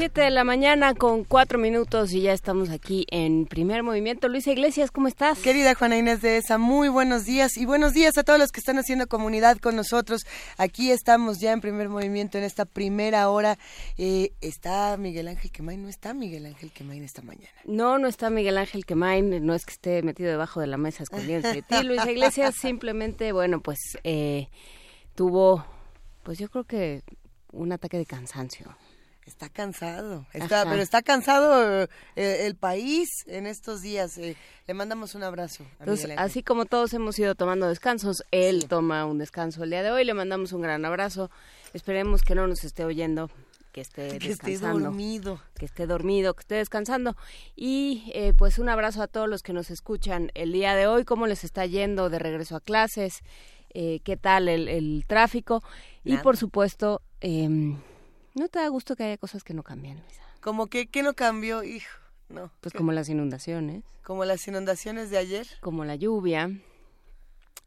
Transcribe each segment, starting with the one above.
Siete de la mañana con cuatro minutos y ya estamos aquí en primer movimiento. Luisa Iglesias, ¿cómo estás? Querida Juana Inés de ESA, muy buenos días y buenos días a todos los que están haciendo comunidad con nosotros. Aquí estamos ya en primer movimiento en esta primera hora. Eh, ¿Está Miguel Ángel Quemain? No está Miguel Ángel Quemain esta mañana. No, no está Miguel Ángel Quemain, no es que esté metido debajo de la mesa escondiéndose de ti. Luisa Iglesias simplemente, bueno, pues eh, tuvo, pues yo creo que un ataque de cansancio. Está cansado, está, pero está cansado eh, el país en estos días. Eh, le mandamos un abrazo. Entonces, así como todos hemos ido tomando descansos, él toma un descanso el día de hoy. Le mandamos un gran abrazo. Esperemos que no nos esté oyendo, que esté que esté dormido. Que esté dormido, que esté descansando. Y eh, pues un abrazo a todos los que nos escuchan el día de hoy. ¿Cómo les está yendo de regreso a clases? ¿Qué tal el, tráfico? Y por supuesto... Eh, ¿No te da gusto que haya cosas que no cambian, Luisa? Como que, ¿qué no cambió, hijo? No. Pues como las inundaciones. Como las inundaciones de ayer. Como la lluvia.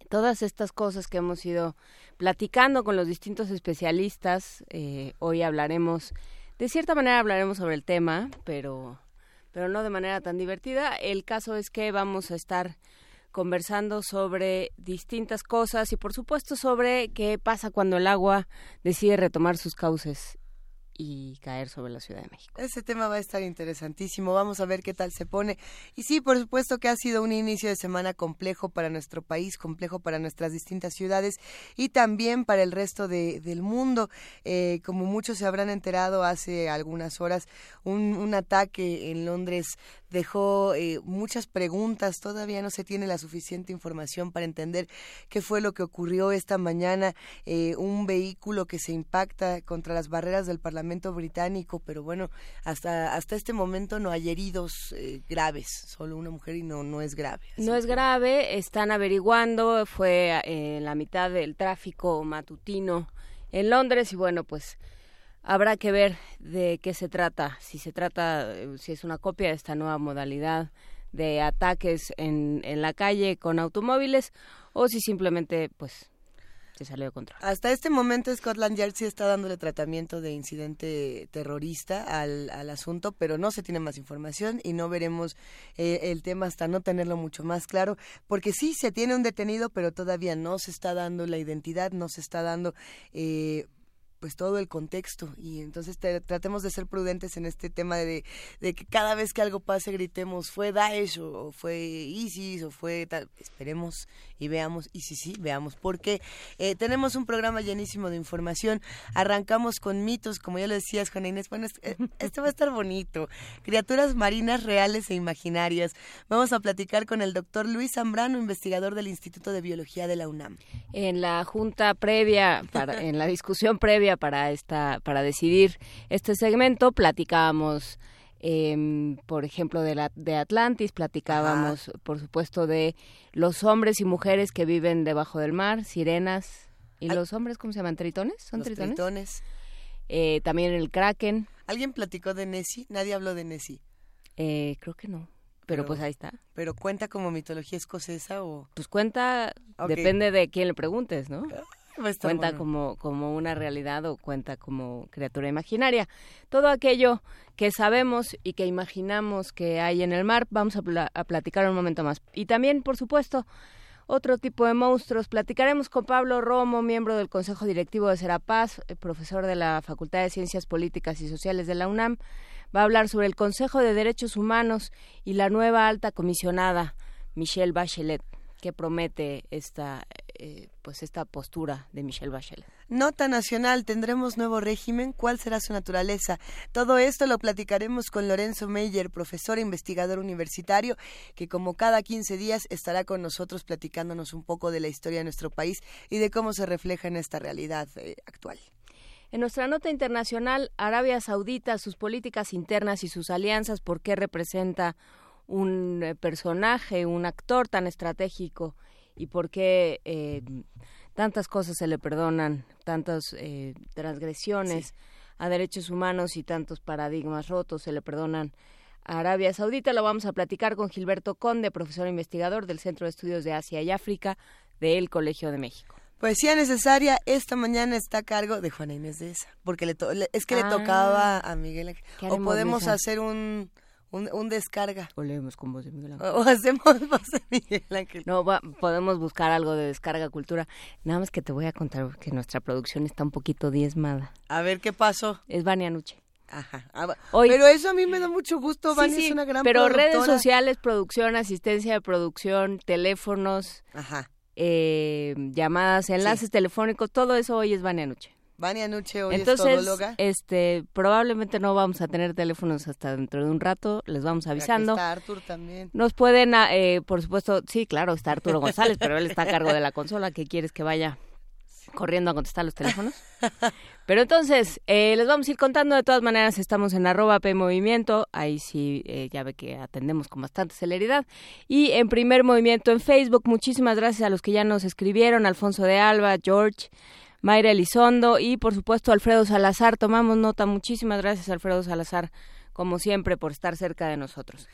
Todas estas cosas que hemos ido platicando con los distintos especialistas. Eh, hoy hablaremos, de cierta manera hablaremos sobre el tema, pero, pero no de manera tan divertida. El caso es que vamos a estar conversando sobre distintas cosas y por supuesto sobre qué pasa cuando el agua decide retomar sus cauces y caer sobre la Ciudad de México. Ese tema va a estar interesantísimo, vamos a ver qué tal se pone. Y sí, por supuesto que ha sido un inicio de semana complejo para nuestro país, complejo para nuestras distintas ciudades y también para el resto de, del mundo. Eh, como muchos se habrán enterado hace algunas horas, un, un ataque en Londres dejó eh, muchas preguntas, todavía no se tiene la suficiente información para entender qué fue lo que ocurrió esta mañana, eh, un vehículo que se impacta contra las barreras del Parlamento británico, pero bueno, hasta hasta este momento no hay heridos eh, graves, solo una mujer y no no es grave. No es grave, están averiguando, fue en eh, la mitad del tráfico matutino en Londres y bueno, pues habrá que ver de qué se trata, si se trata, eh, si es una copia de esta nueva modalidad de ataques en, en la calle con automóviles o si simplemente pues se salió de control. Hasta este momento Scotland Yard sí está dándole tratamiento de incidente terrorista al, al asunto, pero no se tiene más información y no veremos eh, el tema hasta no tenerlo mucho más claro, porque sí se tiene un detenido, pero todavía no se está dando la identidad, no se está dando... Eh, pues todo el contexto. Y entonces tratemos de ser prudentes en este tema de, de, que cada vez que algo pase gritemos fue Daesh o, fue ISIS o fue tal, esperemos y veamos y sí sí veamos porque eh, tenemos un programa llenísimo de información. Arrancamos con mitos como ya lo decías Juana Inés. Bueno eh, este va a estar bonito. Criaturas marinas reales e imaginarias. Vamos a platicar con el doctor Luis Zambrano investigador del Instituto de Biología de la UNAM. En la junta previa para en la discusión previa para esta para decidir este segmento. Platicábamos em, por ejemplo de la de Atlantis platicábamos por supuesto de los hombres y mujeres que viven debajo del mar sirenas y los hombres cómo se llaman tritones son los tritones, Eh, también el kraken. Alguien platicó de Nessie nadie habló de Nessie. Eh, creo que no pero, pues ahí está. ¿Pero cuenta como mitología escocesa o...? Pues cuenta, depende de quién le preguntes, ¿no? Cuenta como, como una realidad o cuenta como criatura imaginaria. Todo aquello que sabemos y que imaginamos que hay en el mar, vamos a, a platicar un momento más. Y también, por supuesto, otro tipo de monstruos. Platicaremos con Pablo Romo, miembro del Consejo Directivo de Serapaz, eh, profesor de la Facultad de Ciencias Políticas y Sociales de la UNAM. Va a hablar sobre el Consejo de Derechos Humanos y la nueva alta comisionada, Michelle Bachelet. Qué promete esta eh, pues esta postura de Michelle Bachelet. Nota nacional, tendremos nuevo régimen, ¿cuál será su naturaleza? Todo esto lo platicaremos con Lorenzo Meyer, profesor e investigador universitario, que como cada 15 días estará con nosotros platicándonos un poco de la historia de nuestro país y de cómo se refleja en esta realidad eh, actual. En nuestra nota internacional, Arabia Saudita, sus políticas internas y sus alianzas, ¿por qué representa un eh, personaje, un actor tan estratégico y por qué eh, tantas cosas se le perdonan, tantas eh, transgresiones a derechos humanos y tantos paradigmas rotos se le perdonan a Arabia Saudita. Lo vamos a platicar con Gilberto Conde, profesor investigador del Centro de Estudios de Asia y África del Colegio de México. Poesía necesaria esta mañana está a cargo de Juana Inés de esa, porque le es que le tocaba a Miguel. O podemos hacer un un, descarga. O leemos con voz de Miguel Ángel. O, hacemos voz de Miguel Ángel. No, podemos buscar algo de descarga cultura. Nada más que te voy a contar que nuestra producción está un poquito diezmada. A ver, ¿qué pasó? Es Vania Nuche. Ajá. Ah, pero eso a mí me da mucho gusto, Vania es una gran Pero redes sociales, producción, asistencia de producción, teléfonos, Ajá. Eh, llamadas, enlaces telefónicos, todo eso hoy es Vania Nuche. Vania Nuche hoy Entonces, es este, probablemente no vamos a tener teléfonos hasta dentro de un rato, les vamos avisando. Está Artur también. Nos pueden, ah, eh, por supuesto, sí, claro, está Arturo González, pero él está a cargo de la consola. ¿Qué quieres que vaya corriendo a contestar los teléfonos? Pero entonces, eh, les vamos a ir contando. De todas maneras, estamos en arroba P Movimiento. Ahí sí, eh, ya ve que atendemos con bastante celeridad. Y en primer movimiento en Facebook, muchísimas gracias a los que ya nos escribieron. Alfonso de Alba, George. Mayra Elizondo y por supuesto Alfredo Salazar. Tomamos nota. Muchísimas gracias Alfredo Salazar, como siempre, por estar cerca de nosotros.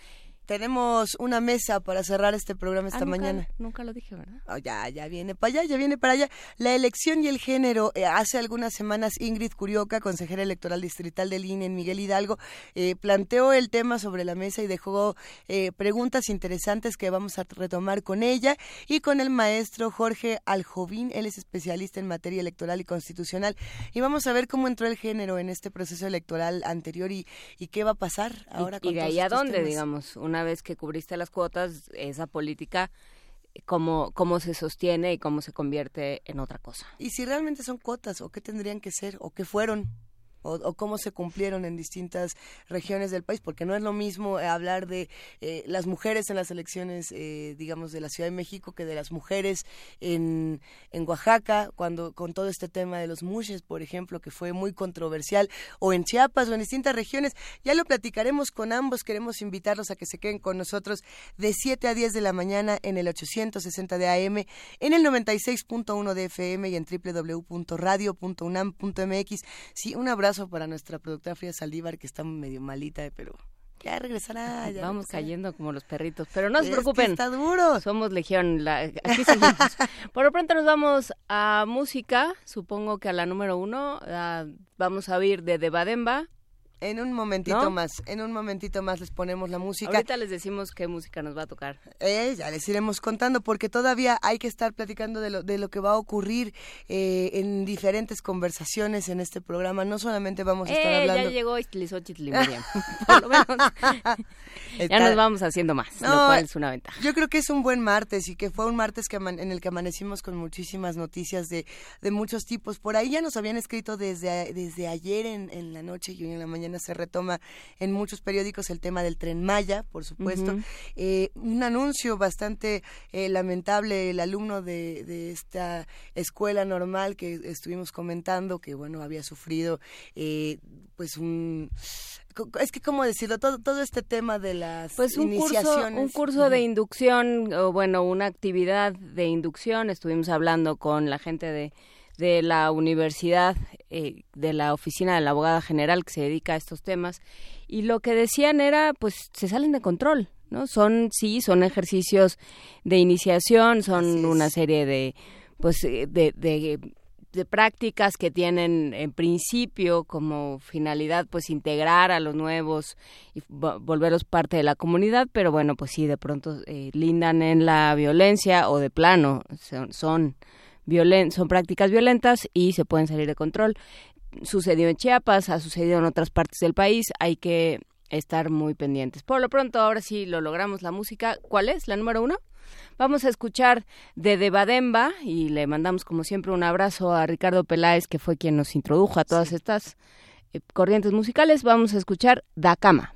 Tenemos una mesa para cerrar este programa esta ah, mañana. Nunca lo dije, ¿verdad? Oh, ya, ya viene para allá, ya viene para allá. La elección y el género. Eh, hace algunas semanas Ingrid Curioca, consejera electoral distrital del INE en Miguel Hidalgo, eh, planteó el tema sobre la mesa y dejó eh, preguntas interesantes que vamos a retomar con ella y con el maestro Jorge Aljovín. Él es especialista en materia electoral y constitucional. Y vamos a ver cómo entró el género en este proceso electoral anterior y, y qué va a pasar ahora y, con Y de ahí a dónde, digamos, una vez que cubriste las cuotas, esa política cómo, cómo se sostiene y cómo se convierte en otra cosa. Y si realmente son cuotas o qué tendrían que ser o qué fueron o, cómo se cumplieron en distintas regiones del país, porque no es lo mismo eh, hablar de eh, las mujeres en las elecciones, eh, digamos, de la Ciudad de México que de las mujeres en, en Oaxaca, cuando con todo este tema de los mushes, por ejemplo, que fue muy controversial, o en Chiapas o en distintas regiones. Ya lo platicaremos con ambos, queremos invitarlos a que se queden con nosotros de 7 a 10 de la mañana en el 860 de AM, en el 96.1 de FM y en www.radio.unam.mx. Sí, un abrazo para nuestra productora Frida Saldívar, que está medio malita, pero ya regresará. Ya Vamos cayendo como los perritos, pero no se preocupen. está duro. Somos legión. aquí Por lo pronto nos vamos a música. Supongo que a la número uno ah, vamos a oír de Debademba en un momentito más, en un momentito más les ponemos la música. Ahorita les decimos qué música nos va a tocar. Eh, ya les iremos contando porque todavía hay que estar platicando de lo, de lo que va a ocurrir eh, en diferentes conversaciones en este programa. No solamente vamos a estar eh, hablando... Ya llegó Por lo menos ya nos vamos haciendo más, lo cual es una ventaja. Yo creo que es un buen martes y que fue un martes que en el que amanecimos con muchísimas noticias de, de muchos tipos. Por ahí ya nos habían escrito desde, desde ayer en, en la noche y hoy en la mañana se retoma en muchos periódicos el tema del tren Maya, por supuesto. Eh, un anuncio bastante eh, lamentable, el alumno de, de, esta escuela normal que estuvimos comentando, que bueno, había sufrido eh, pues un es que cómo decirlo todo todo este tema de las pues un curso un curso de inducción o bueno una actividad de inducción. Estuvimos hablando con la gente de de la universidad, eh, de la oficina de la abogada general que se dedica a estos temas, y lo que decían era, pues, se salen de control, ¿no? Son, sí, son ejercicios de iniciación, son una serie de, pues, eh, de, de, de prácticas que tienen en principio como finalidad pues integrar a los nuevos y volverlos parte de la comunidad pero bueno pues sí de pronto eh, lindan en la violencia o de plano son, son son prácticas violentas y se pueden salir de control. Sucedió en Chiapas, ha sucedido en otras partes del país, hay que estar muy pendientes. Por lo pronto, ahora sí lo logramos la música. ¿Cuál es? ¿La número uno? Vamos a escuchar de Debademba y le mandamos como siempre un abrazo a Ricardo Peláez, que fue quien nos introdujo a todas estas eh, corrientes musicales. Vamos a escuchar Da Cama.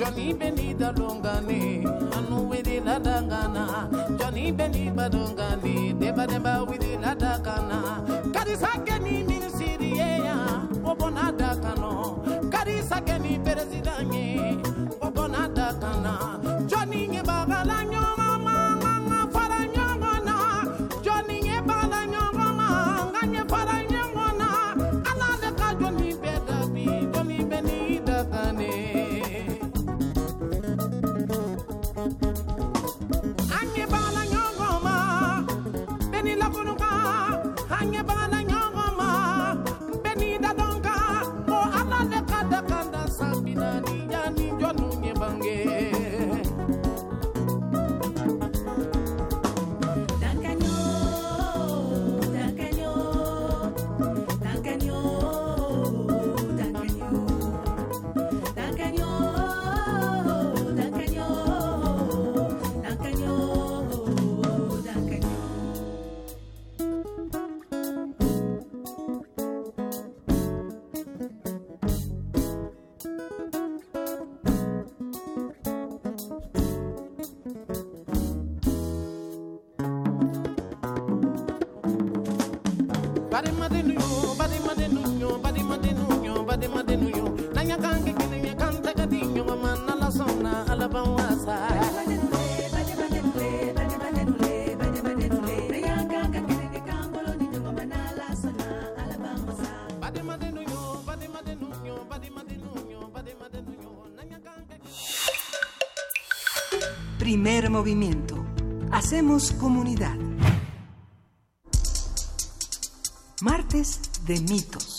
Johnny Benny Dalongani, Anu Widi Ladagana, Johnny Benny Badongani, Deba Deba Widi Ladagana. Movimiento. Hacemos comunidad. Martes de mitos.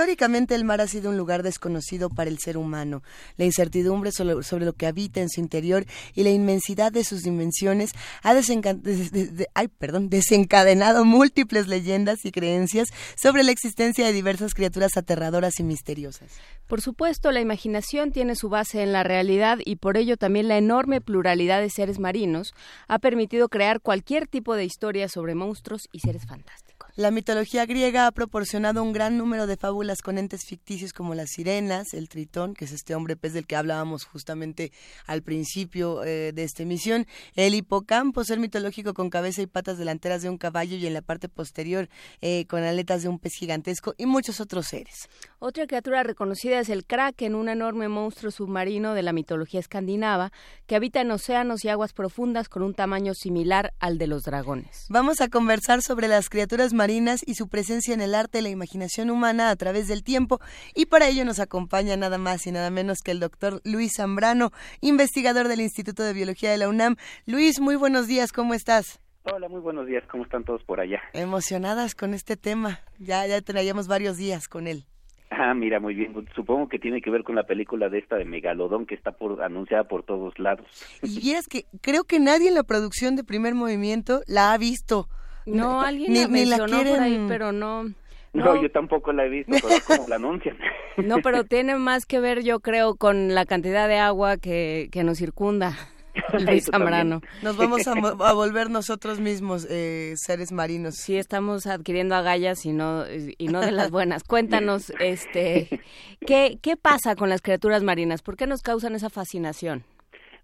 Históricamente el mar ha sido un lugar desconocido para el ser humano. La incertidumbre sobre, lo que habita en su interior y la inmensidad de sus dimensiones ha desencadenado múltiples leyendas y creencias sobre la existencia de diversas criaturas aterradoras y misteriosas. Por supuesto, la imaginación tiene su base en la realidad y por ello también la enorme pluralidad de seres marinos ha permitido crear cualquier tipo de historia sobre monstruos y seres fantásticos. La mitología griega ha proporcionado un gran número de fábulas con entes ficticios como las sirenas, el tritón, que es este hombre pez del que hablábamos justamente al principio eh, de esta emisión, el hipocampo, ser mitológico con cabeza y patas delanteras de un caballo y en la parte posterior eh, con aletas de un pez gigantesco y muchos otros seres. Otra criatura reconocida es el kraken, un enorme monstruo submarino de la mitología escandinava que habita en océanos y aguas profundas con un tamaño similar al de los dragones. Vamos a conversar sobre las criaturas marinas y su presencia en el arte y la imaginación humana a través del tiempo. Y para ello nos acompaña nada más y nada menos que el doctor Luis Zambrano, investigador del Instituto de Biología de la UNAM. Luis, muy buenos días, ¿cómo estás? Hola, muy buenos días, ¿cómo están todos por allá? Emocionadas con este tema, ya, ya traíamos varios días con él. Ah, mira, muy bien. Supongo que tiene que ver con la película de esta de Megalodón que está por, anunciada por todos lados. Y es que creo que nadie en la producción de Primer Movimiento la ha visto. No, alguien la mencionó por ahí, pero no. No, yo tampoco la he visto, pero como la anuncian. No, pero tiene más que ver, yo creo, con la cantidad de agua que, que nos circunda. Luis Zambrano. Nos vamos a, a, volver nosotros mismos eh, seres marinos. Sí, estamos adquiriendo agallas y no, y no de las buenas. Cuéntanos, este, ¿qué, ¿qué pasa con las criaturas marinas? ¿Por qué nos causan esa fascinación?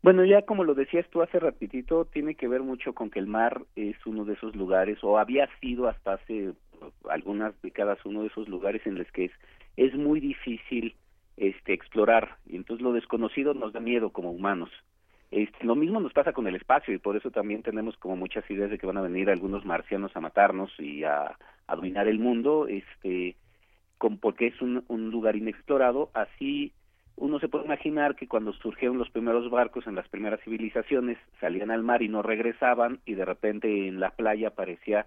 Bueno, ya como lo decías tú hace rapidito, tiene que ver mucho con que el mar es uno de esos lugares, o había sido hasta hace algunas décadas uno de esos lugares en los que es, es muy difícil este explorar, y entonces lo desconocido nos da miedo como humanos. Este, lo mismo nos pasa con el espacio y por eso también tenemos como muchas ideas de que van a venir algunos marcianos a matarnos y a, a dominar el mundo, este, con, porque es un, un lugar inexplorado. Así uno se puede imaginar que cuando surgieron los primeros barcos en las primeras civilizaciones salían al mar y no regresaban y de repente en la playa aparecía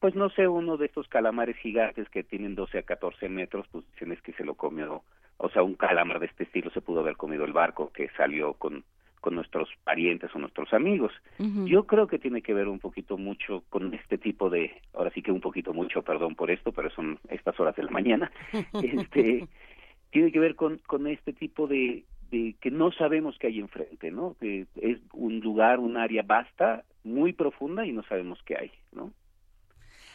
pues no sé, uno de estos calamares gigantes que tienen 12 a 14 metros, pues dicen es que se lo comió, o sea, un calamar de este estilo se pudo haber comido el barco que salió con con nuestros parientes o nuestros amigos. Yo creo que tiene que ver un poquito mucho con este tipo de, ahora sí que un poquito mucho, perdón por esto, pero son estas horas de la mañana, este, tiene que ver con, con este tipo de, de que no sabemos qué hay enfrente, ¿no? Que es un lugar, un área vasta, muy profunda y no sabemos qué hay, ¿no?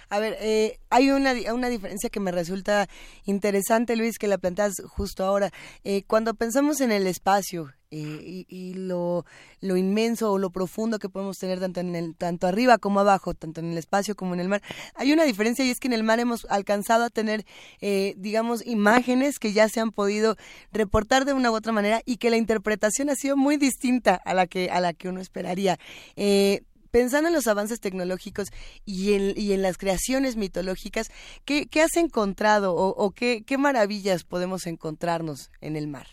A ver, eh, hay una, una diferencia que me resulta interesante, Luis, que la planteas justo ahora. Eh, cuando pensamos en el espacio eh, y, lo, lo, inmenso o lo profundo que podemos tener tanto, en el, tanto arriba como abajo, tanto en el espacio como en el mar, hay una diferencia y es que en el mar hemos alcanzado a tener, digamos, imágenes que ya se han podido reportar de una u otra manera y que la interpretación ha sido muy distinta a la que, a la que uno esperaría. Eh, pensando en los avances tecnológicos y en, las creaciones mitológicas, ¿qué, has encontrado o, qué maravillas podemos encontrarnos en el mar?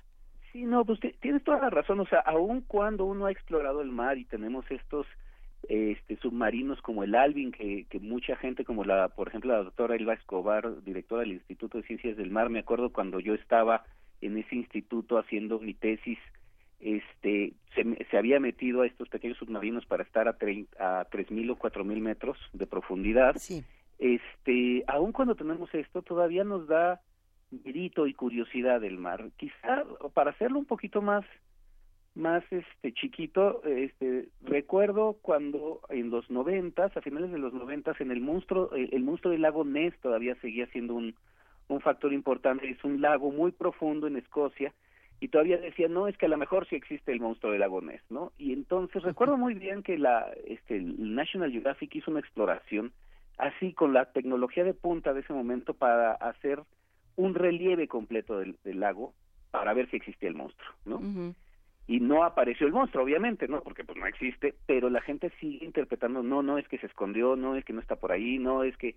Sí, no, pues tienes toda la razón. O sea, aun cuando uno ha explorado el mar y tenemos estos este, submarinos como el Alvin, que, que mucha gente, como la, por ejemplo, la doctora Elba Escobar, directora del Instituto de Ciencias del Mar, me acuerdo cuando yo estaba en ese instituto haciendo mi tesis este se, se, había metido a estos pequeños submarinos para estar a, a tres mil o cuatro mil metros de profundidad. Sí. Este, aun cuando tenemos esto, todavía nos da grito y curiosidad del mar. Quizá para hacerlo un poquito más más este chiquito, este recuerdo cuando en los noventas, a finales de los noventas, en el monstruo, el monstruo del lago Ness todavía seguía siendo un un factor importante. Es un lago muy profundo en Escocia y todavía decía no es que a lo mejor sí existe el monstruo del lago Ness no y entonces recuerdo muy bien que la este el National Geographic hizo una exploración así con la tecnología de punta de ese momento para hacer un relieve completo del, del lago para ver si existía el monstruo no y no apareció el monstruo obviamente no porque pues no existe pero la gente sigue interpretando no no es que se escondió no es que no está por ahí no es que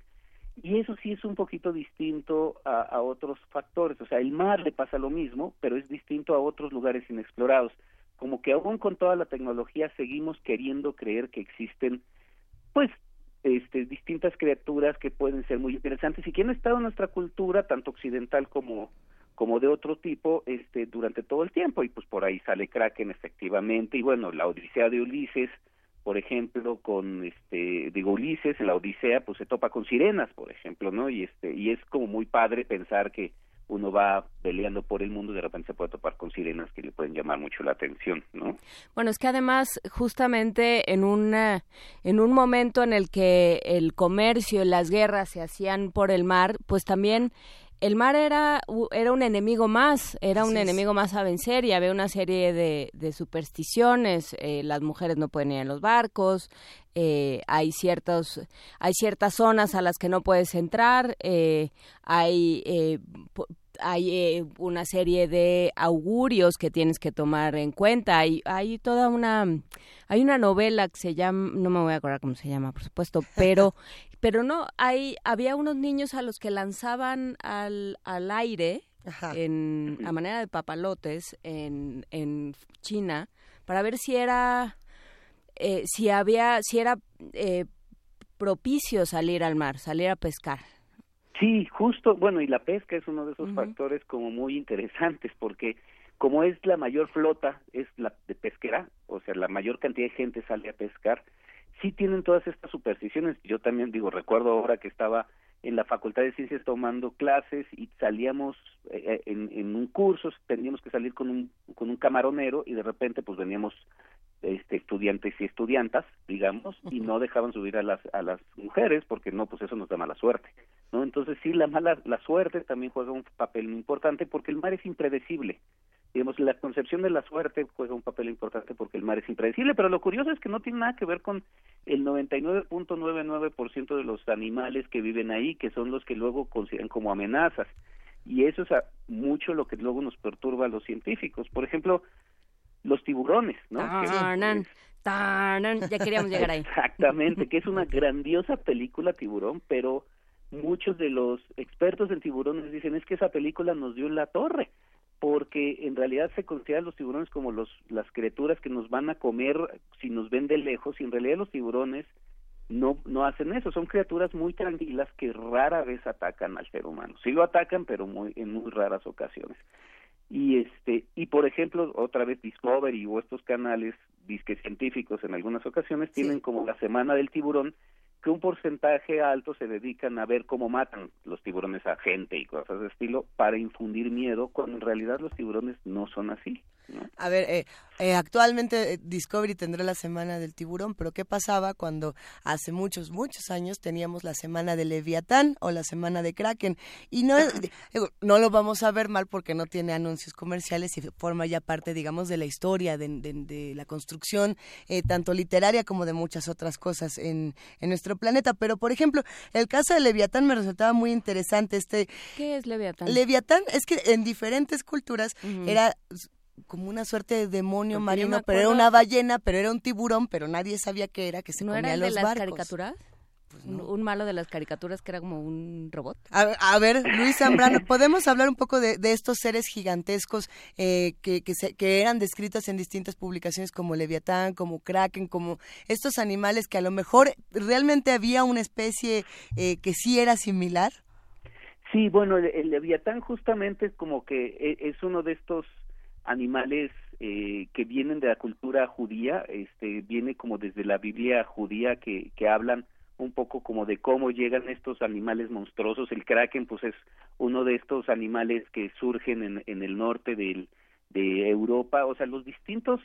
y eso sí es un poquito distinto a, otros factores. O sea, el mar le pasa lo mismo, pero es distinto a otros lugares inexplorados. Como que aún con toda la tecnología seguimos queriendo creer que existen, pues, este, distintas criaturas que pueden ser muy interesantes y que han estado en nuestra cultura, tanto occidental como como de otro tipo, este, durante todo el tiempo. Y pues por ahí sale Kraken efectivamente, y bueno, la Odisea de Ulises, por ejemplo, con este digo Ulises en la Odisea, pues se topa con sirenas, por ejemplo, ¿no? Y este y es como muy padre pensar que uno va peleando por el mundo y de repente se puede topar con sirenas que le pueden llamar mucho la atención, ¿no? Bueno, es que además justamente en una en un momento en el que el comercio y las guerras se hacían por el mar, pues también el mar era, era un enemigo más, era un enemigo más a vencer y había una serie de, de supersticiones, eh, las mujeres no pueden ir en los barcos, eh, hay ciertos hay ciertas zonas a las que no puedes entrar, eh, hay eh, hay eh, una serie de augurios que tienes que tomar en cuenta. Hay, hay toda una, hay una novela que se llama, no me voy a acordar cómo se llama, por supuesto, pero, pero no, hay, había unos niños a los que lanzaban al, al aire en, a manera de papalotes en, en China para ver si era, eh, si había, si era eh, propicio salir al mar, salir a pescar. Sí, justo, bueno, y la pesca es uno de esos factores como muy interesantes porque como es la mayor flota, es la de pesquera, o sea, la mayor cantidad de gente sale a pescar, sí tienen todas estas supersticiones. Yo también digo, recuerdo ahora que estaba en la Facultad de Ciencias tomando clases y salíamos eh, en, en, un curso, teníamos que salir con un, con un camaronero y de repente pues veníamos este, estudiantes y estudiantas, digamos, y no dejaban subir a las a las mujeres porque no, pues eso nos da mala suerte, ¿no? Entonces sí, la mala la suerte también juega un papel muy importante porque el mar es impredecible. Digamos, la concepción de la suerte juega un papel importante porque el mar es impredecible, pero lo curioso es que no tiene nada que ver con el 99.99% de los animales que viven ahí, que son los que luego consideran como amenazas. Y eso es mucho lo que luego nos perturba a los científicos. Por ejemplo, los tiburones, ¿no? ya queríamos llegar ahí. Exactamente, que es una grandiosa película tiburón, pero muchos de los expertos en tiburones dicen es que esa película nos dio en la torre, porque en realidad se consideran los tiburones como los las criaturas que nos van a comer si nos ven de lejos y en realidad los tiburones no no hacen eso, son criaturas muy tranquilas que rara vez atacan al ser humano. Sí lo atacan, pero muy en muy raras ocasiones. Y este y por ejemplo otra vez Discovery o estos canales disque científicos en algunas ocasiones tienen como la semana del tiburón que un porcentaje alto se dedican a ver cómo matan los tiburones a gente y cosas de estilo para infundir miedo cuando en realidad los tiburones no son así a ver, eh, eh, actualmente eh, Discovery tendrá la semana del tiburón, pero ¿qué pasaba cuando hace muchos, muchos años teníamos la semana de Leviatán o la semana de Kraken? Y no, no lo vamos a ver mal porque no tiene anuncios comerciales y forma ya parte, digamos, de la historia, de, la construcción, tanto literaria como de muchas otras cosas en, en nuestro planeta. Pero, por ejemplo, el caso de Leviatán me resultaba muy interesante. Este, ¿Qué es Leviatán? Leviatán es que en diferentes culturas era como una suerte de demonio marino, pero era una ballena, pero era un tiburón, pero nadie sabía qué era, que se ¿No comía era los de las caricaturas? Pues un, malo de las caricaturas que era como un robot. A, ver, Luis Zambrano, ¿podemos hablar un poco de, estos seres gigantescos eh, que, que, que, eran descritos en distintas publicaciones como Leviatán, como Kraken, como estos animales que a lo mejor realmente había una especie eh, que sí era similar? Sí, bueno, el, Leviatán justamente es como que e, es uno de estos animales eh, que vienen de la cultura judía, este, viene como desde la Biblia judía que, que hablan un poco como de cómo llegan estos animales monstruosos. El kraken, pues es uno de estos animales que surgen en, en el norte del, de Europa. O sea, los distintos,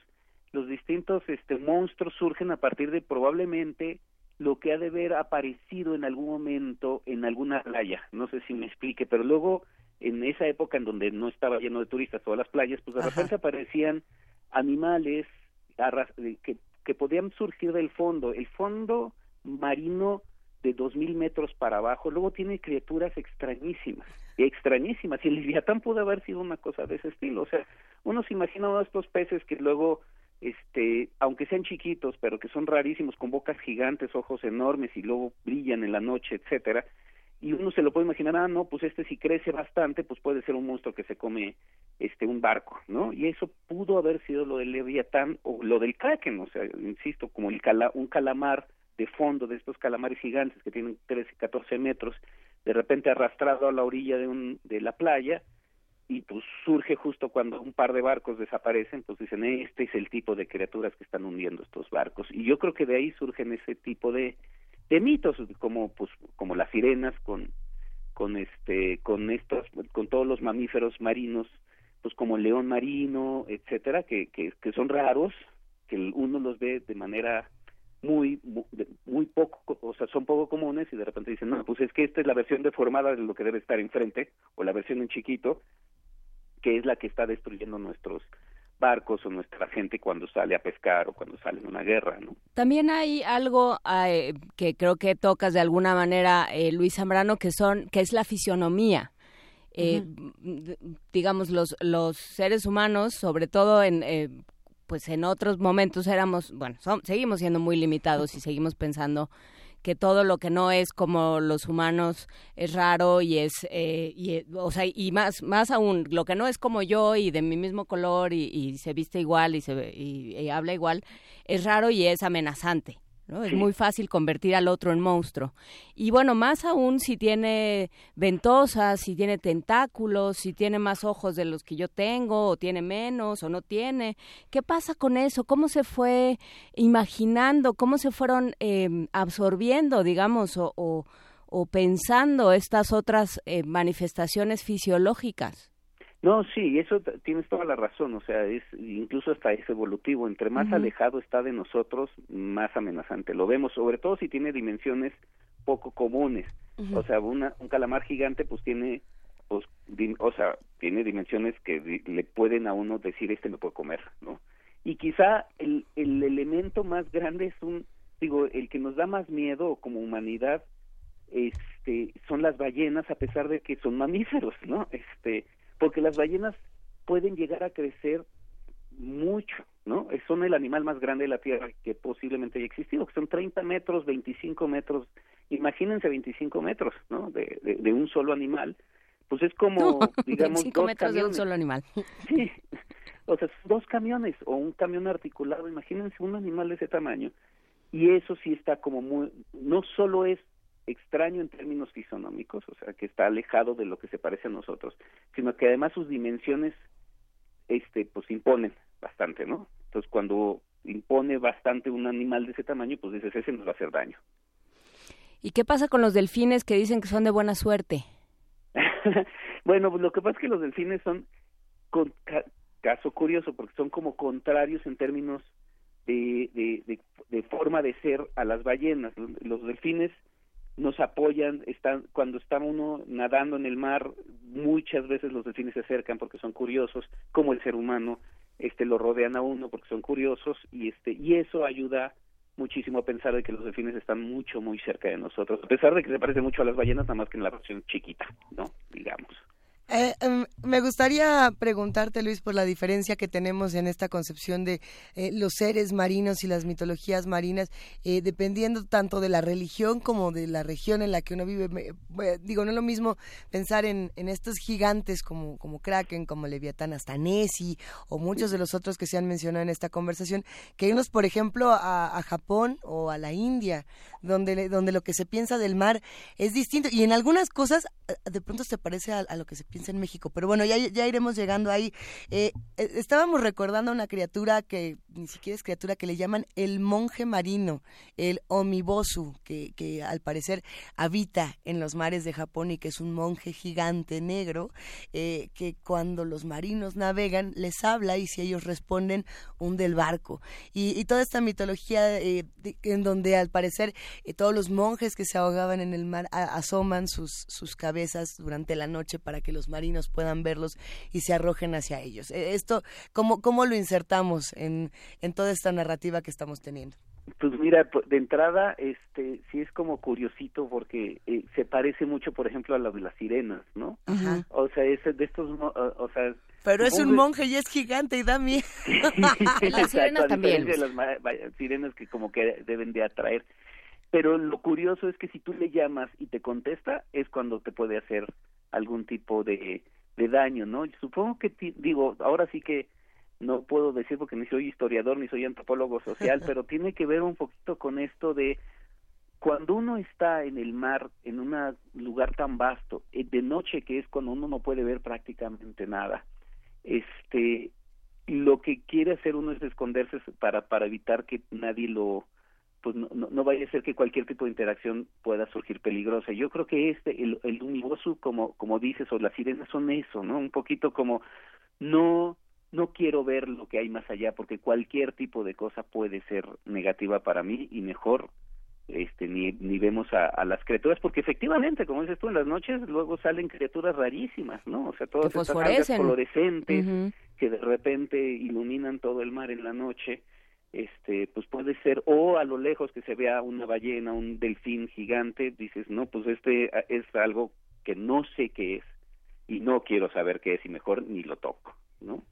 los distintos este, monstruos surgen a partir de probablemente lo que ha de haber aparecido en algún momento en alguna playa. No sé si me explique, pero luego en esa época en donde no estaba lleno de turistas todas las playas, pues de repente aparecían animales que, que podían surgir del fondo. El fondo marino de dos mil metros para abajo, luego tiene criaturas extrañísimas, extrañísimas, y el Leviatán pudo haber sido una cosa de ese estilo, o sea, uno se imagina uno de estos peces que luego, este, aunque sean chiquitos, pero que son rarísimos, con bocas gigantes, ojos enormes, y luego brillan en la noche, etcétera, y uno se lo puede imaginar, ah, no, pues este si crece bastante, pues puede ser un monstruo que se come este un barco, ¿no? Y eso pudo haber sido lo del Leviatán o lo del Kraken, o sea, insisto, como el cala, un calamar de fondo de estos calamares gigantes que tienen 13, 14 metros, de repente arrastrado a la orilla de, un, de la playa, y pues surge justo cuando un par de barcos desaparecen, pues dicen, este es el tipo de criaturas que están hundiendo estos barcos. Y yo creo que de ahí surgen ese tipo de, de mitos como pues como las sirenas con con este con estos con todos los mamíferos marinos pues como el león marino etcétera que, que, son raros que uno los ve de manera muy muy poco o sea son poco comunes y de repente dicen no pues es que esta es la versión deformada de lo que debe estar enfrente o la versión en chiquito que es la que está destruyendo nuestros barcos o nuestra gente cuando sale a pescar o cuando sale en una guerra, ¿no? También hay algo eh, que creo que tocas de alguna manera, eh, Luis Zambrano, que son que es la fisionomía. Eh, digamos los los seres humanos, sobre todo en pues en otros momentos éramos, bueno, seguimos siendo muy limitados y seguimos pensando que todo lo que no es como los humanos es raro y es, eh, y, o sea, y más, más aún, lo que no es como yo y de mi mismo color y, se viste igual y, se, y habla igual, es raro y es amenazante. Es muy fácil convertir al otro en monstruo. Y bueno, más aún si tiene ventosas, si tiene tentáculos, si tiene más ojos de los que yo tengo, o tiene menos, o no tiene. ¿Qué pasa con eso? ¿Cómo se fue imaginando? ¿Cómo se fueron em, absorbiendo, digamos, o, o pensando estas otras eh, manifestaciones fisiológicas. No, sí, eso tienes toda la razón, o sea, es incluso hasta es evolutivo, entre más alejado está de nosotros, más amenazante lo vemos, sobre todo si tiene dimensiones poco comunes. O sea, una, un calamar gigante pues tiene pues, o sea, tiene dimensiones que le pueden a uno decir este me puede comer, ¿no? Y quizá el, el elemento más grande es un digo, el que nos da más miedo como humanidad este son las ballenas a pesar de que son mamíferos, ¿no? Este porque las ballenas pueden llegar a crecer mucho, ¿no? Son el animal más grande de la Tierra que posiblemente haya existido, que son 30 metros, 25 metros, imagínense 25 metros, ¿no? De, de, un solo animal, pues es como, digamos, 25 dos metros de un solo animal. Sí, o sea, dos camiones o un camión articulado, imagínense un animal de ese tamaño, y eso sí está como muy, no solo es extraño en términos fisonómicos, o sea, que está alejado de lo que se parece a nosotros, sino que además sus dimensiones este pues imponen bastante, ¿no? Entonces, cuando impone bastante un animal de ese tamaño, pues dices, ese nos va a hacer daño. ¿Y qué pasa con los delfines que dicen que son de buena suerte? bueno, pues lo que pasa es que los delfines son con, caso curioso porque son como contrarios en términos de, de, de, forma de ser a las ballenas. Los delfines nos apoyan, están, cuando está uno nadando en el mar, muchas veces los delfines se acercan porque son curiosos, como el ser humano, este lo rodean a uno porque son curiosos y este y eso ayuda muchísimo a pensar de que los delfines están mucho muy cerca de nosotros, a pesar de que se parece mucho a las ballenas, nada más que en la versión chiquita, ¿no? Digamos. Eh, em, me gustaría preguntarte, Luis, por la diferencia que tenemos en esta concepción de eh, los seres marinos y las mitologías marinas, eh, dependiendo tanto de la religión como de la región en la que uno vive. digo, no es lo mismo pensar en, estos gigantes como, como Kraken, como Leviatán, hasta Nessie, o muchos de los otros que se han mencionado en esta conversación, que irnos, por ejemplo, a, Japón o a la India, donde, donde lo que se piensa del mar es distinto. Y en algunas cosas, de pronto se parece a, a lo que se piensa en México. Pero bueno, ya, ya iremos llegando ahí. Eh, eh, estábamos recordando a una criatura que ni siquiera es criatura, que le llaman el monje marino, el Omibosu, que, que al parecer habita en los mares de Japón y que es un monje gigante negro, eh, que cuando los marinos navegan les habla y si ellos responden, hunde el barco. Y, toda esta mitología en donde al parecer todos los monjes que se ahogaban en el mar asoman sus, sus cabezas durante la noche para que los marinos puedan verlos y se arrojen hacia ellos. E, esto, ¿cómo, cómo lo insertamos en, en toda esta narrativa que estamos teniendo? Pues mira, de entrada, este, sí es como curiosito porque eh, se parece mucho, por ejemplo, a lo de las sirenas, ¿no? O sea, es de estos, o, sea... Pero es un monje y es gigante y da miedo. las sirenas también. De las sirenas que como que deben de atraer. Pero lo curioso es que si tú le llamas y te contesta, es cuando te puede hacer algún tipo de, de daño, ¿no? Supongo que, digo, ahora sí que no puedo decir porque ni soy historiador ni soy antropólogo social, pero tiene que ver un poquito con esto de cuando uno está en el mar, en un lugar tan vasto, eh, de noche que es cuando uno no puede ver prácticamente nada, este, lo que quiere hacer uno es esconderse para para evitar que nadie lo pues no, no, vaya a ser que cualquier tipo de interacción pueda surgir peligrosa. Yo creo que este, el, el como, como dices, o las sirenas son eso, ¿no? Un poquito como, no, no quiero ver lo que hay más allá, porque cualquier tipo de cosa puede ser negativa para mí y mejor este ni, ni vemos a, las criaturas porque efectivamente como dices tú en las noches luego salen criaturas rarísimas no o sea todas estas algas fluorescentes que de repente iluminan todo el mar en la noche este pues puede ser o a lo lejos que se vea una ballena un delfín gigante dices no pues este es algo que no sé qué es y no quiero saber qué es y mejor ni lo toco no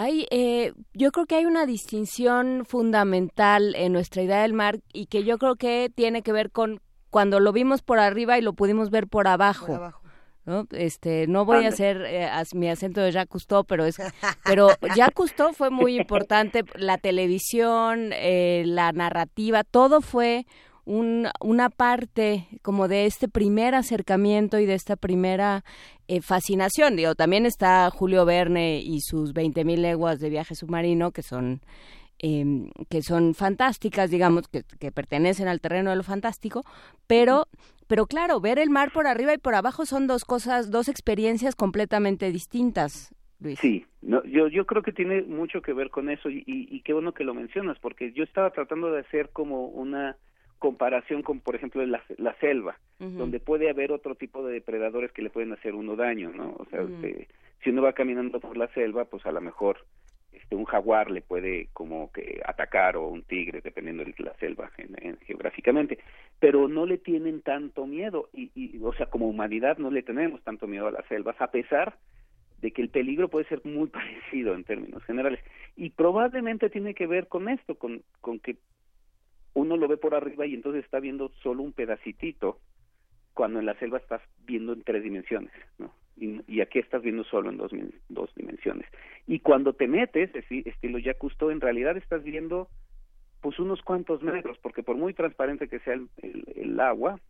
hay, eh, yo creo que hay una distinción fundamental en nuestra idea del mar y que yo creo que tiene que ver con cuando lo vimos por arriba y lo pudimos ver por abajo. Por abajo. ¿No? Este, no voy a hacer eh, mi acento de Jacques Cousteau, pero es, pero Jacques Cousteau fue muy importante. La televisión, eh, la narrativa, todo fue un, una parte como de este primer acercamiento y de esta primera eh, fascinación. Digo, también está Julio Verne y sus 20.000 leguas de viaje submarino, que son Em, que son fantásticas, digamos, que, pertenecen al terreno de lo fantástico, pero pero claro, ver el mar por arriba y por abajo son dos cosas, dos experiencias completamente distintas. Luis. Sí, no, yo, yo creo que tiene mucho que ver con eso y, y, qué bueno que lo mencionas, porque yo estaba tratando de hacer como una comparación con, por ejemplo, la, la selva, donde puede haber otro tipo de depredadores que le pueden hacer uno daño, ¿no? O sea, este, si uno va caminando por la selva, pues a lo mejor este, un jaguar le puede como que atacar o un tigre, dependiendo de la selva en, geográficamente, pero no le tienen tanto miedo y, y, o sea, como humanidad no le tenemos tanto miedo a las selvas, a pesar de que el peligro puede ser muy parecido en términos generales. Y probablemente tiene que ver con esto, con, con que uno lo ve por arriba y entonces está viendo solo un pedacitito, cuando en la selva estás viendo en tres dimensiones, ¿no? Y, aquí estás viendo solo en dos, dos dimensiones. Y cuando te metes, estilo ya Cousteau, en realidad estás viendo pues unos cuantos metros, porque por muy transparente que sea el, el agua,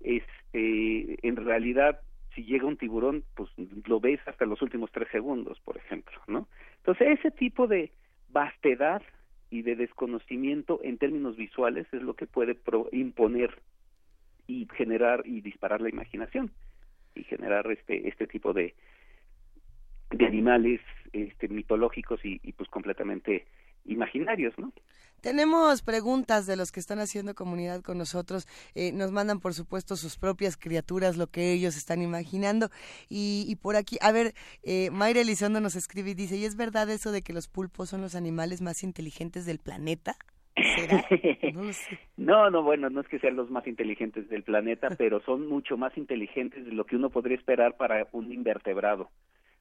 este, en realidad si llega un tiburón, pues lo ves hasta los últimos tres segundos, por ejemplo, ¿no? Entonces, ese tipo de vastedad y de desconocimiento en términos visuales es lo que puede imponer y generar y disparar la imaginación y generar este este tipo de de animales este mitológicos y, pues completamente imaginarios, ¿no? Tenemos preguntas de los que están haciendo comunidad con nosotros. Eh, nos mandan, por supuesto, sus propias criaturas, lo que ellos están imaginando. Y, por aquí, a ver, eh, Mayra Elizondo nos escribe y dice, ¿y es verdad eso de que los pulpos son los animales más inteligentes del planeta? ¿Será? No, no, bueno, no es que sean los más inteligentes del planeta, pero son mucho más inteligentes de lo que uno podría esperar para un invertebrado.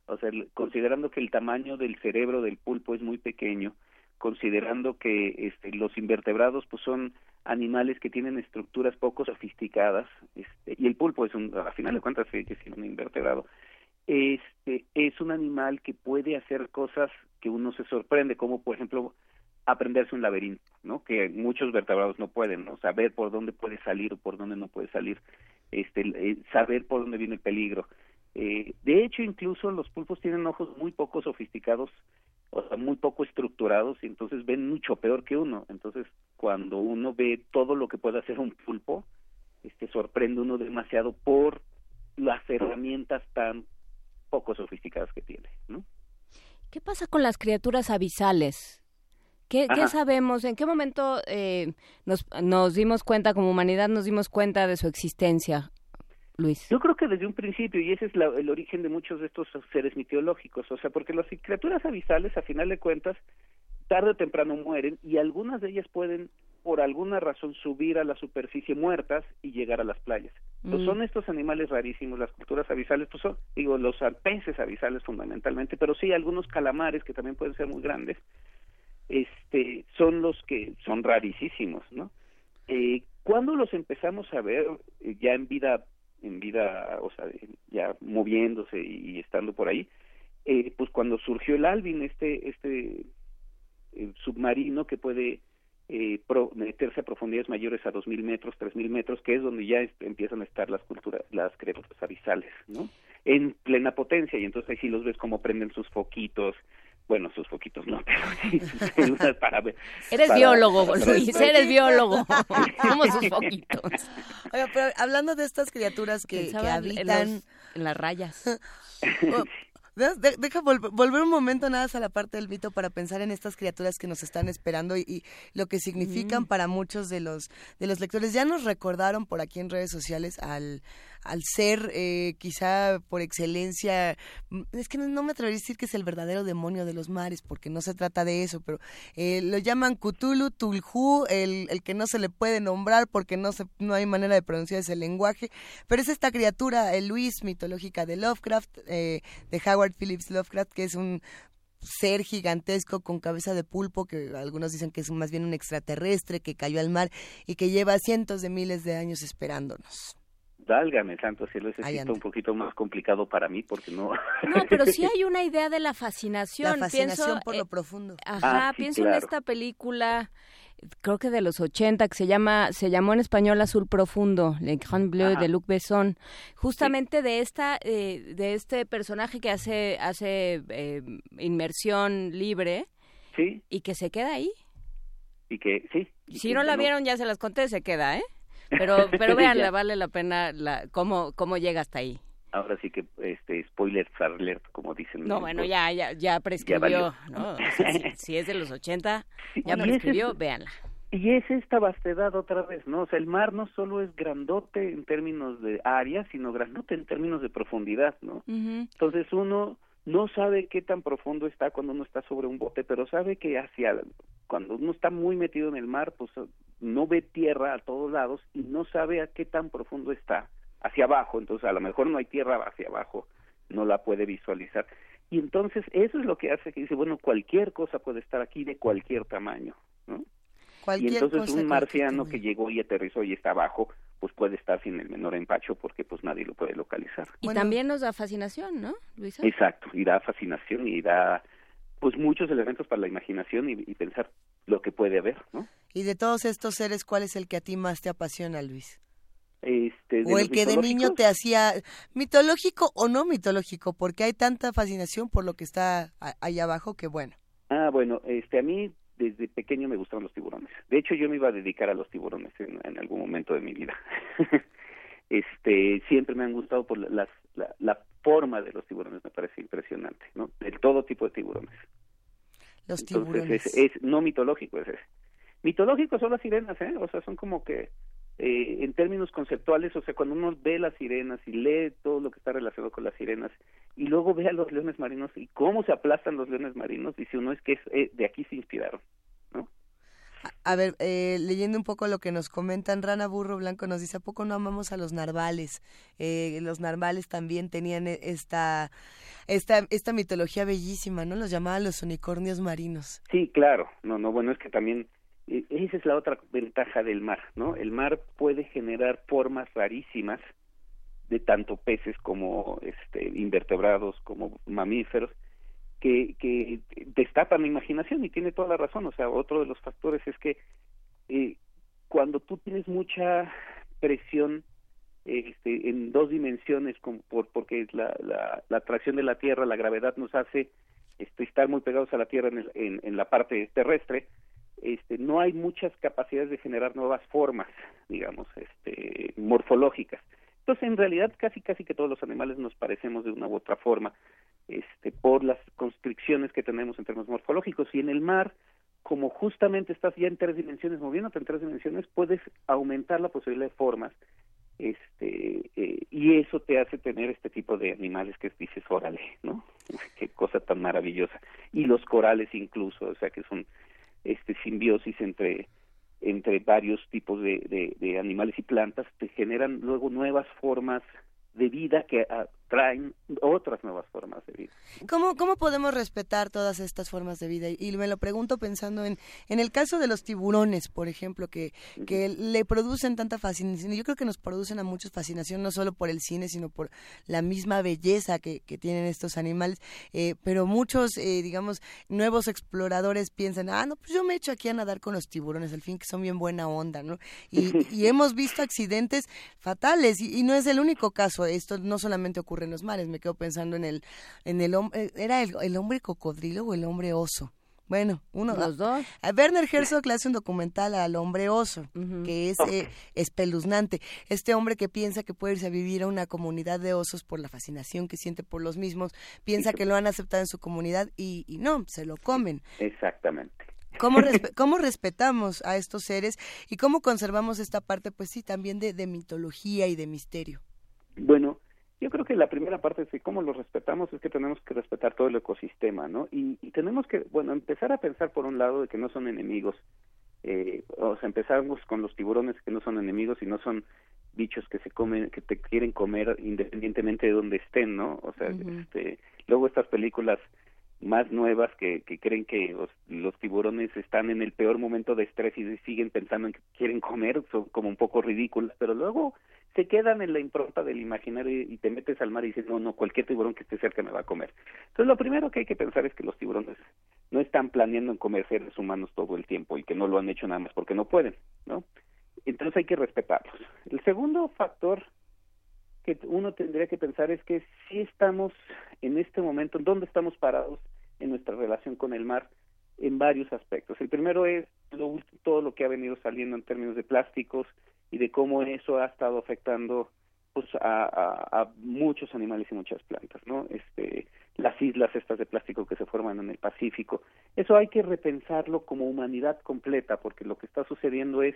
O sea, considerando que el tamaño del cerebro del pulpo es muy pequeño, considerando que este, los invertebrados pues son animales que tienen estructuras poco sofisticadas este, y el pulpo es un a final de cuentas es un invertebrado este es un animal que puede hacer cosas que uno se sorprende como por ejemplo aprenderse un laberinto no que muchos vertebrados no pueden no saber por dónde puede salir o por dónde no puede salir este eh, saber por dónde viene el peligro eh, de hecho incluso los pulpos tienen ojos muy poco sofisticados o sea, muy poco estructurados y entonces ven mucho peor que uno. Entonces, cuando uno ve todo lo que puede hacer un pulpo, este sorprende uno demasiado por las herramientas tan poco sofisticadas que tiene, ¿no? ¿Qué pasa con las criaturas abisales? ¿Qué, ¿Qué, sabemos? ¿En qué momento eh, nos, nos dimos cuenta, como humanidad, nos dimos cuenta de su existencia? Yo creo que desde un principio, y ese es el origen de muchos de estos seres mitológicos, o sea, porque las criaturas abisales, a final de cuentas, tarde o temprano mueren y algunas de ellas pueden, por alguna razón, subir a la superficie muertas y llegar a las playas. Pues son estos animales rarísimos, las culturas abisales, pues son, digo, los peces abisales fundamentalmente, pero sí algunos calamares que también pueden ser muy grandes, este, son los que son rarísimos, ¿no? Eh, cuando los empezamos a ver eh, ya en vida en vida, o sea, ya moviéndose y, estando por ahí, eh, pues cuando surgió el Alvin, este, este eh, submarino que puede eh, meterse a profundidades mayores a 2.000 metros, 3.000 metros, que es donde ya empiezan a estar las culturas, las criaturas abisales, ¿no? En plena potencia, y entonces ahí sí los ves como prenden sus foquitos, bueno, sus foquitos no, pero sí para ver. Eres biólogo, Luis, eres biólogo. Como sus foquitos. Oiga, pero hablando de estas criaturas que, habitan... En, las rayas. Oh, deja volver un momento nada más a la parte del mito para pensar en estas criaturas que nos están esperando y, lo que significan para muchos de los de los lectores. Ya nos recordaron por aquí en redes sociales al al ser eh, quizá por excelencia, mm, es que no, me atrevería a decir que es el verdadero demonio de los mares, porque no se trata de eso, pero eh, lo llaman Cthulhu, Tulhu, el, el que no se le puede nombrar porque no, se, no hay manera de pronunciar ese lenguaje, pero es esta criatura, el Luis mitológica de Lovecraft, eh, de Howard Phillips Lovecraft, que es un ser gigantesco con cabeza de pulpo, que algunos dicen que es más bien un extraterrestre que cayó al mar y que lleva cientos de miles de años esperándonos. Válgame, santo cielo, ese es un poquito más complicado para mí porque no... No, pero sí hay una idea de la fascinación. La fascinación por lo eh, profundo. Ajá, ah, pienso en esta película, creo que de los 80, que se llama, se llamó en español Azul Profundo, Le Grand Bleu de Luc Besson, justamente de esta, eh, de este personaje que hace, hace eh, inmersión libre sí. y que se queda ahí. Y que, sí. si no la vieron, ya se las conté, se queda, ¿eh? Pero, pero véanla, vale la pena la, cómo, cómo llega hasta ahí. Ahora sí que, este, spoiler alert, como dicen. No, bueno, ya, ya, ya prescribió, ¿no? si, es de los 80, ya prescribió, véanla. Y es esta vastedad otra vez, ¿no? O sea, el mar no solo es grandote en términos de área, sino grandote en términos de profundidad, ¿no? Entonces uno no sabe qué tan profundo está cuando uno está sobre un bote, pero sabe que hacia cuando uno está muy metido en el mar, pues no ve tierra a todos lados y no sabe a qué tan profundo está hacia abajo, entonces a lo mejor no hay tierra hacia abajo, no la puede visualizar. Y entonces eso es lo que hace que dice, bueno, cualquier cosa puede estar aquí de cualquier tamaño, ¿no? Y entonces un marciano que llegó y aterrizó y está abajo, pues puede estar sin el menor empacho porque pues nadie lo puede localizar. Y también nos da fascinación, ¿no, Luisa? Exacto, y da fascinación y da pues muchos elementos para la imaginación y, pensar lo que puede haber, ¿no? Y de todos estos seres, ¿cuál es el que a ti más te apasiona, Luis? Este, o el que de niño te hacía mitológico o no mitológico, porque hay tanta fascinación por lo que está ahí abajo que bueno. Ah, bueno, este a mí desde pequeño me gustaron los tiburones. De hecho, yo me iba a dedicar a los tiburones en, algún momento de mi vida. este, siempre me han gustado por la, la, forma de los tiburones, me parece impresionante, ¿no? De todo tipo de tiburones. Los tiburones. es, no mitológico, es ese. Mitológico son las sirenas, ¿eh? O sea, son como que eh, en términos conceptuales, o sea, cuando uno ve las sirenas y lee todo lo que está relacionado con las sirenas y luego ve a los leones marinos y cómo se aplastan los leones marinos, dice uno es que eh, de aquí se inspiraron, ¿no? A ver, eh, leyendo un poco lo que nos comentan, Rana Burro Blanco nos dice, ¿a poco no amamos a los narvales? los narvales también tenían esta, esta, esta mitología bellísima, ¿no? Los llamaban los unicornios marinos. Sí, claro. No, no, bueno, es que también e, esa es la otra ventaja del mar, ¿no? El mar puede generar formas rarísimas de tanto peces como este invertebrados como mamíferos que, que destapan la imaginación y tiene toda la razón o sea otro de los factores es que eh, cuando tú tienes mucha presión este, en dos dimensiones como por, porque la, la, la atracción de la tierra la gravedad nos hace este, estar muy pegados a la tierra en, el, en, en la parte terrestre este, no hay muchas capacidades de generar nuevas formas, digamos, este, morfológicas. Entonces, en realidad, casi casi que todos los animales nos parecemos de una u otra forma, este, por las constricciones que tenemos en términos morfológicos. Y en el mar, como justamente estás ya en tres dimensiones, moviéndote en tres dimensiones, puedes aumentar la posibilidad de formas, este, eh, y eso te hace tener este tipo de animales que dices, órale, ¿no? Qué cosa tan maravillosa. Y los corales incluso, o sea, que son este simbiosis entre entre varios tipos de, de, de animales y plantas te generan luego nuevas formas de vida que traen otras nuevas formas de vida. ¿Cómo, ¿Cómo podemos respetar todas estas formas de vida? Y me lo pregunto pensando en, en el caso de los tiburones, por ejemplo, que, que le producen tanta fascinación. Yo creo que nos producen a muchos fascinación, no solo por el cine, sino por la misma belleza que, que tienen estos animales. Eh, pero muchos, eh, digamos, nuevos exploradores piensan, ah, no, pues yo me echo aquí a nadar con los tiburones, al fin que son bien buena onda, ¿no? Y, y hemos visto accidentes fatales y, y no es el único caso. Esto no solamente ocurre en los mares. Me quedo pensando en el, en el hombre, eh, ¿era el, hombre cocodrilo o el hombre oso? Bueno, uno los dos. Werner Herzog le hace un documental al hombre oso, que es eh, espeluznante. Este hombre que piensa que puede irse a vivir a una comunidad de osos por la fascinación que siente por los mismos, piensa que lo han aceptado en su comunidad y, no, se lo comen. Exactamente. ¿Cómo, ¿Cómo, respetamos a estos seres y cómo conservamos esta parte, pues sí, también de, de mitología y de misterio? Bueno, yo creo que la primera parte de cómo los respetamos es que tenemos que respetar todo el ecosistema, ¿no? Y, tenemos que, bueno, empezar a pensar por un lado de que no son enemigos. Eh, o sea, empezamos con los tiburones que no son enemigos y no son bichos que se comen, que te quieren comer independientemente de donde estén, ¿no? O sea, este, luego estas películas más nuevas que, que creen que los, tiburones están en el peor momento de estrés y siguen pensando en que quieren comer, son como un poco ridículas, pero luego se quedan en la impronta del imaginario y te metes al mar y dices, no, no, cualquier tiburón que esté cerca me va a comer. Entonces lo primero que hay que pensar es que los tiburones no están planeando en comer seres humanos todo el tiempo y que no lo han hecho nada más porque no pueden, ¿no? Entonces hay que respetarlos. El segundo factor que uno tendría que pensar es que si estamos en este momento, ¿dónde estamos parados en nuestra relación con el mar? En varios aspectos. El primero es todo lo que ha venido saliendo en términos de plásticos y de cómo eso ha estado afectando pues a, muchos animales y muchas plantas, ¿no? Este, las islas estas de plástico que se forman en el Pacífico. Eso hay que repensarlo como humanidad completa, porque lo que está sucediendo es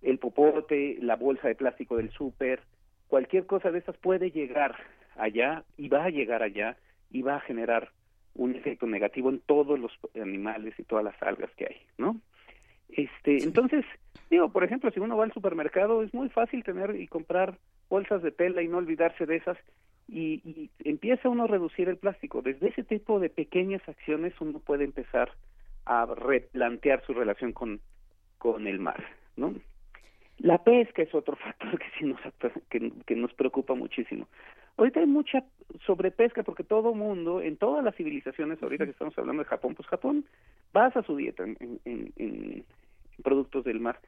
el popote, la bolsa de plástico del súper, cualquier cosa de esas puede llegar allá y va a llegar allá y va a generar un efecto negativo en todos los animales y todas las algas que hay, ¿no? Este, entonces, digo, por ejemplo, si uno va al supermercado es muy fácil tener y comprar bolsas de tela y no olvidarse de esas y, y empieza uno a reducir el plástico. Desde ese tipo de pequeñas acciones uno puede empezar a replantear su relación con, con el mar, ¿no? La pesca es otro factor que sí nos, que, que nos preocupa muchísimo. Ahorita hay mucha sobrepesca porque todo mundo, en todas las civilizaciones, ahorita que estamos hablando de Japón, pues Japón basa su dieta en, en, en productos del mar.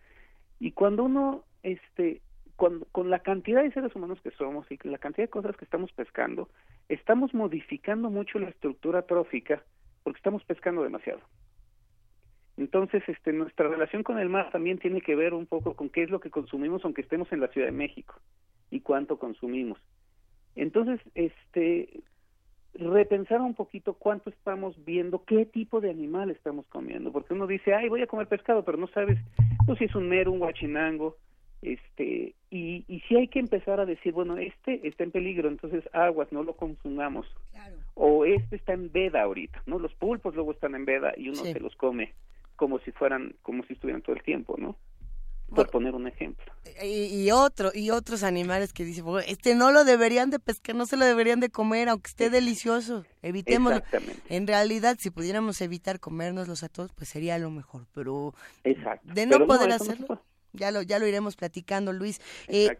Y cuando uno, este, con, con la cantidad de seres humanos que somos y la cantidad de cosas que estamos pescando, estamos modificando mucho la estructura trófica porque estamos pescando demasiado. Entonces, este, nuestra relación con el mar también tiene que ver un poco con qué es lo que consumimos, aunque estemos en la Ciudad de México, y cuánto consumimos. Entonces, este, repensar un poquito cuánto estamos viendo, qué tipo de animal estamos comiendo, porque uno dice, ay, voy a comer pescado, pero no sabes pues, si es un mero, un guachinango, este, y, y si hay que empezar a decir, bueno, este está en peligro, entonces aguas, no lo consumamos, o este está en veda ahorita, ¿no? Los pulpos luego están en veda y uno se los come como si fueran, como si estuvieran todo el tiempo, ¿no? Por poner un ejemplo. Y, otro, y otros animales que dicen, este no lo deberían de pescar, no se lo deberían de comer, aunque esté delicioso, evitémoslo. Exactamente. En realidad, si pudiéramos evitar comérnoslos a todos, pues sería lo mejor, pero Exacto. de no poder hacerlo, ya lo, ya lo iremos platicando, Luis. Eh,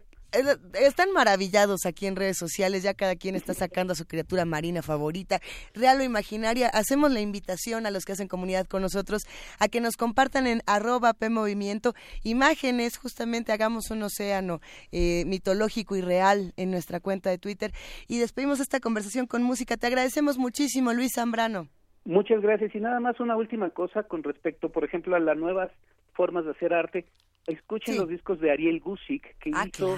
están maravillados aquí en redes sociales, ya cada quien está sacando a su criatura marina favorita, real o imaginaria. Hacemos la invitación a los que hacen comunidad con nosotros a que nos compartan en arroba PMovimiento imágenes, justamente hagamos un océano eh, mitológico y real en nuestra cuenta de Twitter. Y despedimos esta conversación con música. Te agradecemos muchísimo, Luis Zambrano. Muchas gracias. Y nada más una última cosa con respecto, por ejemplo, a las nuevas formas de hacer arte escuchen los discos de Ariel Gusick que ah, hizo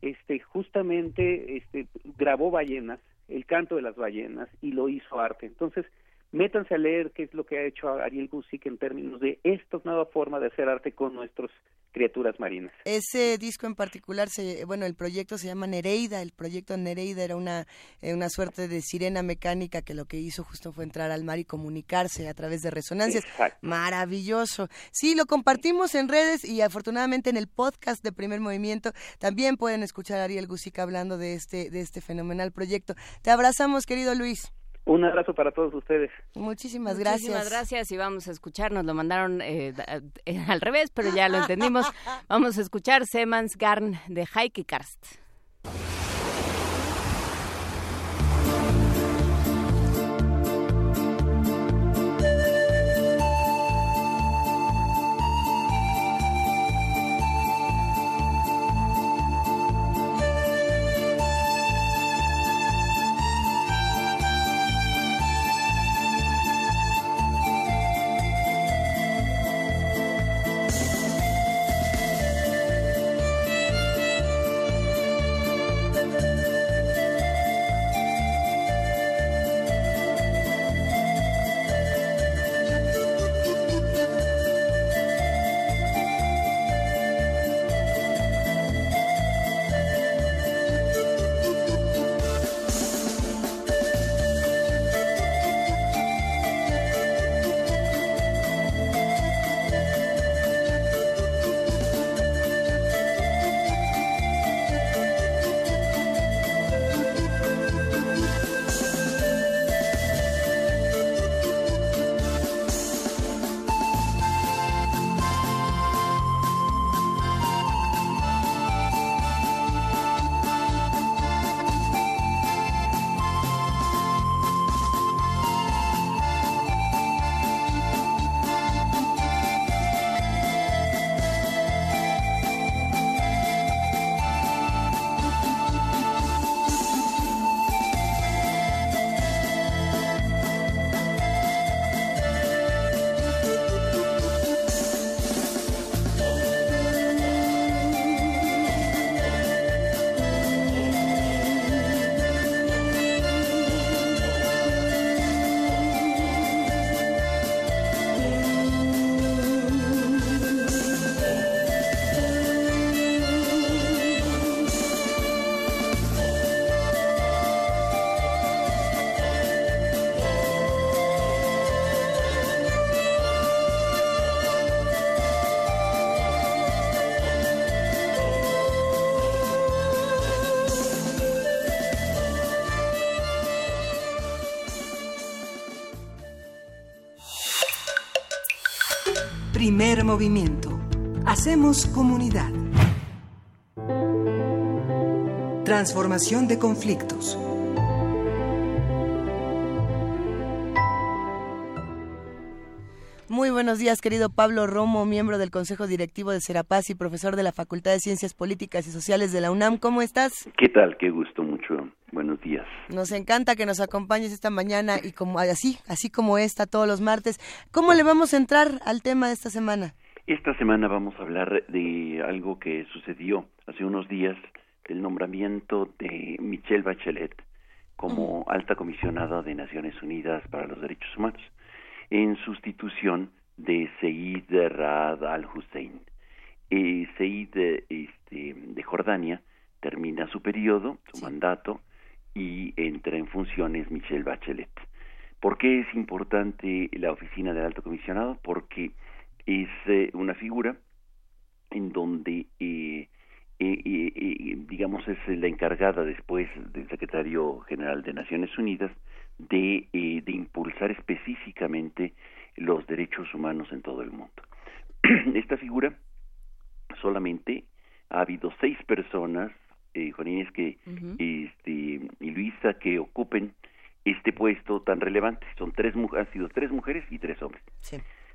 este justamente este grabó ballenas el canto de las ballenas y lo hizo arte. Entonces métanse a leer qué es lo que ha hecho Ariel Gusick en términos de esta nueva forma de hacer arte con nuestros criaturas marinas. Ese disco en particular, se, bueno, el proyecto se llama Nereida, el proyecto Nereida era una, eh, una suerte de sirena mecánica que lo que hizo justo fue entrar al mar y comunicarse a través de resonancias. Maravilloso. Sí, lo compartimos en redes y afortunadamente en el podcast de Primer Movimiento también pueden escuchar a Ariel Gusica hablando de este, de este fenomenal proyecto. Te abrazamos, querido Luis. Un abrazo para todos ustedes. Muchísimas gracias. Muchísimas gracias y vamos a escuchar, nos lo mandaron eh, eh, al revés, pero ya lo entendimos. vamos a escuchar Semans Garn de Heike Karst. Primer movimiento. Hacemos comunidad. Transformación de conflictos. Muy buenos días, querido Pablo Romo, miembro del Consejo Directivo de Serapaz y profesor de la Facultad de Ciencias Políticas y Sociales de la UNAM. ¿Cómo estás? ¿Qué tal? Qué gusto, mucho. Buenos días. Nos encanta que nos acompañes esta mañana y como así, así como esta todos los martes. ¿Cómo le vamos a entrar al tema de esta semana? Esta semana vamos a hablar de algo que sucedió hace unos días, el nombramiento de Michelle Bachelet como alta comisionada de Naciones Unidas para los Derechos Humanos en sustitución de Seid Raad al-Hussein. Eh, Seid este, de Jordania termina su periodo, su mandato, y entra en funciones Michelle Bachelet. ¿Por qué es importante la oficina del alto comisionado? Porque es eh, una figura en donde, eh, eh, digamos, es la encargada después del secretario general de Naciones Unidas de, de impulsar específicamente los derechos humanos en todo el mundo. Esta figura solamente ha habido seis personas, eh, Juan Inés que, este, y Luisa, que ocupen este puesto tan relevante. Son tres, han sido tres mujeres y tres hombres.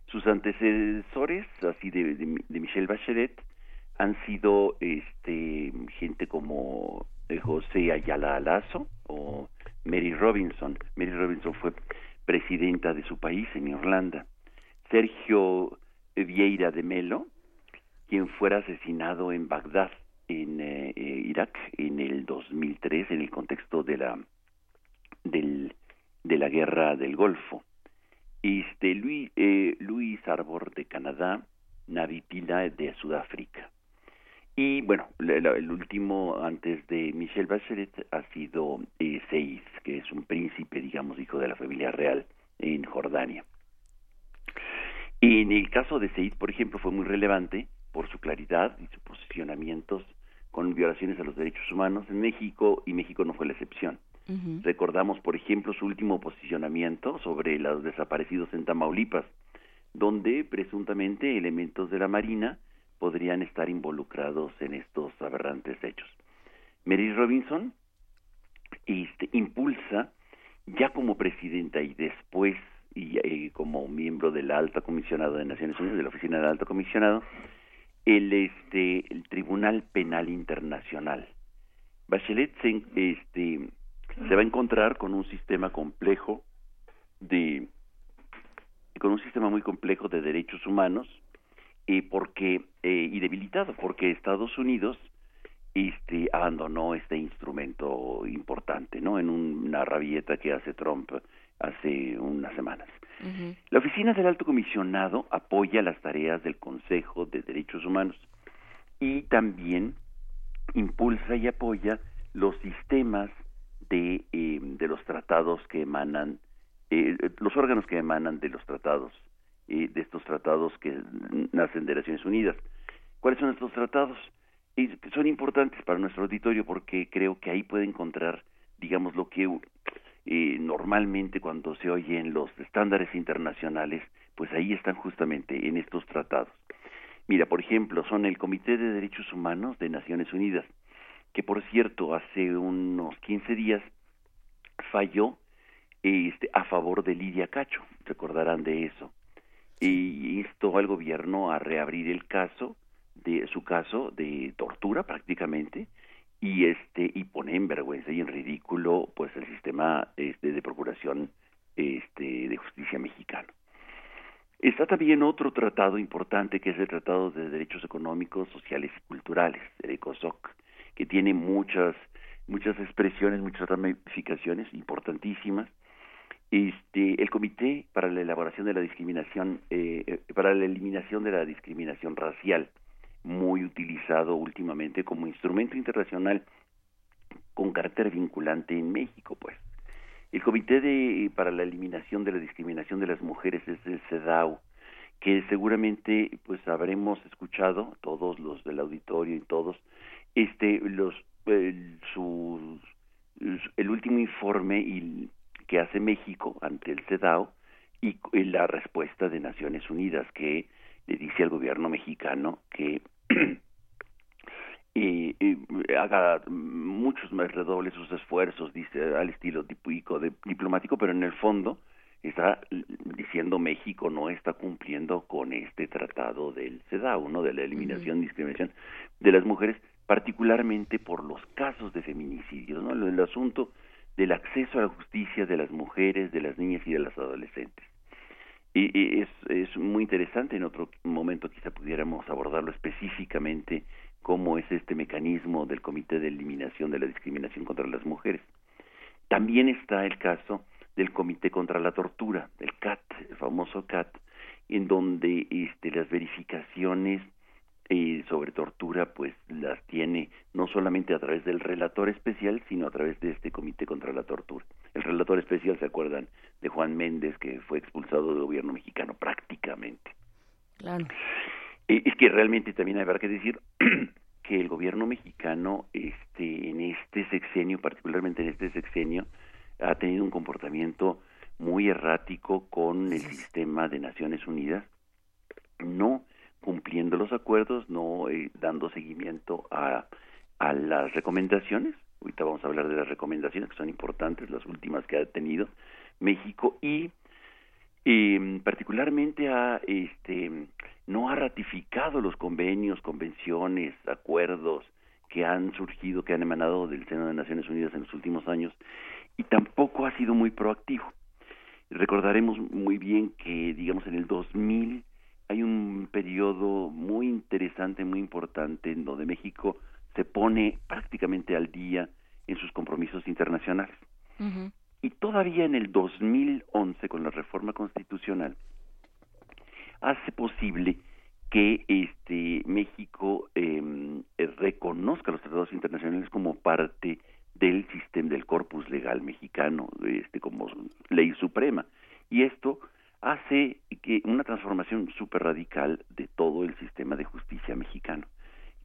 Sus antecesores, así de, de, Michelle Bachelet, han sido este, gente como eh, José Ayala Alazo o Mary Robinson. Mary Robinson fue presidenta de su país en Irlanda. Sergio Vieira de Melo, quien fuera asesinado en Bagdad, en eh, eh, Irak, en el 2003, en el contexto de la del, de la guerra del Golfo. Este Luis, eh, Luis Arbor de Canadá, Navi Pila de Sudáfrica. Y bueno, el último antes de Michelle Bachelet ha sido eh, Seiz, que es un príncipe, digamos, hijo de la familia real en Jordania. En el caso de Seiz, por ejemplo, fue muy relevante por su claridad y sus posicionamientos con violaciones a los derechos humanos en México y México no fue la excepción. Recordamos, por ejemplo, su último posicionamiento sobre los desaparecidos en Tamaulipas, donde presuntamente elementos de la Marina podrían estar involucrados en estos aberrantes hechos. Mary Robinson este, impulsa, ya como presidenta y después y, eh, como miembro del alta comisionado de Naciones Unidas, de la oficina del alto comisionado, el, este, el Tribunal Penal Internacional. Bachelet se, este, se va a encontrar con un sistema complejo de con un sistema muy complejo de derechos humanos eh, porque eh, y debilitado porque Estados Unidos este abandonó este instrumento importante no en una rabieta que hace Trump hace unas semanas la oficina del alto comisionado apoya las tareas del Consejo de Derechos Humanos y también impulsa y apoya los sistemas de, eh, de los tratados que emanan eh, los órganos que emanan de los tratados de estos tratados que nacen de Naciones Unidas. ¿Cuáles son estos tratados? Y son importantes para nuestro auditorio porque creo que ahí puede encontrar, digamos, lo que eh, normalmente cuando se oyen los estándares internacionales, pues ahí están justamente en estos tratados. Mira, por ejemplo, son el Comité de Derechos Humanos de Naciones Unidas, que por cierto hace unos 15 días falló este, a favor de Lidia Cacho, recordarán de eso y instó al gobierno a reabrir el caso de su caso de tortura prácticamente y este y pone en vergüenza y en ridículo pues el sistema este de procuración este de justicia mexicano. Está también otro tratado importante que es el Tratado de Derechos Económicos, Sociales y Culturales, el ECOSOC, que tiene muchas muchas expresiones, muchas ramificaciones importantísimas este, el Comité para la elaboración de la discriminación, eh, eh, para la eliminación de la discriminación racial, muy utilizado últimamente como instrumento internacional con carácter vinculante en México, pues. El Comité de, para la Eliminación de la Discriminación de las Mujeres es el CEDAW, que seguramente pues habremos escuchado todos los del auditorio y todos este los el, el último informe y que hace México ante el CEDAW y la respuesta de Naciones Unidas que le dice al gobierno mexicano que y, haga muchos más redobles sus esfuerzos, dice al estilo típico de, diplomático, pero en el fondo está diciendo México no está cumpliendo con este tratado del CEDAW, ¿no? de la eliminación y discriminación de las mujeres, particularmente por los casos de feminicidio, ¿no? el asunto del acceso a la justicia de las mujeres, de las niñas y de las adolescentes. Y, es, es muy interesante, en otro momento quizá pudiéramos abordarlo específicamente, cómo es este mecanismo del Comité de Eliminación de la Discriminación contra las Mujeres. También está el caso del Comité contra la Tortura, el CAT, el famoso CAT, en donde este, las verificaciones eh, sobre tortura pues las tiene no solamente a través del relator especial, sino a través de este Comité contra la Tortura. El relator especial, ¿se acuerdan? De Juan Méndez, que fue expulsado del gobierno mexicano prácticamente. Claro. Es que realmente también hay que decir que el gobierno mexicano este, en este sexenio, particularmente en este sexenio, ha tenido un comportamiento muy errático con el sistema de Naciones Unidas, no cumpliendo los acuerdos, no eh, dando seguimiento a, a las recomendaciones. Ahorita vamos a hablar de las recomendaciones que son importantes, las últimas que ha tenido México y eh, particularmente a este no ha ratificado los convenios, convenciones, acuerdos que han surgido, que han emanado del seno de Naciones Unidas en los últimos años y tampoco ha sido muy proactivo. Recordaremos muy bien que, digamos, en el 2000 hay un periodo muy interesante, muy importante, en donde México se pone prácticamente al día en sus compromisos internacionales. Y todavía en el 2011, con la reforma constitucional, hace posible que este México em, reconozca los tratados internacionales como parte del sistema del corpus legal mexicano, este como ley suprema. Y esto hace que una transformación súper radical de todo el sistema de justicia mexicano,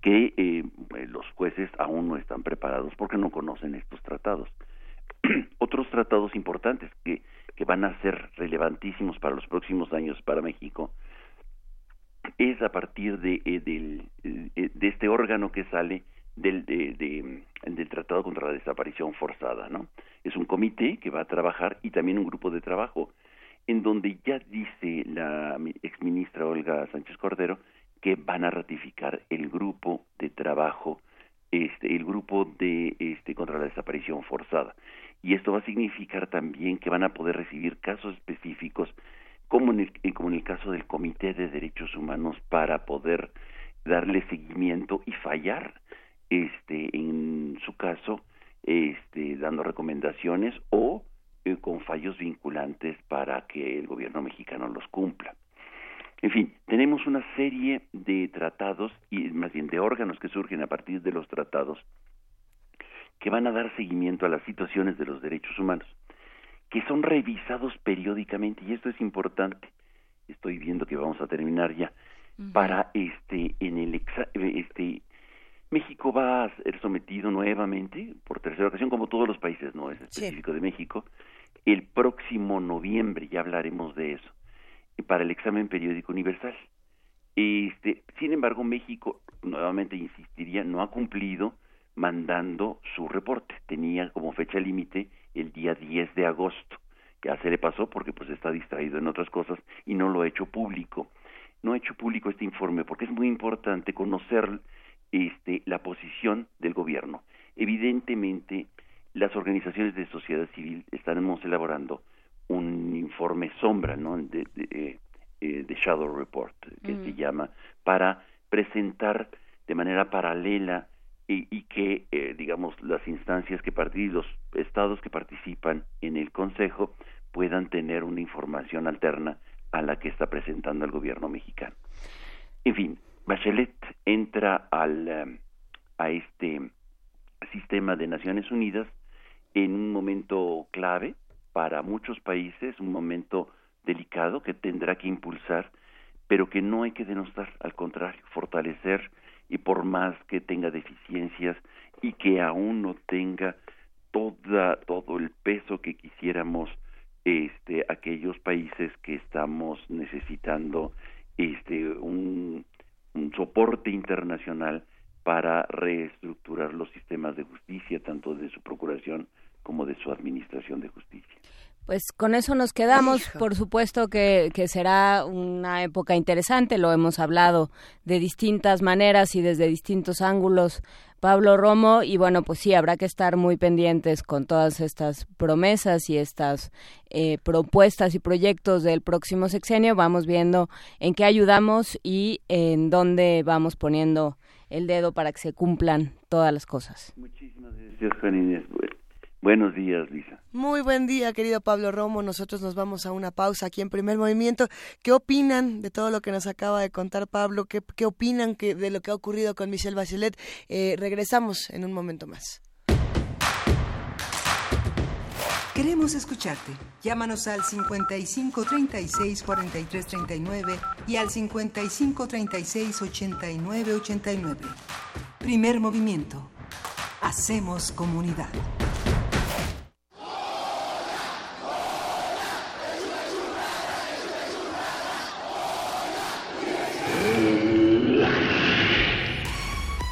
que eh, los jueces aún no están preparados porque no conocen estos tratados. Otros tratados importantes que, que van a ser relevantísimos para los próximos años para México es a partir de, eh, del, eh, de este órgano que sale del, de, del Tratado contra la Desaparición Forzada, ¿no? Es un comité que va a trabajar y también un grupo de trabajo en donde ya dice la exministra Olga Sánchez Cordero que van a ratificar el grupo de trabajo, este, el grupo de este contra la desaparición forzada. Y esto va a significar también que van a poder recibir casos específicos, como en el, como en el caso del Comité de Derechos Humanos, para poder darle seguimiento y fallar este en su caso este dando recomendaciones o eh, con fallos vinculantes para que el gobierno mexicano los cumpla. En fin, tenemos una serie de tratados y más bien de órganos que surgen a partir de los tratados que van a dar seguimiento a las situaciones de los derechos humanos, que son revisados periódicamente y esto es importante. Estoy viendo que vamos a terminar ya. Para este en el este México va a ser sometido nuevamente, por tercera ocasión, como todos los países, no es específico de México, el próximo noviembre, ya hablaremos de eso, para el examen periódico universal. Este, sin embargo, México, nuevamente insistiría, no ha cumplido mandando su reporte. Tenía como fecha límite el día 10 de agosto. Ya se le pasó porque pues está distraído en otras cosas y no lo ha hecho público. No ha hecho público este informe porque es muy importante conocer este, la posición del gobierno. Evidentemente, las organizaciones de sociedad civil estamos elaborando un informe sombra, ¿no? De, de, eh, Shadow Report, que se llama, para presentar de manera paralela y, y que, eh, digamos, las instancias que participan, los estados que participan en el Consejo puedan tener una información alterna a la que está presentando el gobierno mexicano. En fin, Bachelet entra al, eh, a este sistema de Naciones Unidas en un momento clave para muchos países, un momento delicado que tendrá que impulsar, pero que no hay que denostar, al contrario, fortalecer y por más que tenga deficiencias y que aún no tenga toda todo el peso que quisiéramos este aquellos países que estamos necesitando este un, un soporte internacional para reestructurar los sistemas de justicia, tanto de su procuración como de su administración de justicia. Pues con eso nos quedamos. Por supuesto que, que, será una época interesante, lo hemos hablado de distintas maneras y desde distintos ángulos, Pablo Romo. Y bueno, pues sí, habrá que estar muy pendientes con todas estas promesas y estas eh, propuestas y proyectos del próximo sexenio. Vamos viendo en qué ayudamos y en dónde vamos poniendo el dedo para que se cumplan todas las cosas. Muchísimas gracias, Juan Buenos días, Lisa. Muy buen día, querido Pablo Romo. Nosotros nos vamos a una pausa aquí en Primer Movimiento. ¿Qué opinan de todo lo que nos acaba de contar Pablo? ¿Qué, qué opinan de lo que ha ocurrido con Michelle Bachelet? Eh, regresamos en un momento más. Queremos escucharte. Llámanos al 55 36 43 39 y al 55 36 89 89. Primer movimiento. Hacemos comunidad.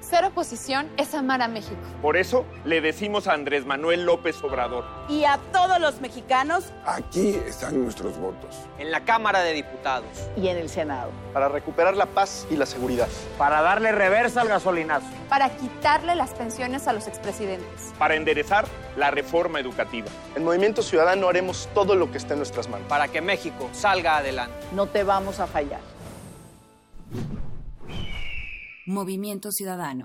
Ser oposición es amar a México. Por eso le decimos a Andrés Manuel López Obrador. Y a todos los mexicanos. Aquí están nuestros votos. En la Cámara de Diputados. Y en el Senado. Para recuperar la paz y la seguridad. Para darle reversa al gasolinazo. Para quitarle las pensiones a los expresidentes. Para enderezar la reforma educativa. En Movimiento Ciudadano haremos todo lo que esté en nuestras manos. Para que México salga adelante. No te vamos a fallar. Movimiento Ciudadano.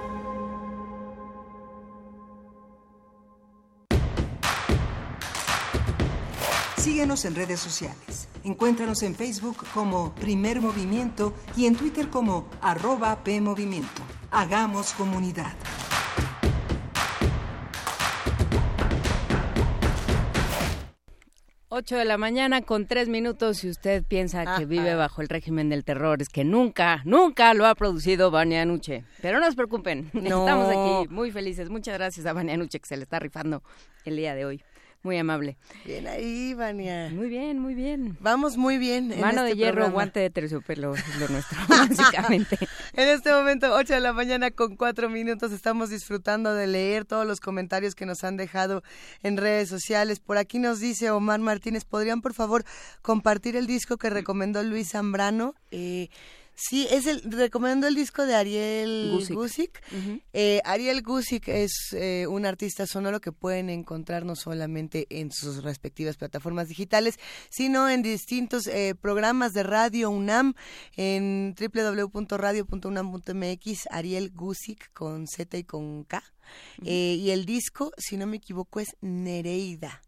Síguenos en redes sociales. Encuéntranos en Facebook como Primer Movimiento y en Twitter como arroba PMovimiento. Hagamos comunidad. 8 de la mañana con 3 minutos. Si usted piensa que vive bajo el régimen del terror, es que nunca, nunca lo ha producido Vania Nuche. Pero no se preocupen, estamos aquí muy felices. Muchas gracias a Vania Nuche que se le está rifando el día de hoy. Muy amable. Bien ahí, Vania. Muy bien, muy bien. Vamos muy bien. Mano de este hierro, programa. guante de terciopelo es lo nuestro, básicamente. En este momento, 8 de la mañana con 4 minutos, estamos disfrutando de leer todos los comentarios que nos han dejado en redes sociales. Por aquí nos dice Omar Martínez, ¿podrían por favor compartir el disco que recomendó Luis Zambrano? Eh, sí, es el, recomendó el disco de Ariel. Gusick. Eh, Ariel Gusick es eh, un artista sonoro que pueden encontrar no solamente en sus respectivas plataformas digitales, sino en distintos eh, programas de Radio UNAM en www.radio.unam.mx, Ariel Gusick con Z y con K. Eh, y el disco, si no me equivoco, es Nereida.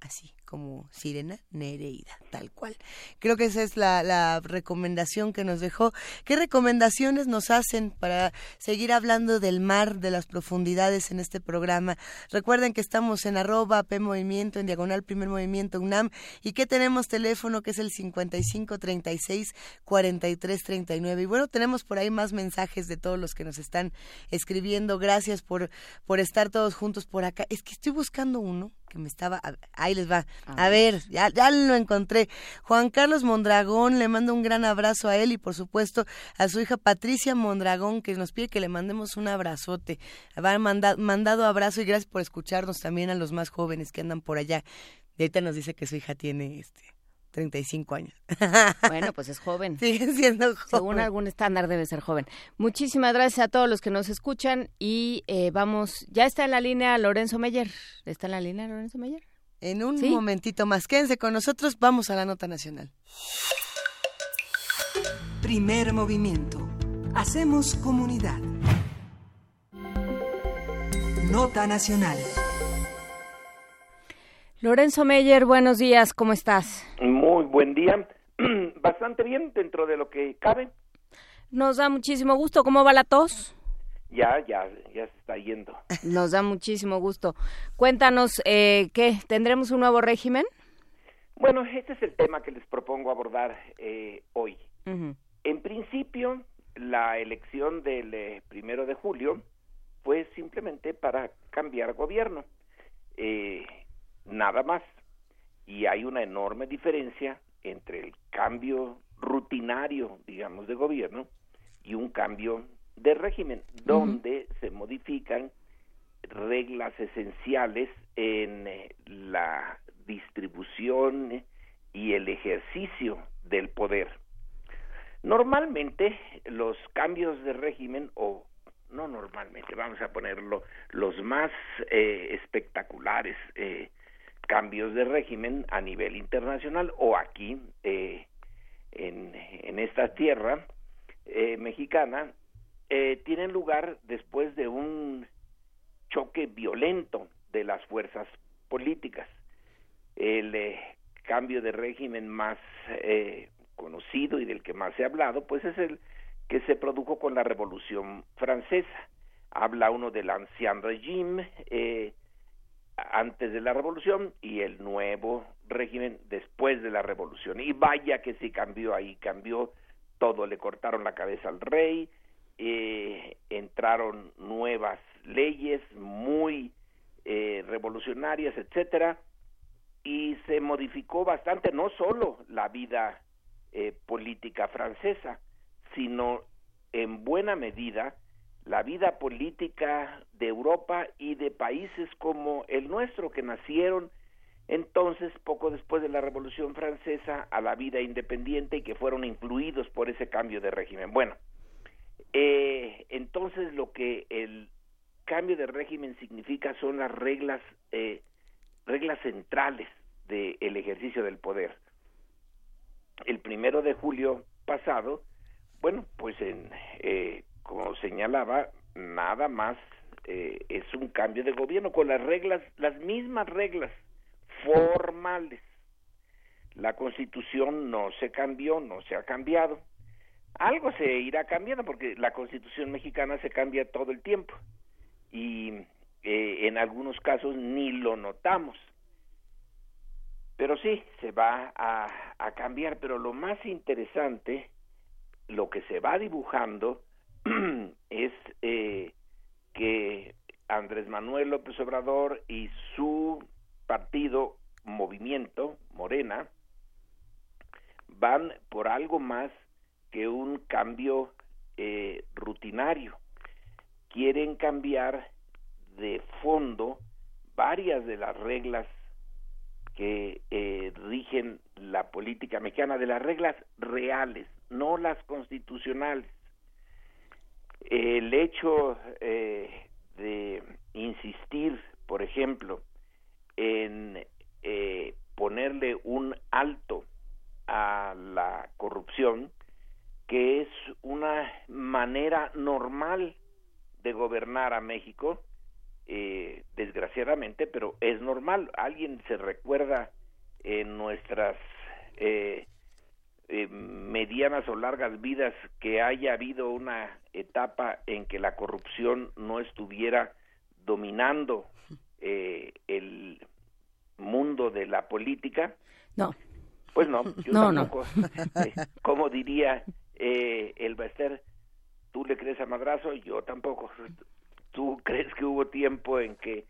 Así como Sirena Nereida, tal cual. Creo que esa es la, recomendación que nos dejó. ¿Qué recomendaciones nos hacen para seguir hablando del mar, de las profundidades en este programa? Recuerden que estamos en arroba P Movimiento, en diagonal Primer Movimiento UNAM, y que tenemos teléfono que es el 55 36 43 39. Y bueno, tenemos por ahí más mensajes de todos los que nos están escribiendo. Gracias por, por estar todos juntos por acá. Es que estoy buscando uno que me estaba... a- Ahí les va. A ver, ya, ya lo encontré. Juan Carlos Mondragón, le mando un gran abrazo a él y por supuesto a su hija Patricia Mondragón, que nos pide que le mandemos un abrazote. Va manda- mandado abrazo y gracias por escucharnos también a los más jóvenes que andan por allá. Y ahorita nos dice que su hija tiene este 35 años. Bueno, pues es joven. Sigue siendo joven. Según algún estándar debe ser joven. Muchísimas gracias a todos los que nos escuchan y eh, vamos, ya está en la línea Lorenzo Meyer. ¿Está en la línea Lorenzo Meyer? En un Sí. momentito más, quédense con nosotros, vamos a la nota nacional. Primer movimiento. Hacemos comunidad. Nota nacional. Lorenzo Meyer, buenos días, ¿cómo estás? Muy buen día. Bastante bien dentro de lo que cabe. Nos da muchísimo gusto. ¿Cómo va la tos? Ya, ya, ya se está yendo. Nos da muchísimo gusto. Cuéntanos, eh, ¿qué? ¿Tendremos un nuevo régimen? Bueno, este es el tema que les propongo abordar eh, hoy. En principio, la elección del eh, primero de julio fue simplemente para cambiar gobierno. Eh, nada más. Y hay una enorme diferencia entre el cambio rutinario, digamos, de gobierno y un cambio de régimen, donde se modifican reglas esenciales en eh, la distribución y el ejercicio del poder. Normalmente los cambios de régimen, o no normalmente, vamos a ponerlo, los más eh, espectaculares eh, cambios de régimen a nivel internacional o aquí eh, en, en esta tierra eh, mexicana eh, tienen lugar después de un choque violento de las fuerzas políticas. El eh, cambio de régimen más eh, conocido y del que más se ha hablado, pues es el que se produjo con la Revolución Francesa. Habla uno del ancien régime eh, antes de la Revolución y el nuevo régimen después de la Revolución. Y vaya que sí cambió ahí, cambió todo, le cortaron la cabeza al rey, eh, entraron nuevas leyes muy eh, revolucionarias, etcétera, y se modificó bastante no solo la vida eh, política francesa, sino en buena medida la vida política de Europa y de países como el nuestro que nacieron entonces poco después de la Revolución Francesa a la vida independiente y que fueron influidos por ese cambio de régimen. Bueno, eh, entonces lo que el cambio de régimen significa son las reglas eh, reglas centrales del ejercicio del poder. El primero de julio pasado, bueno, pues en, eh, como señalaba, nada más eh, es un cambio de gobierno con las reglas, las mismas reglas formales. La constitución no se cambió, no se ha cambiado. Algo se irá cambiando porque la constitución mexicana se cambia todo el tiempo y eh, en algunos casos ni lo notamos. pero sí, se va a, a cambiar, pero lo más interesante, lo que se va dibujando es eh, que Andrés Manuel López Obrador y su partido Movimiento Morena van por algo más que un cambio eh, rutinario. Quieren cambiar de fondo varias de las reglas que eh, rigen la política mexicana, de las reglas reales, no las constitucionales. El hecho eh, de insistir, por ejemplo, en eh, ponerle un alto a la corrupción, que es una manera normal de gobernar a México, eh, desgraciadamente, pero es normal. Alguien se recuerda en nuestras eh, eh, medianas o largas vidas que haya habido una etapa en que la corrupción no estuviera dominando el mundo de la política. No. Pues no, yo no, tampoco. como diría el Bester, tú le crees a Madrazo, yo tampoco. ¿Tú crees que hubo tiempo en que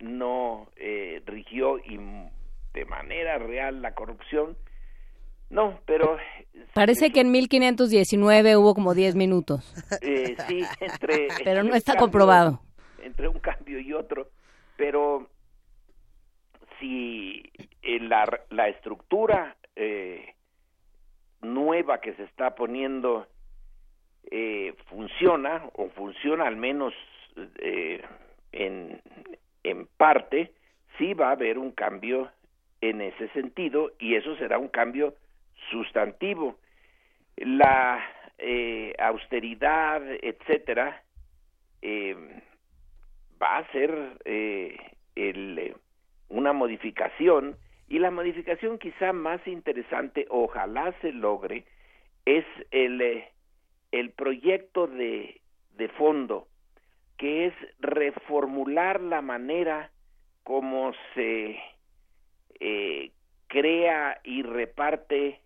no eh, rigió y de manera real la corrupción? No, pero... Parece que en 1519 hubo como 10 minutos. Eh, sí, entre... pero no está comprobado. Entre un cambio y otro. Pero si la, la estructura eh, nueva que se está poniendo eh, funciona, o funciona al menos eh, en, en parte, sí va a haber un cambio en ese sentido y eso será un cambio sustantivo. La eh, austeridad, etcétera, eh, va a ser eh, el, una modificación y la modificación quizá más interesante, ojalá se logre, es el, el proyecto de, de fondo que es reformular la manera como se crea y reparte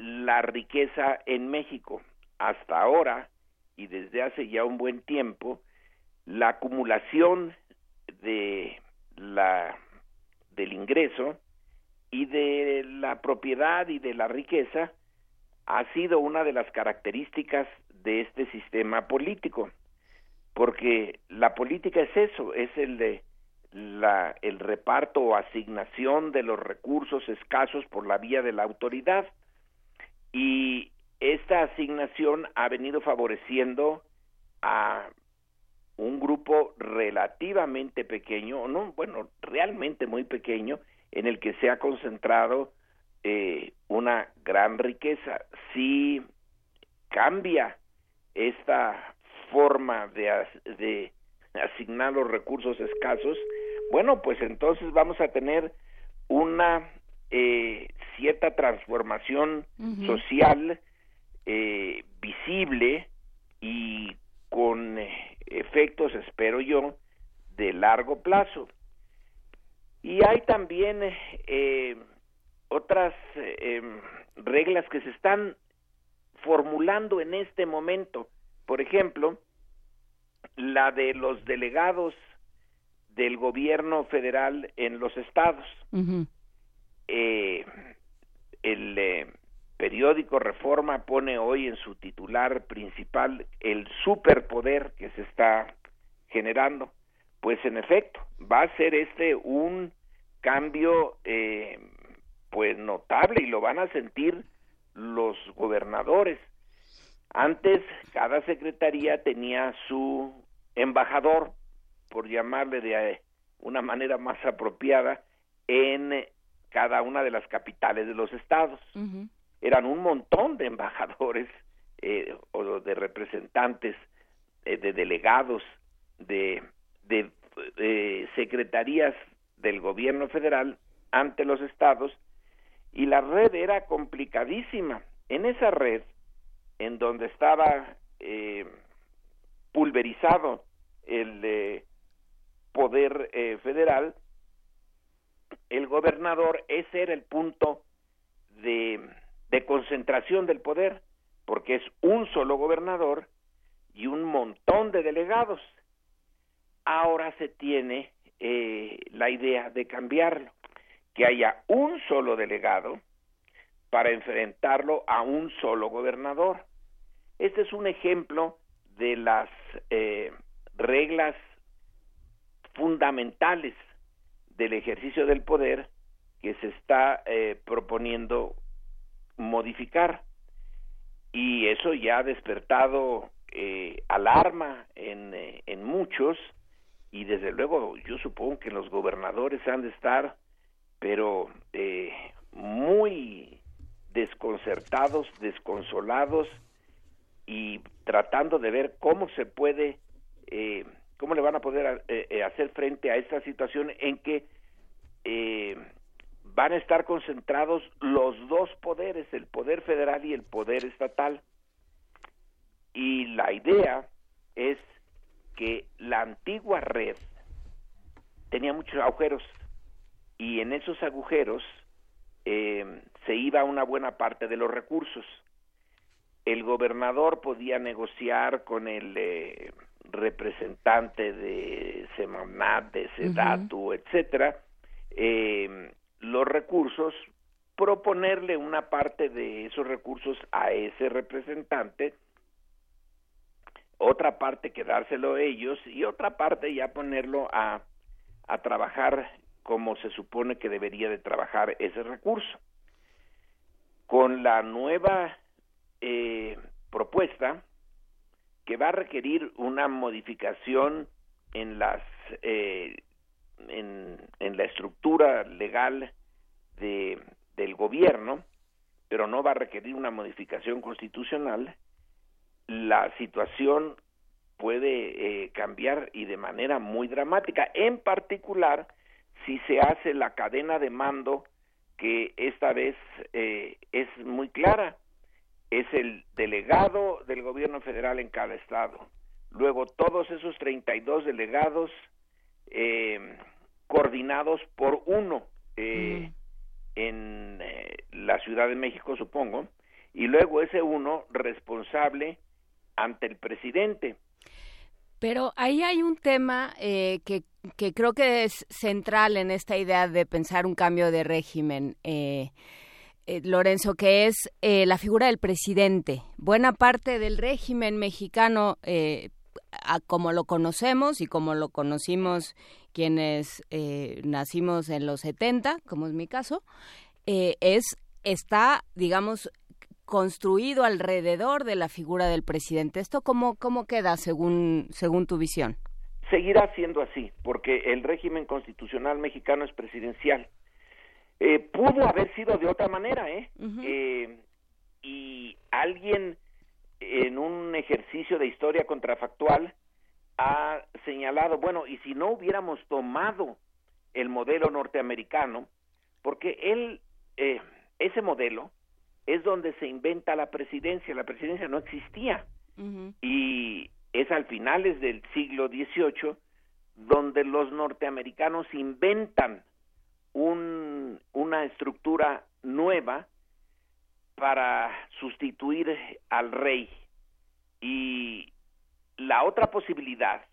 la riqueza en México. Hasta ahora, y desde hace ya un buen tiempo, la acumulación de la del ingreso y de la propiedad y de la riqueza ha sido una de las características de este sistema político porque la política es eso, es el de la, el reparto o asignación de los recursos escasos por la vía de la autoridad. Y esta asignación ha venido favoreciendo a un grupo relativamente pequeño, no, bueno, realmente muy pequeño, en el que se ha concentrado eh, una gran riqueza. Si cambia esta forma de, de asignar los recursos escasos, bueno, pues entonces vamos a tener una eh, cierta transformación social eh, visible y con eh, efectos, espero yo, de largo plazo. Y hay también eh, otras em, reglas que se están formulando en este momento. Por ejemplo, la de los delegados del gobierno federal en los estados. Eh, el eh, periódico Reforma pone hoy en su titular principal el superpoder que se está generando. Pues en efecto, va a ser este un cambio eh, pues notable y lo van a sentir los gobernadores. Antes cada secretaría tenía su embajador, por llamarle de una manera más apropiada, en cada una de las capitales de los estados. Eran un montón de embajadores eh, o de representantes, eh, de delegados, de, de, secretarías del gobierno federal ante los estados y la red era complicadísima. En esa red, en donde estaba eh, pulverizado el poder eh, federal, el gobernador, ese era el punto de, de concentración del poder, porque es un solo gobernador y un montón de delegados. Ahora se tiene eh, la idea de cambiarlo, que haya un solo delegado para enfrentarlo a un solo gobernador. Este es un ejemplo de las eh, reglas fundamentales del ejercicio del poder que se está eh, proponiendo modificar. Y eso ya ha despertado eh, alarma en, eh, en muchos. Y desde luego yo supongo que los gobernadores han de estar pero eh, muy desconcertados, desconsolados y tratando de ver cómo se puede, cómo le van a poder eh, eh, hacer frente a esta situación en que eh, van a estar concentrados los dos poderes, el poder federal y el poder estatal. Y la idea es que la antigua red tenía muchos agujeros y en esos agujeros eh, se iba una buena parte de los recursos. El gobernador podía negociar con el eh, representante de Semanat, de Sedatu, etcétera, eh, los recursos, proponerle una parte de esos recursos a ese representante, otra parte quedárselo a ellos y otra parte ya ponerlo a, a trabajar como se supone que debería de trabajar ese recurso. Con la nueva eh, propuesta, que va a requerir una modificación en las eh, en, la estructura legal de, del gobierno, pero no va a requerir una modificación constitucional, la situación puede eh, cambiar y de manera muy dramática, en particular si se hace la cadena de mando que esta vez eh, es muy clara, es el delegado del gobierno federal en cada estado. Luego todos esos 32 delegados eh, coordinados por uno eh, mm. en eh, la Ciudad de México, supongo, y luego ese uno responsable ante el presidente. Pero ahí hay un tema eh, que, que, creo que es central en esta idea de pensar un cambio de régimen. Eh, eh, Lorenzo, que es eh, la figura del presidente. Buena parte del régimen mexicano, eh, a, como lo conocemos y como lo conocimos quienes eh, nacimos en los 70, como es mi caso, es está, digamos, construido alrededor de la figura del presidente. ¿Esto cómo, cómo queda según, según tu visión? Seguirá siendo así, porque el régimen constitucional mexicano es presidencial. Eh, pudo haber sido de otra manera, ¿eh? Uh -huh. eh y alguien en un ejercicio de historia contrafactual ha señalado, bueno, y si no hubiéramos tomado el modelo norteamericano, porque él, eh, ese modelo es donde se inventa la presidencia, la presidencia no existía, uh -huh. y es al finales del siglo XVIII donde los norteamericanos inventan un, una estructura nueva para sustituir al rey. Y la otra posibilidad,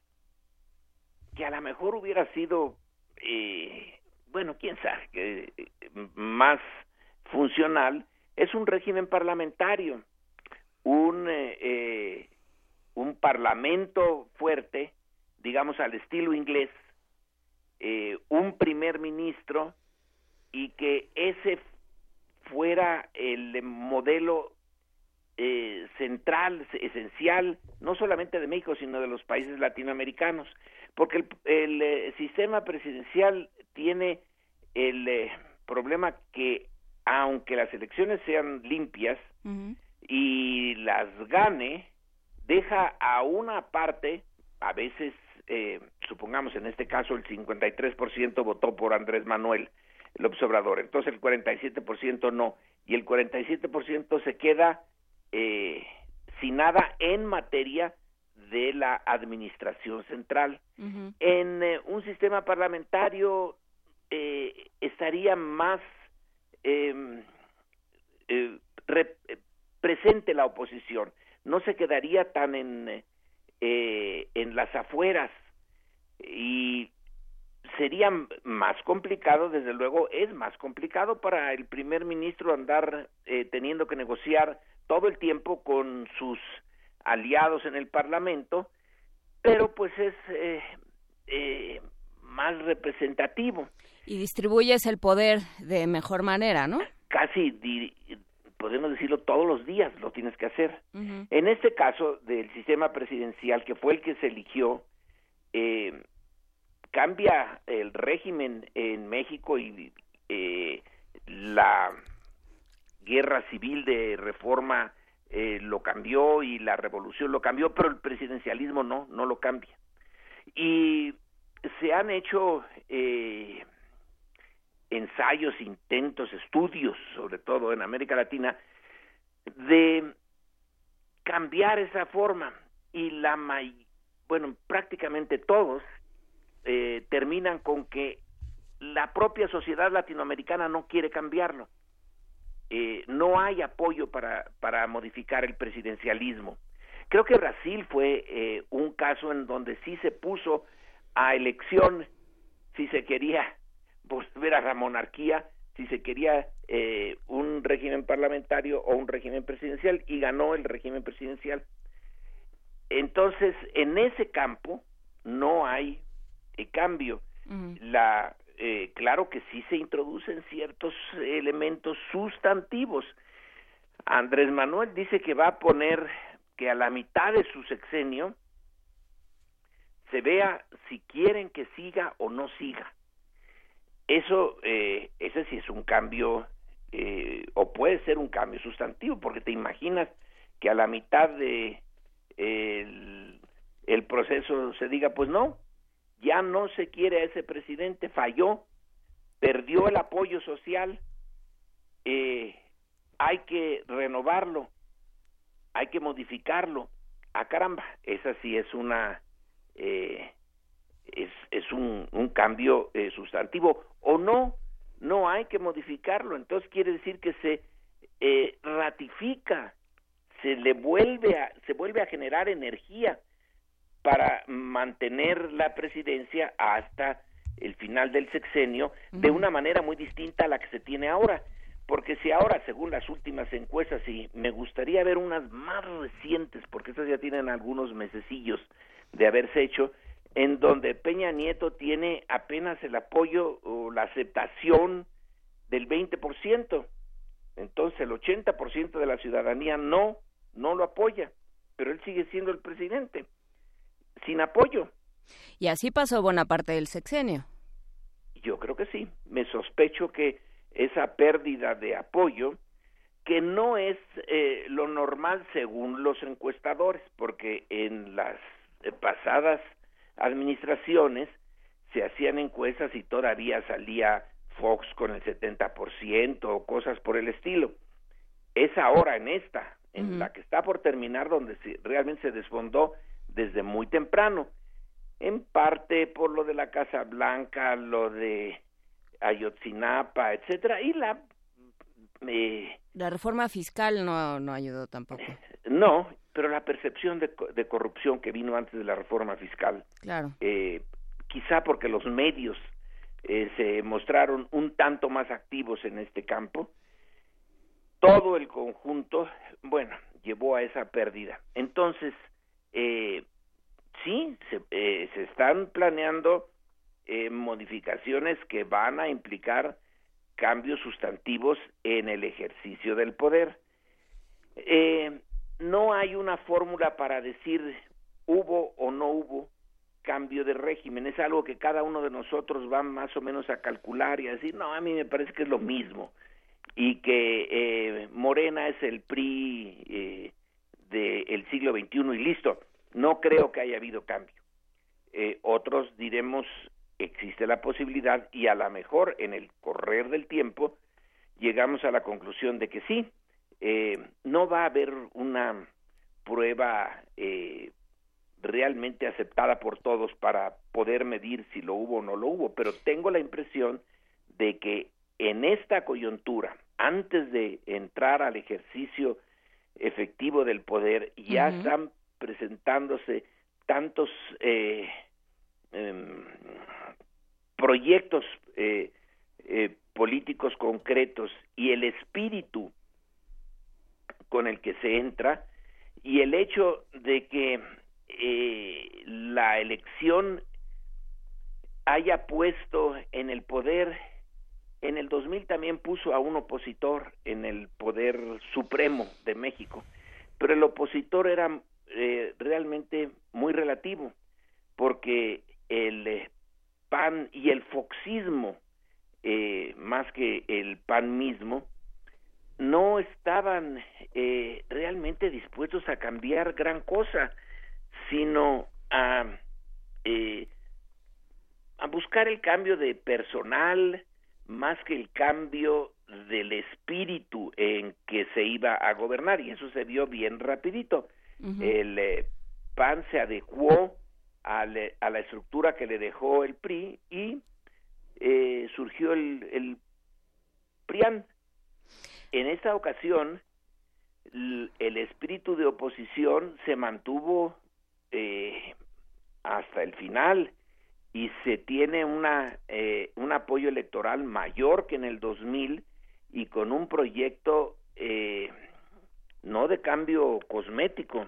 que a lo mejor hubiera sido, eh, bueno, quién sabe, eh, más funcional, es un régimen parlamentario, un, eh, un parlamento fuerte, digamos al estilo inglés, eh, un primer ministro y que ese fuera el modelo eh, central, esencial, no solamente de México, sino de los países latinoamericanos, porque el, el eh, sistema presidencial tiene el eh, problema que aunque las elecciones sean limpias uh -huh. y las gane, deja a una parte, a veces eh, supongamos en este caso el 53% votó por Andrés Manuel López Obrador, entonces el 47% no, y el 47% se queda eh, sin nada en materia de la administración central. Uh -huh. En eh, un sistema parlamentario eh, estaría más em, eh, presente la oposición, no se quedaría tan en, en las afueras y sería más complicado, desde luego es más complicado para el primer ministro andar teniendo que negociar todo el tiempo con sus aliados en el Parlamento, pero pues es eh, eh, más representativo. Y distribuyes el poder de mejor manera, ¿no? Casi, podemos decirlo, todos los días lo tienes que hacer. En este caso del sistema presidencial, que fue el que se eligió, eh, cambia el régimen en México y la guerra civil de reforma eh, lo cambió y la revolución lo cambió, pero el presidencialismo no, no lo cambia. Y se han hecho eh, ensayos, intentos, estudios, sobre todo en América Latina, de cambiar esa forma y la bueno prácticamente todos eh, terminan con que la propia sociedad latinoamericana no quiere cambiarlo eh, no hay apoyo para, para modificar el presidencialismo. Creo que Brasil fue eh, un caso en donde sí se puso a elección si se quería volver a la monarquía, si se quería eh, un régimen parlamentario o un régimen presidencial y ganó el régimen presidencial. Entonces, en ese campo no hay cambio. La eh, claro que sí se introducen ciertos elementos sustantivos. Andrés Manuel dice que va a poner que a la mitad de su sexenio se vea si quieren que siga o no siga. Eso, eh, ese sí es un cambio, eh, o puede ser un cambio sustantivo, porque te imaginas que a la mitad de el proceso se diga, pues no, ya no se quiere a ese presidente, falló, perdió el apoyo social, eh, hay que renovarlo, hay que modificarlo. Ah, caramba, esa sí es una, eh, es, es un, cambio eh, sustantivo. O no, no hay que modificarlo. Entonces quiere decir que se ratifica, se le vuelve a, se vuelve a generar energía para mantener la presidencia hasta el final del sexenio de una manera muy distinta a la que se tiene ahora. Porque si ahora, según las últimas encuestas, y me gustaría ver unas más recientes, porque estas ya tienen algunos mesecillos de haberse hecho, en donde Peña Nieto tiene apenas el apoyo o la aceptación del 20%. Entonces el 80% de la ciudadanía no, no lo apoya, pero él sigue siendo el presidente sin apoyo. Y así pasó buena parte del sexenio. Yo creo que sí. Me sospecho que esa pérdida de apoyo, que no es eh, lo normal según los encuestadores, porque en las eh, pasadas administraciones se hacían encuestas y todavía salía Fox con el 70% o cosas por el estilo. Es ahora en esta, en la que está por terminar, donde realmente se desfondó desde muy temprano, en parte por lo de la Casa Blanca, lo de Ayotzinapa, etcétera, y la eh, la reforma fiscal no, no ayudó tampoco. No, pero la percepción de, de, corrupción que vino antes de la reforma fiscal. Claro. Eh, quizá porque los medios eh, se mostraron un tanto más activos en este campo. Todo el conjunto, bueno, llevó a esa pérdida. Entonces, eh, sí, se, eh, se están planeando eh, modificaciones que van a implicar cambios sustantivos en el ejercicio del poder. Eh, no hay una fórmula para decir hubo o no hubo cambio de régimen, es algo que cada uno de nosotros va más o menos a calcular y a decir, no, a mí me parece que es lo mismo y que eh, Morena es el PRI del siglo XXI y listo. No creo que haya habido cambio. Eh, otros diremos existe la posibilidad y a lo mejor en el correr del tiempo llegamos a la conclusión de que sí, eh, no va a haber una prueba eh, realmente aceptada por todos para poder medir si lo hubo o no lo hubo, pero tengo la impresión de que en esta coyuntura, antes de entrar al ejercicio efectivo del poder, ya están presentándose tantos eh, em, proyectos eh, eh, políticos concretos y el espíritu con el que se entra y el hecho de que eh, la elección haya puesto en el poder en el 2000 también puso a un opositor en el poder supremo de México, pero el opositor era eh, realmente muy relativo, porque el eh, PAN y el foxismo, eh, más que el PAN mismo, no estaban realmente dispuestos a cambiar gran cosa, sino a, a buscar el cambio de personal, más que el cambio del espíritu en que se iba a gobernar y eso se vio bien rapidito. El eh, PAN se adecuó a, a, la estructura que le dejó el PRI y eh, surgió el, el PRIAN. En esta ocasión, el espíritu de oposición se mantuvo eh, hasta el final y se tiene una, eh, un apoyo electoral mayor que en el 2000 y con un proyecto eh, no de cambio cosmético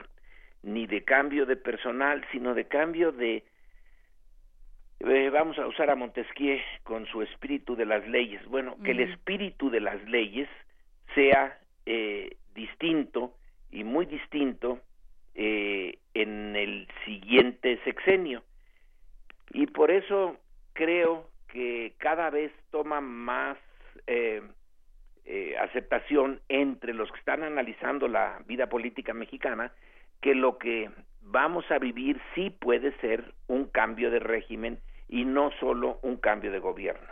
ni de cambio de personal, sino de cambio de eh, vamos a usar a Montesquieu con su espíritu de las leyes. Bueno, que el espíritu de las leyes sea eh, distinto y muy distinto eh, en el siguiente sexenio y por eso creo que cada vez toma más eh, eh, aceptación entre los que están analizando la vida política mexicana que lo que vamos a vivir sí puede ser un cambio de régimen y no solo un cambio de gobierno.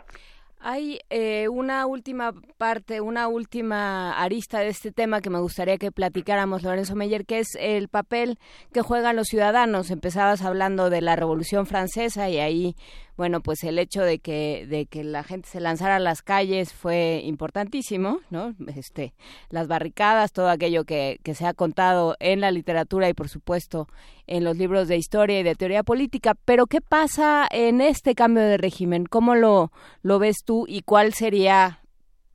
Hay eh, una última parte, una última arista de este tema que me gustaría que platicáramos, Lorenzo Meyer, que es el papel que juegan los ciudadanos. Empezabas hablando de la Revolución Francesa y ahí bueno, pues el hecho de que, de que la gente se lanzara a las calles fue importantísimo, ¿no? Este, las barricadas, todo aquello que, que se ha contado en la literatura y por supuesto en los libros de historia y de teoría política. Pero ¿qué pasa en este cambio de régimen? ¿Cómo lo, lo ves tú y cuál sería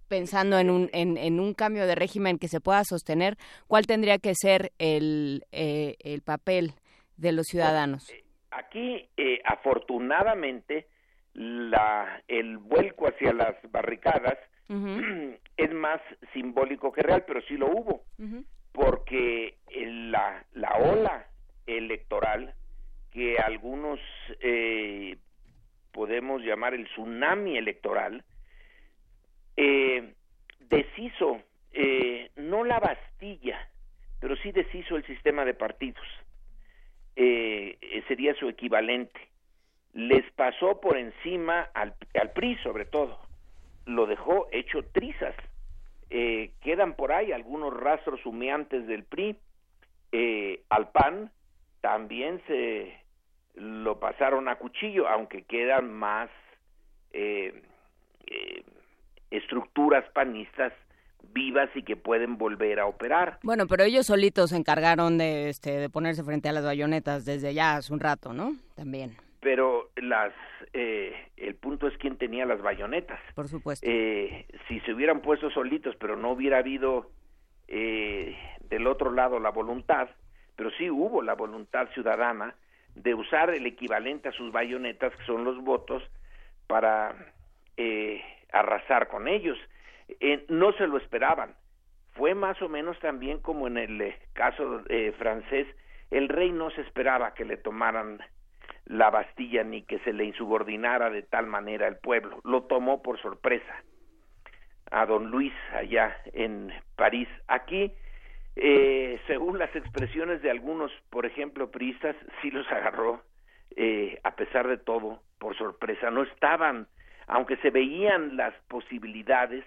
pensando en un, en, en, un cambio de régimen que se pueda sostener, ¿cuál tendría que ser el, eh, el papel de los ciudadanos? Aquí, eh, afortunadamente, la, el vuelco hacia las barricadas es más simbólico que real, pero sí lo hubo, porque la, la ola electoral que algunos eh, podemos llamar el tsunami electoral, eh, deshizo eh, no la Bastilla, pero sí deshizo el sistema de partidos eh, sería su equivalente. Les pasó por encima al, al PRI sobre todo, lo dejó hecho trizas. Eh, quedan por ahí algunos rastros humeantes del PRI, eh, al PAN también se lo pasaron a cuchillo, aunque quedan más eh, estructuras panistas vivas y que pueden volver a operar. Bueno, pero ellos solitos se encargaron de, este, de ponerse frente a las bayonetas desde ya hace un rato, ¿no? También. Pero las, eh, el punto es quién tenía las bayonetas. Por supuesto. Eh, si se hubieran puesto solitos, pero no hubiera habido eh, del otro lado la voluntad, pero sí hubo la voluntad ciudadana de usar el equivalente a sus bayonetas, que son los votos, para eh, arrasar con ellos eh, no se lo esperaban. Fue más o menos también como en el eh, caso eh, francés, el rey no se esperaba que le tomaran la Bastilla ni que se le insubordinara de tal manera el pueblo, lo tomó por sorpresa a don Luis allá en París. Aquí, eh, según las expresiones de algunos, por ejemplo, priistas, sí los agarró, eh, a pesar de todo, por sorpresa. No estaban, aunque se veían las posibilidades,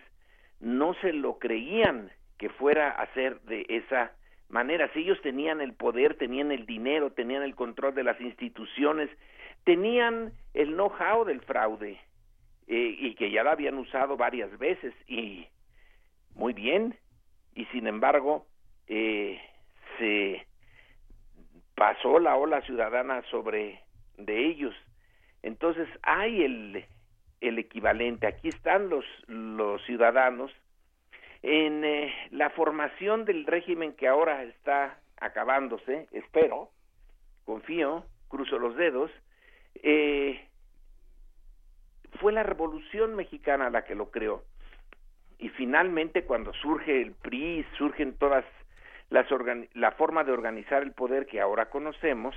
no se lo creían que fuera a ser de esa manera. Si ellos tenían el poder, tenían el dinero, tenían el control de las instituciones, tenían el know-how del fraude eh, y que ya la habían usado varias veces y muy bien y sin embargo eh, se pasó la ola ciudadana sobre de ellos entonces hay el, el equivalente. Aquí están los los ciudadanos en eh, la formación del régimen que ahora está acabándose espero confío cruzo los dedos eh, fue la revolución mexicana la que lo creó. Y finalmente cuando surge el PRI, surgen todas las la forma de organizar el poder que ahora conocemos,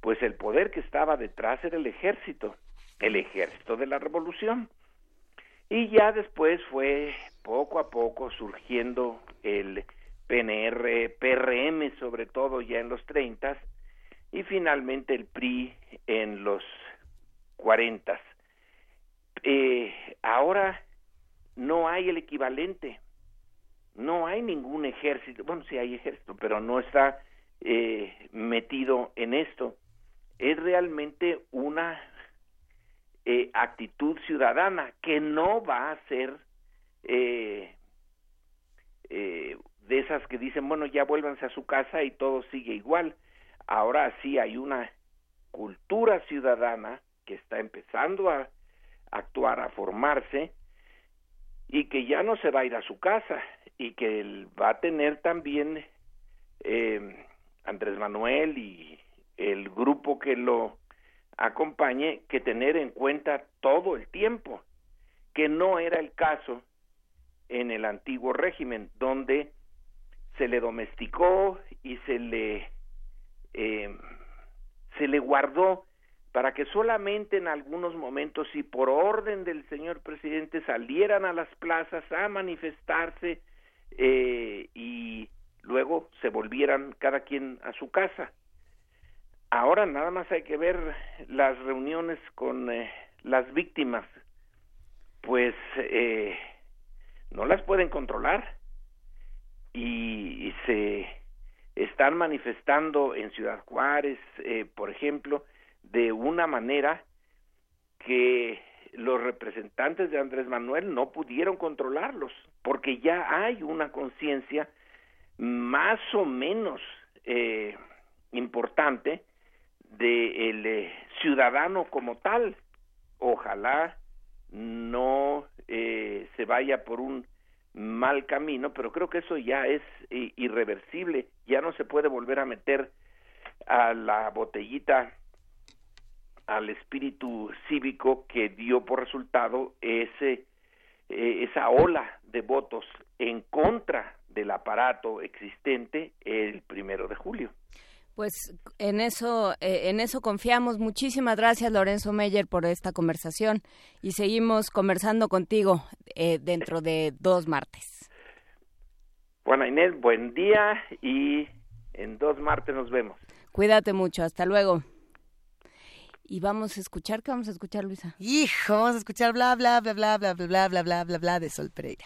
pues el poder que estaba detrás era el ejército, el ejército de la revolución. Y ya después fue poco a poco surgiendo el PNR, PRM sobre todo ya en los 30 y finalmente el PRI en los 40. Eh, ahora no hay el equivalente. No hay ningún ejército, bueno, sí hay ejército, pero no está eh, metido en esto. Es realmente una eh, actitud ciudadana que no va a ser eh, de esas que dicen, bueno, ya vuélvanse a su casa y todo sigue igual. Ahora sí hay una cultura ciudadana que está empezando a actuar, a formarse, y que ya no se va a ir a su casa y que va a tener también eh, Andrés Manuel y el grupo que lo acompañe que tener en cuenta todo el tiempo, que no era el caso en el antiguo régimen, donde se le domesticó y se le eh, se le guardó para que solamente en algunos momentos y por orden del señor presidente salieran a las plazas a manifestarse eh, y luego se volvieran cada quien a su casa. Ahora nada más hay que ver las reuniones con eh, las víctimas, pues eh, no las pueden controlar y, se están manifestando en Ciudad Juárez, por ejemplo, de una manera que los representantes de Andrés Manuel no pudieron controlarlos, porque ya hay una conciencia más o menos eh, importante del de eh, ciudadano como tal. Ojalá no eh, se vaya por un mal camino, pero creo que eso ya es irreversible, ya no se puede volver a meter a la botellita al espíritu cívico que dio por resultado ese eh, esa ola de votos en contra del aparato existente el primero de julio. Pues en eso, eh, en eso confiamos. Muchísimas gracias, Lorenzo Meyer, por esta conversación y seguimos conversando contigo eh, dentro de dos martes. Juana Inés, buen día y en dos martes nos vemos. Cuídate mucho, hasta luego. Y vamos a escuchar, ¿qué vamos a escuchar, Luisa? Hijo, vamos a escuchar bla, bla, bla, bla, bla, bla, bla, bla, bla, bla, bla de Sol Pereira.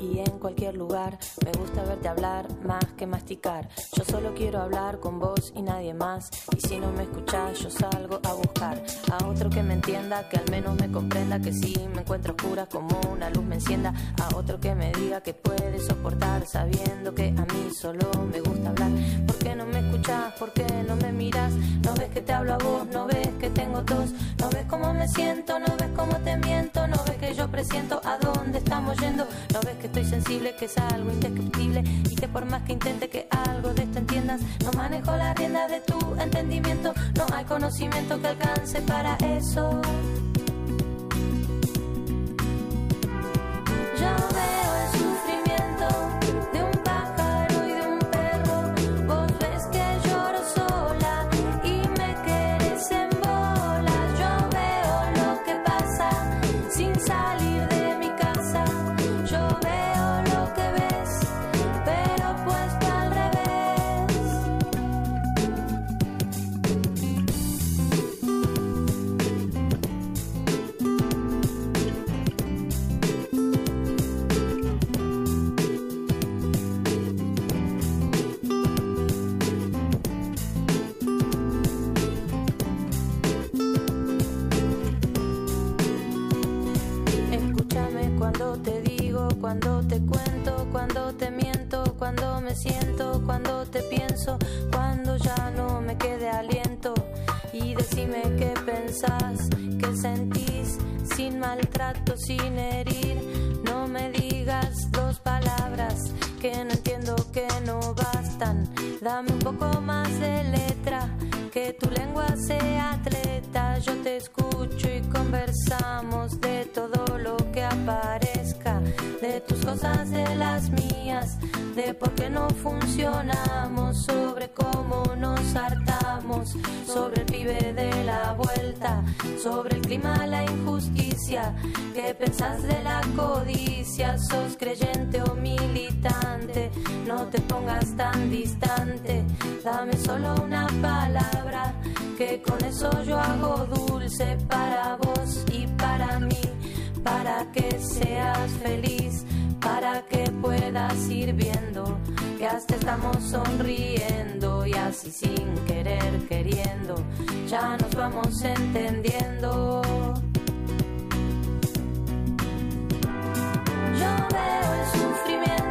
Y en cualquier lugar. Me gusta verte hablar más que masticar. Yo solo quiero hablar con vos y nadie más. Y si no me escuchas, yo salgo a buscar a otro que me entienda, que al menos me comprenda que si me encuentro oscura como una luz me encienda. A otro que me diga que puede soportar sabiendo que a mí solo me gusta hablar. ¿Por qué no me escuchas? ¿Por qué no me miras? No ves que te hablo a vos, no ves que no ves cómo me siento, no ves cómo te miento, no ves que yo presiento a dónde estamos yendo. No ves que estoy sensible, que es algo indescriptible y que por más que intente que algo de esto entiendas, no manejo la rienda de tu entendimiento. No hay conocimiento que alcance para eso. Yo veo cuando te cuento, cuando te miento, cuando me siento, cuando te pienso, cuando ya no me quede aliento. Y decime qué pensás, qué sentís, sin maltrato, sin herir. No me digas dos palabras que no entiendo, que no bastan. Dame un poco más de letra, que tu lengua sea cosas, de las mías, de por qué no funcionamos, sobre cómo nos hartamos, sobre el pibe de la vuelta, sobre el clima, la injusticia. ¿Qué pensás de la codicia? ¿Sos creyente o militante? No te pongas tan distante, dame solo una palabra, que con eso yo hago dulce para vos y para mí, para que seas feliz, para que puedas ir viendo que hasta estamos sonriendo y así sin querer queriendo, ya nos vamos entendiendo. Yo veo el sufrimiento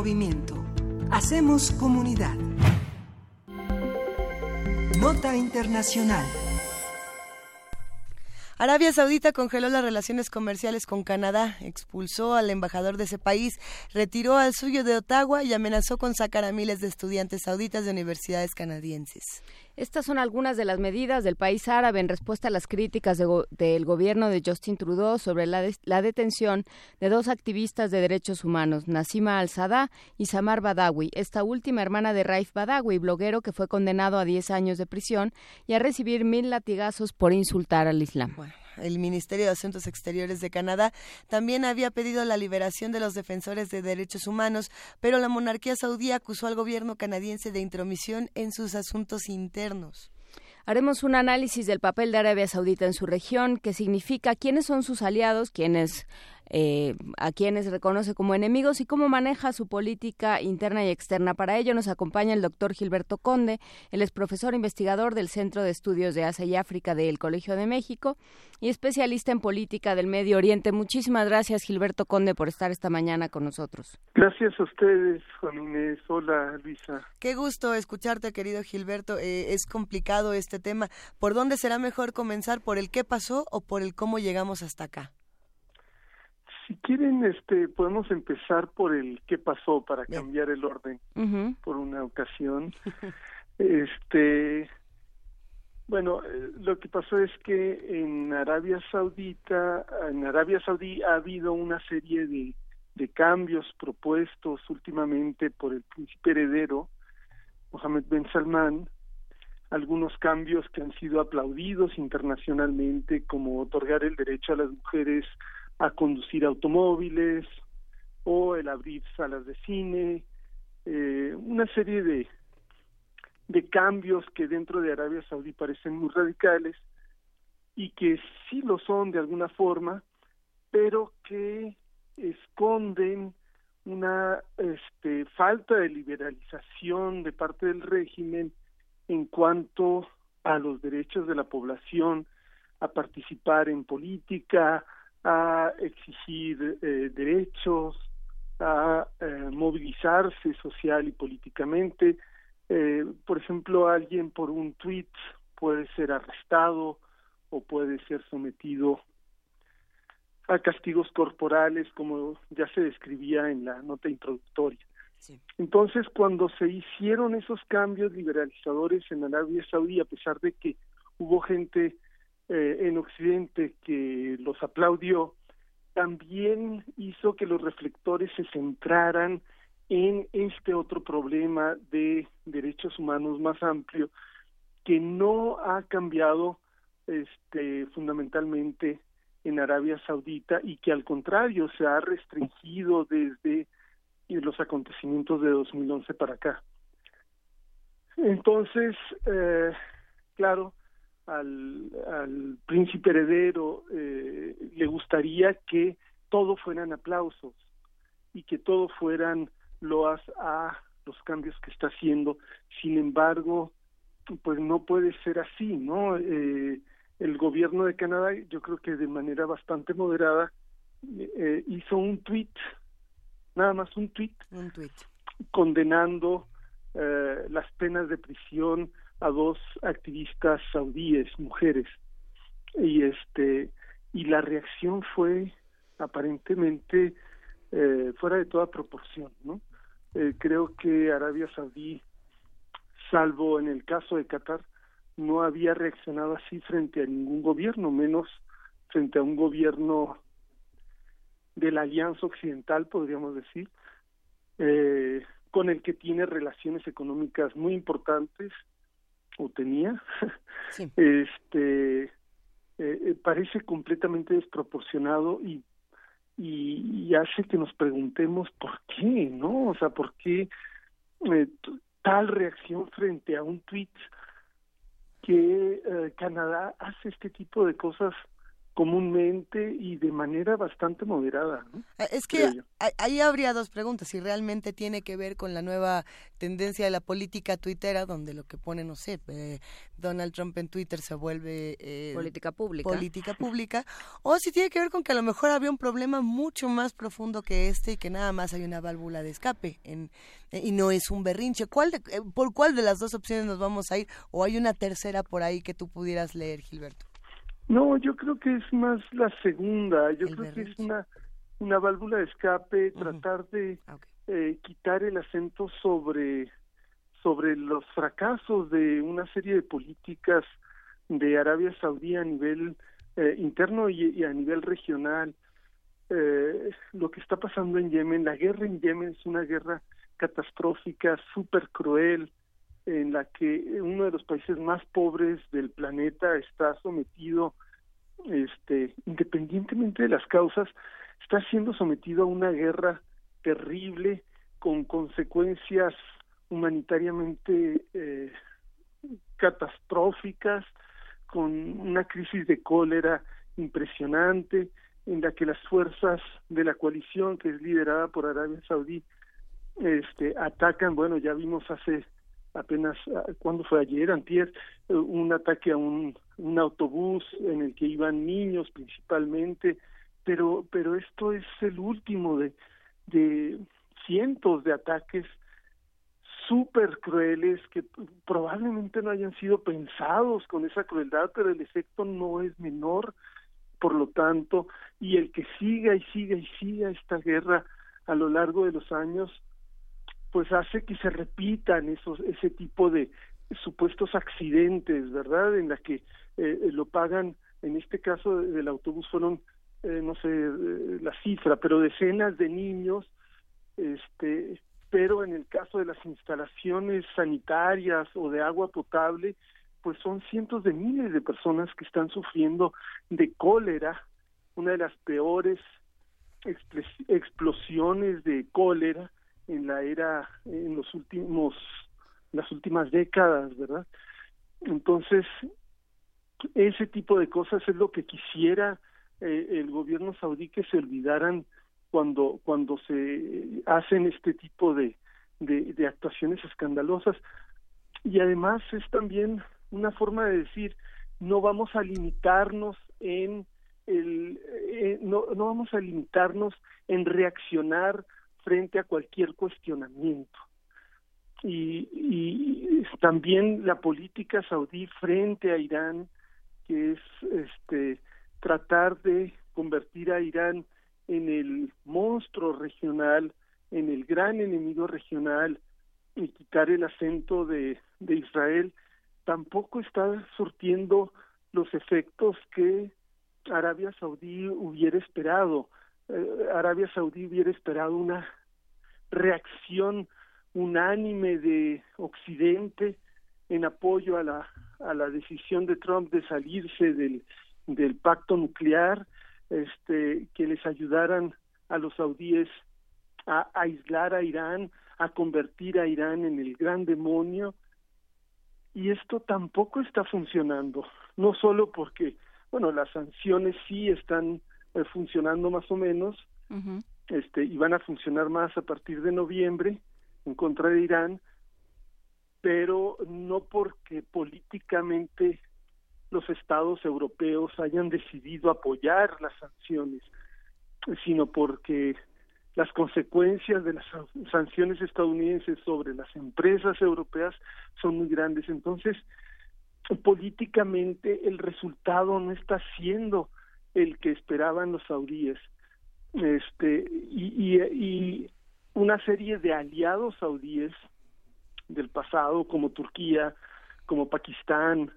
movimiento. Hacemos comunidad. Nota Internacional. Arabia Saudita congeló las relaciones comerciales con Canadá, expulsó al embajador de ese país, retiró al suyo de Ottawa y amenazó con sacar a miles de estudiantes sauditas de universidades canadienses. Estas son algunas de las medidas del país árabe en respuesta a las críticas de go- del gobierno de Justin Trudeau sobre la, des- la detención de dos activistas de derechos humanos, Nassima al-Sadá y Samar Badawi, esta última hermana de Raif Badawi, bloguero que fue condenado a 10 años de prisión y a recibir mil latigazos por insultar al Islam. El Ministerio de Asuntos Exteriores de Canadá también había pedido la liberación de los defensores de derechos humanos, pero la monarquía saudí acusó al gobierno canadiense de intromisión en sus asuntos internos. Haremos un análisis del papel de Arabia Saudita en su región, qué significa, quiénes son sus aliados, quiénes, eh, a quienes reconoce como enemigos y cómo maneja su política interna y externa. Para ello nos acompaña el doctor Gilberto Conde, él es profesor investigador del Centro de Estudios de Asia y África del Colegio de México y especialista en política del Medio Oriente. Muchísimas gracias, Gilberto Conde, por estar esta mañana con nosotros. Gracias a ustedes, Juan Inés. Hola, Luisa. Qué gusto escucharte, querido Gilberto. Eh, es complicado este tema. ¿Por dónde será mejor comenzar? ¿Por el qué pasó o por el cómo llegamos hasta acá? Si quieren, este, podemos empezar por el qué pasó para cambiar el orden por una ocasión. este, bueno, eh, lo que pasó es que en Arabia Saudita, en Arabia Saudí ha habido una serie de, de cambios propuestos últimamente por el príncipe heredero, Mohammed Ben Salman, algunos cambios que han sido aplaudidos internacionalmente, como otorgar el derecho a las mujeres a conducir automóviles o el abrir salas de cine, eh, una serie de, cambios que dentro de Arabia Saudí parecen muy radicales y que sí lo son de alguna forma, pero que esconden una este, falta de liberalización de parte del régimen en cuanto a los derechos de la población a participar en política, a exigir eh, derechos, a eh, movilizarse social y políticamente, Eh, por ejemplo, alguien por un tweet puede ser arrestado o puede ser sometido a castigos corporales, como ya se describía en la nota introductoria. Entonces, cuando se hicieron esos cambios liberalizadores en Arabia Saudí, a pesar de que hubo gente eh, en Occidente que los aplaudió, también hizo que los reflectores se centraran en este otro problema de derechos humanos más amplio que no ha cambiado este fundamentalmente en Arabia Saudita y que al contrario se ha restringido desde los acontecimientos de 2011 para acá. Entonces, eh, claro, al, al, príncipe heredero eh, le gustaría que todo fueran aplausos y que todo fueran loas a los cambios que está haciendo. Sin embargo, pues no puede ser así, ¿no? Eh, el gobierno de Canadá, yo creo que de manera bastante moderada, eh, hizo un tweet, nada más un tweet, un tweet. condenando eh, las penas de prisión a dos activistas saudíes, mujeres, y este y la reacción fue aparentemente eh, fuera de toda proporción, ¿no? Eh, creo que Arabia Saudí, salvo en el caso de Qatar, no había reaccionado así frente a ningún gobierno, menos frente a un gobierno de la Alianza Occidental, podríamos decir, eh, con el que tiene relaciones económicas muy importantes, o tenía, este eh, eh, parece completamente desproporcionado y, y, hace que nos preguntemos por qué, ¿no? O sea, por qué eh, tal reacción frente a un tweet que eh, Canadá hace este tipo de cosas comúnmente y de manera bastante moderada. ¿no? Ah, es que ahí habría dos preguntas, si realmente tiene que ver con la nueva tendencia de la política tuitera, donde lo que pone, no sé, eh, Donald Trump en Twitter se vuelve eh, política pública, política pública, o si tiene que ver con que a lo mejor había un problema mucho más profundo que este y que nada más hay una válvula de escape en, y no es un berrinche. ¿Cuál ¿Por cuál de las dos opciones nos vamos a ir? ¿O hay una tercera por ahí que tú pudieras leer, Gilberto? No, yo creo que es más la segunda. Yo creo que es una, una válvula de escape, tratar de Ah, eh, quitar el acento sobre, sobre los fracasos de una serie de políticas de Arabia Saudí a nivel eh, interno y, y, a nivel regional. Eh, lo que está pasando en Yemen, la guerra en Yemen es una guerra catastrófica, súper cruel, en la que uno de los países más pobres del planeta está sometido, este, independientemente de las causas, está siendo sometido a una guerra terrible con consecuencias humanitariamente eh, catastróficas, con una crisis de cólera impresionante, en la que las fuerzas de la coalición, que es liderada por Arabia Saudí, este, atacan, bueno, ya vimos hace apenas, cuando fue ayer, antier, un ataque a un, un autobús en el que iban niños principalmente, pero, pero esto es el último de, de cientos de ataques súper crueles que probablemente no hayan sido pensados con esa crueldad, pero el efecto no es menor, por lo tanto, y el que siga y siga y siga esta guerra a lo largo de los años, pues hace que se repitan esos ese tipo de supuestos accidentes, ¿verdad? En la que eh, lo pagan, en este caso del autobús fueron, eh, no sé eh, la cifra, pero decenas de niños, este, pero en el caso de las instalaciones sanitarias o de agua potable, pues son cientos de miles de personas que están sufriendo de cólera, una de las peores explosiones de cólera en la era en los últimos las últimas décadas verdad entonces ese tipo de cosas es lo que quisiera eh, el gobierno saudí que se olvidaran cuando cuando se hacen este tipo de, de, actuaciones escandalosas. Y además es también una forma de decir no vamos a limitarnos en el eh, no, no vamos a limitarnos en reaccionar frente a cualquier cuestionamiento. y, y también la política saudí frente a Irán, que es este tratar de convertir a Irán en el monstruo regional, en el gran enemigo regional y quitar el acento de, de Israel, tampoco está surtiendo los efectos que Arabia Saudí hubiera esperado. Eh, Arabia Saudí hubiera esperado una reacción unánime de Occidente en apoyo a la, a la decisión de Trump de salirse del, del pacto nuclear, este, que les ayudaran a los saudíes a aislar a Irán, a convertir a Irán en el gran demonio. Y esto tampoco está funcionando, no solo porque, bueno, las sanciones sí están eh, funcionando más o menos, este, y van a funcionar más a partir de noviembre en contra de Irán, pero no porque políticamente los estados europeos hayan decidido apoyar las sanciones, sino porque las consecuencias de las sanciones estadounidenses sobre las empresas europeas son muy grandes. Entonces, políticamente el resultado no está siendo el que esperaban los saudíes. Este, y, y, y una serie de aliados saudíes del pasado, como Turquía, como Pakistán,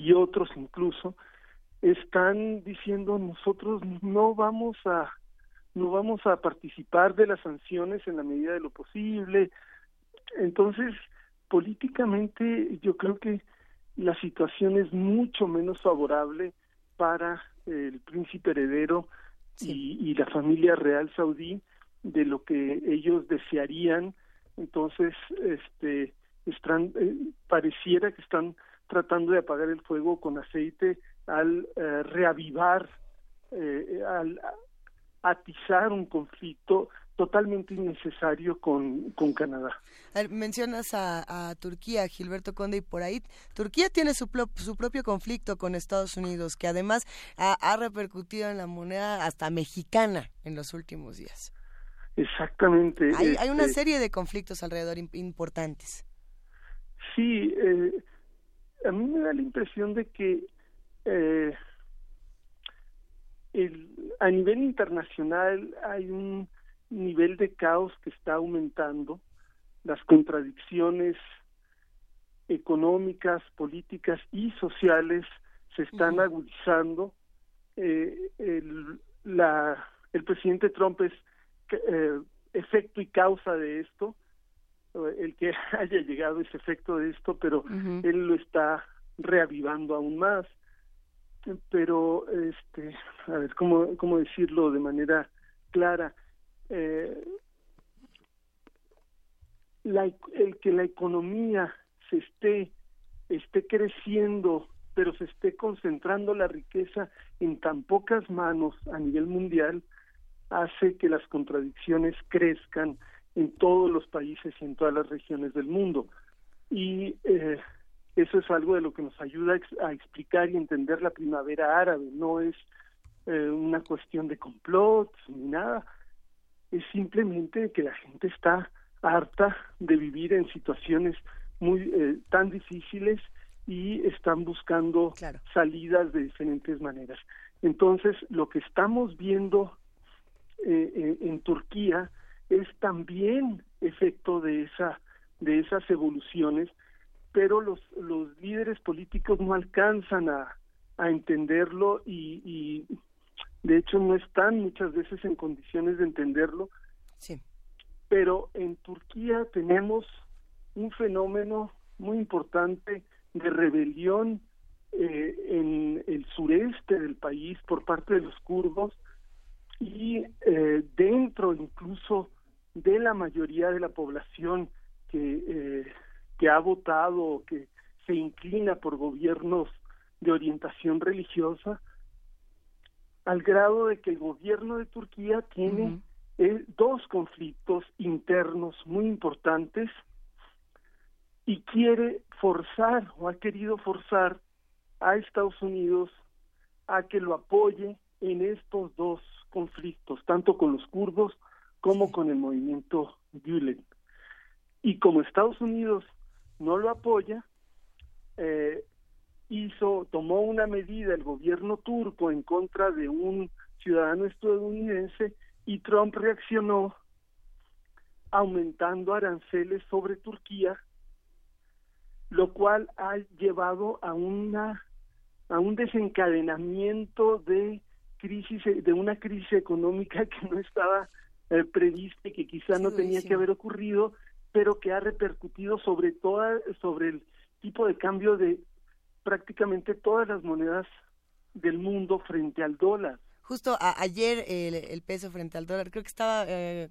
y otros incluso están diciendo nosotros no vamos a no vamos a participar de las sanciones en la medida de lo posible entonces políticamente yo creo que la situación es mucho menos favorable para el príncipe heredero y, y, la familia real saudí de lo que ellos desearían. Entonces este están eh, pareciera que están tratando de apagar el fuego con aceite al eh, reavivar, eh, al atizar un conflicto totalmente innecesario con, con Canadá. mencionas a, Turquía, Gilberto Conde, y por ahí Turquía tiene su, su propio conflicto con Estados Unidos, que además ha, repercutido en la moneda hasta mexicana en los últimos días. Exactamente. Hay, hay una este serie de conflictos alrededor importantes. Sí, eh, a mí me da la impresión de que eh, a nivel internacional hay un nivel de caos que está aumentando, las contradicciones económicas, políticas y sociales se están agudizando. Eh, el, la, el presidente Trump es eh, efecto y causa de esto el que haya llegado ese efecto de esto, pero él lo está reavivando aún más. Pero, este, a ver, ¿cómo, cómo decirlo de manera clara? Eh, la, el que la economía se esté, esté creciendo, pero se esté concentrando la riqueza en tan pocas manos a nivel mundial, hace que las contradicciones crezcan en todos los países y en todas las regiones del mundo. Y eh, eso es algo de lo que nos ayuda a, explicar y entender la primavera árabe. No es eh, una cuestión de complot ni nada. Es simplemente que la gente está harta de vivir en situaciones muy eh, tan difíciles y están buscando salidas de diferentes maneras. Entonces, lo que estamos viendo en Turquía es también efecto de esa de esas evoluciones pero los los líderes políticos no alcanzan a, a entenderlo y, y de hecho no están muchas veces en condiciones de entenderlo sí. pero en Turquía tenemos un fenómeno muy importante de rebelión eh, en el sureste del país por parte de los kurdos y eh, dentro incluso de la mayoría de la población que, eh, que ha votado que se inclina por gobiernos de orientación religiosa, al grado de que el gobierno de Turquía tiene eh, dos conflictos internos muy importantes y quiere forzar o ha querido forzar a Estados Unidos a que lo apoye en estos dos conflictos, tanto con los kurdos como con el movimiento Gülen. Y como Estados Unidos no lo apoya, eh, hizo, tomó una medida el gobierno turco en contra de un ciudadano estadounidense y Trump reaccionó aumentando aranceles sobre Turquía, lo cual ha llevado a una a un desencadenamiento de crisis de una crisis económica que no estaba eh, prevista y que quizá no tenía que haber ocurrido, pero que ha repercutido sobre toda sobre el tipo de cambio de prácticamente todas las monedas del mundo frente al dólar. Justo ayer el, peso frente al dólar, creo que estaba eh,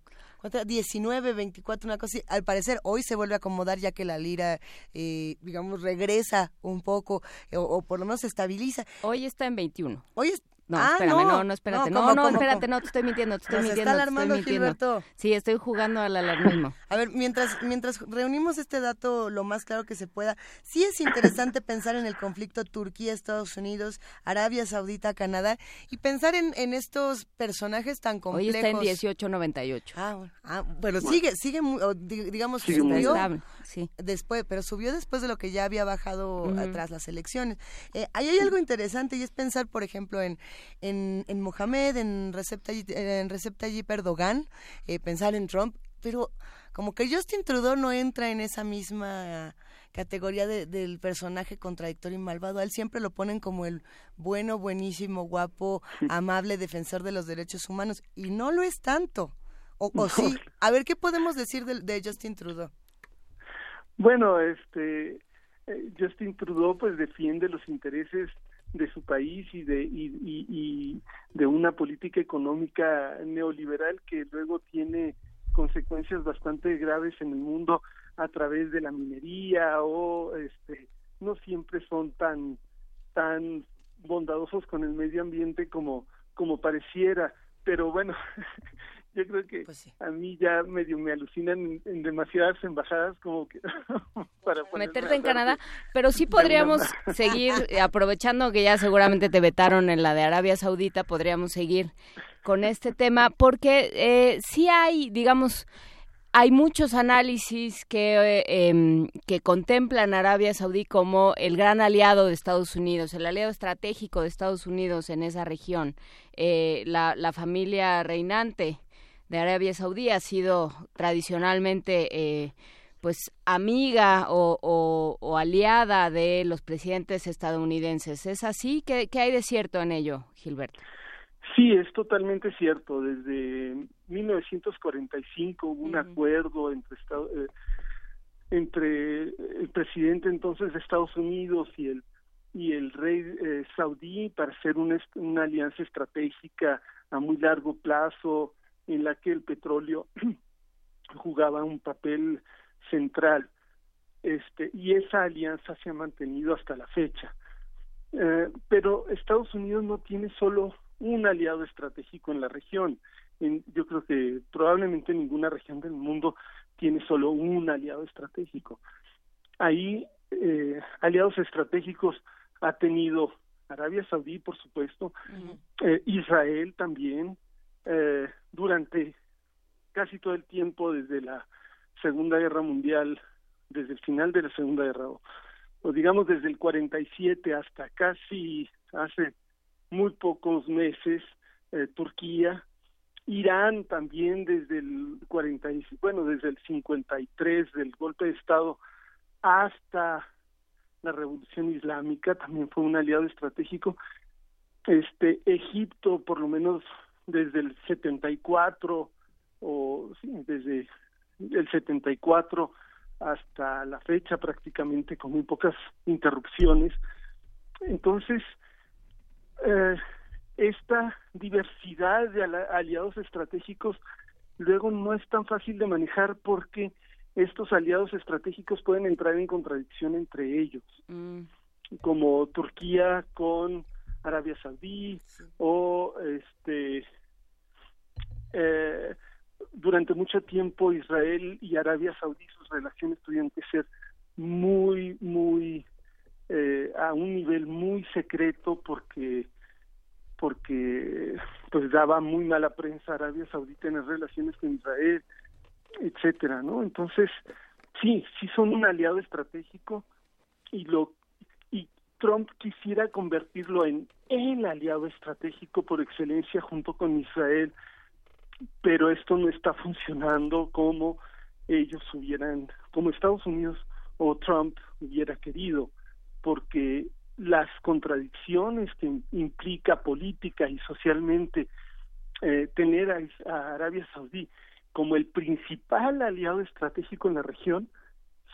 19, 24, una cosa así. Al parecer hoy se vuelve a acomodar ya que la lira, eh, digamos, regresa un poco o, o, por lo menos se estabiliza. Hoy está en 21. Hoy es, no, ah, espérame, no, no, espérate. No, no, espérate, no, te estoy mintiendo, te estoy mintiendo. Está alarmando, estoy mintiendo. Sí, estoy jugando al alarmismo. A ver, mientras, mientras reunimos este dato lo más claro que se pueda, sí es interesante pensar en el conflicto Turquía, Estados Unidos, Arabia Saudita, Canadá, y pensar en, en estos personajes tan complejos. Hoy está en 18.98. Ah, bueno, ah, pero sigue, sigue, digamos, sigue subió sí. después, pero subió después de lo que ya había bajado tras las elecciones. Eh, ahí hay algo interesante y es pensar, por ejemplo, en en, en Mohamed, en Recep Tayyip, en Recep Tayyip Erdogan, eh, pensar en Trump, pero como que Justin Trudeau no entra en esa misma categoría de, del personaje contradictorio y malvado. A él siempre lo ponen como el bueno, buenísimo, guapo, amable defensor de los derechos humanos y no lo es tanto. O, o sí. A ver, ¿qué podemos decir de, de Justin Trudeau? Bueno, este eh, Justin Trudeau pues defiende los intereses de su país y de y, y, de una política económica neoliberal que luego tiene consecuencias bastante graves en el mundo a través de la minería o este no siempre son tan tan bondadosos con el medio ambiente como como pareciera. Pero bueno yo creo que pues a mí ya medio me alucinan en, demasiadas embajadas como que para meterte en Canadá, pero sí podríamos seguir aprovechando que ya seguramente te vetaron en la de Arabia Saudita, podríamos seguir con este tema porque eh, sí hay, digamos, hay muchos análisis que, em, que contemplan a Arabia Saudí como el gran aliado de Estados Unidos, el aliado estratégico deEstados Unidos en esa región. Eh, la, la familia reinante de Arabia Saudí ha sido tradicionalmente eh, pues amiga o, aliada de los presidentes estadounidenses. ¿Es así? ¿Qué, hay de cierto en ello, Gilberto? Sí, es totalmente cierto. Desde 1945 hubo un acuerdo entre, eh, entre el presidente entonces de Estados Unidos y el y el rey eh, saudí para hacer una, una alianza estratégica a muy largo plazo en la que el petróleo jugaba un papel central. Este y esa alianza se ha mantenido hasta la fecha. Eh, pero Estados Unidos no tiene solo un aliado estratégico en la región. En, yo creo que probablemente ninguna región del mundo tiene solo un aliado estratégico. Ahí eh, aliados estratégicos ha tenido Arabia Saudí por supuesto eh, Israel también eh, durante casi todo el tiempo desde la Segunda Guerra Mundial, desde el final de la Segunda Guerra, o, digamos desde el 47 hasta casi hace muy pocos meses, eh, Turquía, Irán también desde el 40, bueno, desde el 53 del golpe de Estado hasta la Revolución Islámica también fue un aliado estratégico. Este Egipto por lo menos desde el 74 o sí, desde el 74 hasta la fecha prácticamente con muy pocas interrupciones. Entonces, eh, esta diversidad de aliados estratégicos luego no es tan fácil de manejar porque estos aliados estratégicos pueden entrar en contradicción entre ellos, mm. como Turquía con Arabia Saudí o este eh, durante mucho tiempo Israel y Arabia Saudí sus relaciones tuvieron que ser muy muy eh, a un nivel muy secreto porque porque pues daba muy mala prensa Arabia Saudí tener relaciones con Israel etcétera no entonces sí, sí son un aliado estratégico y lo y Trump quisiera convertirlo en el aliado estratégico por excelencia junto con Israel, pero esto no está funcionando como ellos hubieran, como Estados Unidos o Trump hubiera querido, porque las contradicciones que implica política y socialmente eh, tener a, Arabia Saudí como el principal aliado estratégico en la región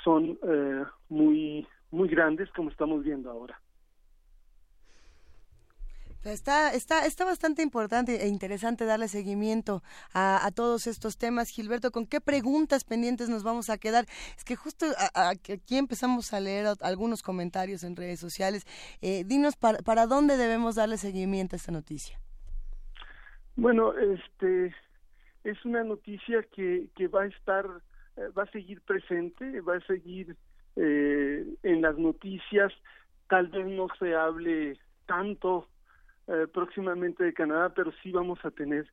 son eh, muy muy grandes como estamos viendo ahora. Está, está, está bastante importante e interesante darle seguimiento a, todos estos temas. Gilberto, ¿con qué preguntas pendientes nos vamos a quedar? Es que justo aquí empezamos a leer algunos comentarios en redes sociales. Eh, dinos, para, ¿para dónde debemos darle seguimiento a esta noticia? Bueno, este es una noticia que, que va a estar, eh, va a seguir presente, va a seguir eh, en las noticias. Tal vez no se hable tanto eh, próximamente de Canadá, pero sí vamos a tener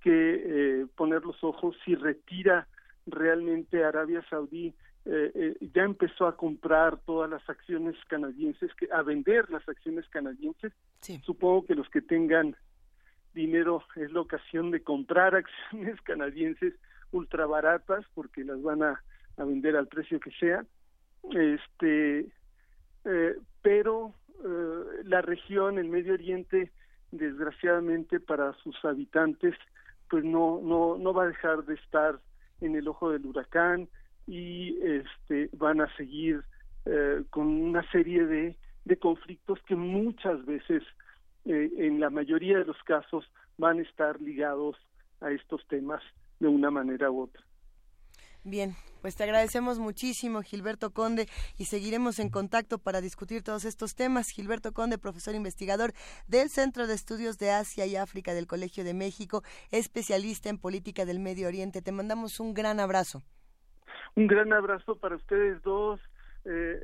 que eh, poner los ojos si retira realmente Arabia Saudí eh, ya empezó a comprar todas las acciones canadienses, que, a vender las acciones canadienses. Supongo que los que tengan dinero es la ocasión de comprar acciones canadienses ultra baratas porque las van a, a vender al precio que sea. Este, pero la región, el Medio Oriente, desgraciadamente para sus habitantes pues no no no va a dejar de estar en el ojo del huracán y este van a seguir eh, con una serie de, de conflictos que muchas veces eh, en la mayoría de los casos van a estar ligados a estos temas de una manera u otra. Bien, pues te agradecemos muchísimo, Gilberto Conde, y seguiremos en contacto para discutir todos estos temas. Gilberto Conde, profesor investigador del Centro de Estudios de Asia y África del Colegio de México, especialista en política del Medio Oriente. Te mandamos un gran abrazo. Un gran abrazo para ustedes dos, eh,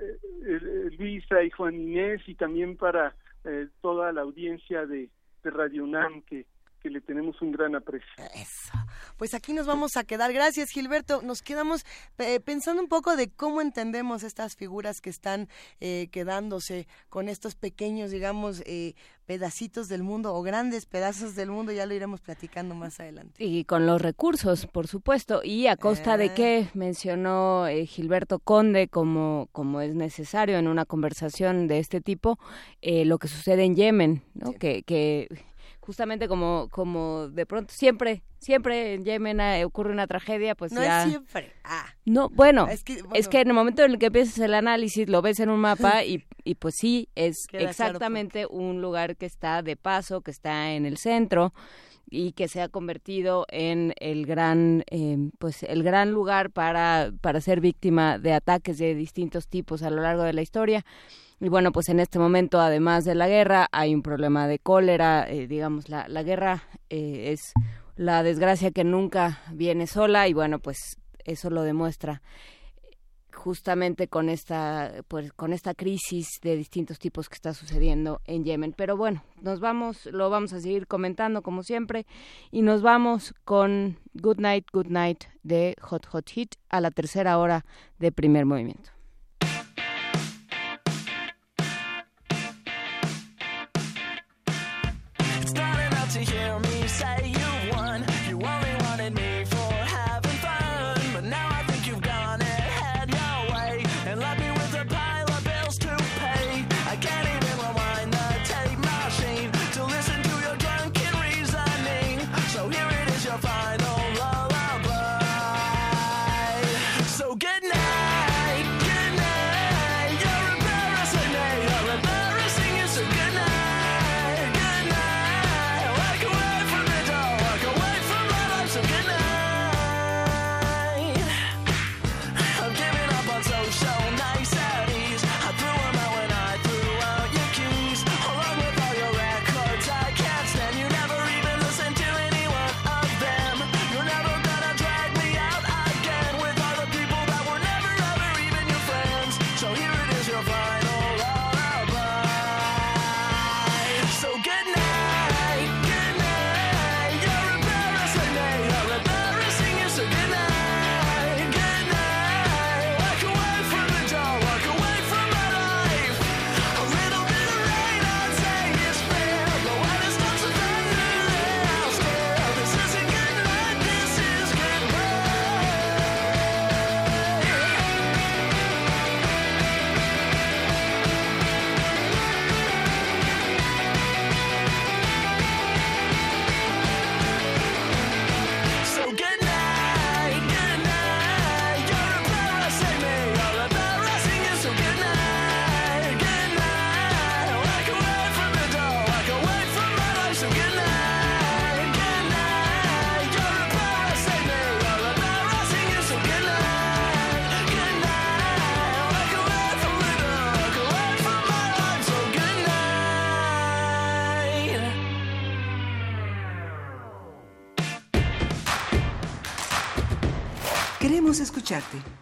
eh, Luisa y Juan Inés, y también para eh, toda la audiencia de, de Radio UNAM que que le tenemos un gran aprecio. Eso. Pues aquí nos vamos a quedar. Gracias, Gilberto. Nos quedamos eh, pensando un poco de cómo entendemos estas figuras que están eh, quedándose con estos pequeños, digamos, eh, pedacitos del mundo o grandes pedazos del mundo. Ya lo iremos platicando más adelante. Y con los recursos, por supuesto. Y a costa de qué mencionó Gilberto Conde como, como es necesario en una conversación de este tipo, lo que sucede en Yemen, ¿no? Que, que justamente como como de pronto siempre siempre en Yemen ocurre una tragedia pues no es siempre. Ah. no bueno es, que, en el momento en el que empiezas el análisis lo ves en un mapa y, y pues sí es exactamente un lugar que está de paso que está en el centro y que se ha convertido en el gran em, pues el gran lugar para para ser víctima de ataques de distintos tipos a lo largo de la historia y bueno, pues en este momento, además de la guerra, hay un problema de cólera. Eh, digamos, la, la guerra eh, es la desgracia que nunca viene sola y bueno, pues eso lo demuestra justamente con esta pues con esta crisis de distintos tipos que está sucediendo en Yemen. Pero bueno, nos vamos, lo vamos a seguir comentando como siempre y nos vamos con Good Night, Good Night de Hot Hot Hit a la tercera hora de primer movimiento. say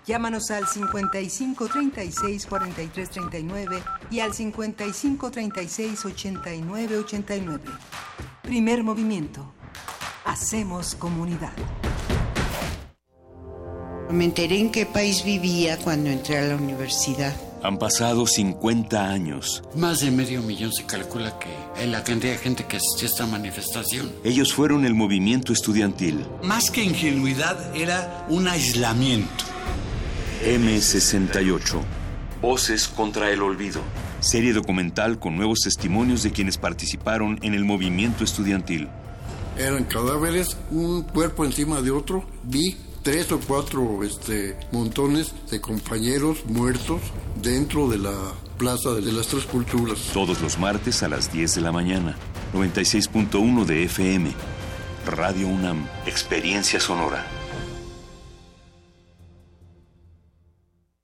Llámanos al 55 36 43 39 y al 55 36 89 89. Primer movimiento. Hacemos comunidad. Me enteré en qué país vivía cuando entré a la universidad. Han pasado 50 años. Más de medio millón se calcula que hay la cantidad de gente que asistió a esta manifestación. Ellos fueron el movimiento estudiantil. Más que ingenuidad, era un aislamiento. M68. Voces contra el olvido. Serie documental con nuevos testimonios de quienes participaron en el movimiento estudiantil. Eran cadáveres, un cuerpo encima de otro. Vi tres o cuatro este, montones de compañeros muertos dentro de la Plaza de las Tres Culturas. Todos los martes a las 10 de la mañana. 96.1 de FM. Radio UNAM. Experiencia sonora.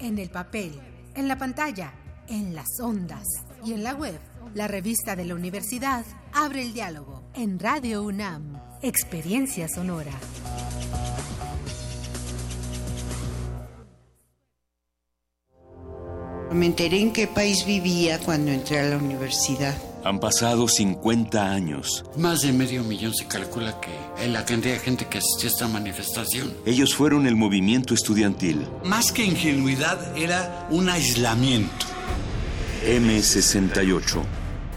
en el papel, en la pantalla, en las ondas y en la web. La revista de la universidad abre el diálogo en Radio UNAM. Experiencia sonora. Me enteré en qué país vivía cuando entré a la universidad. Han pasado 50 años. Más de medio millón se calcula que hay la cantidad de gente que asistió a esta manifestación. Ellos fueron el movimiento estudiantil. Más que ingenuidad, era un aislamiento. M68.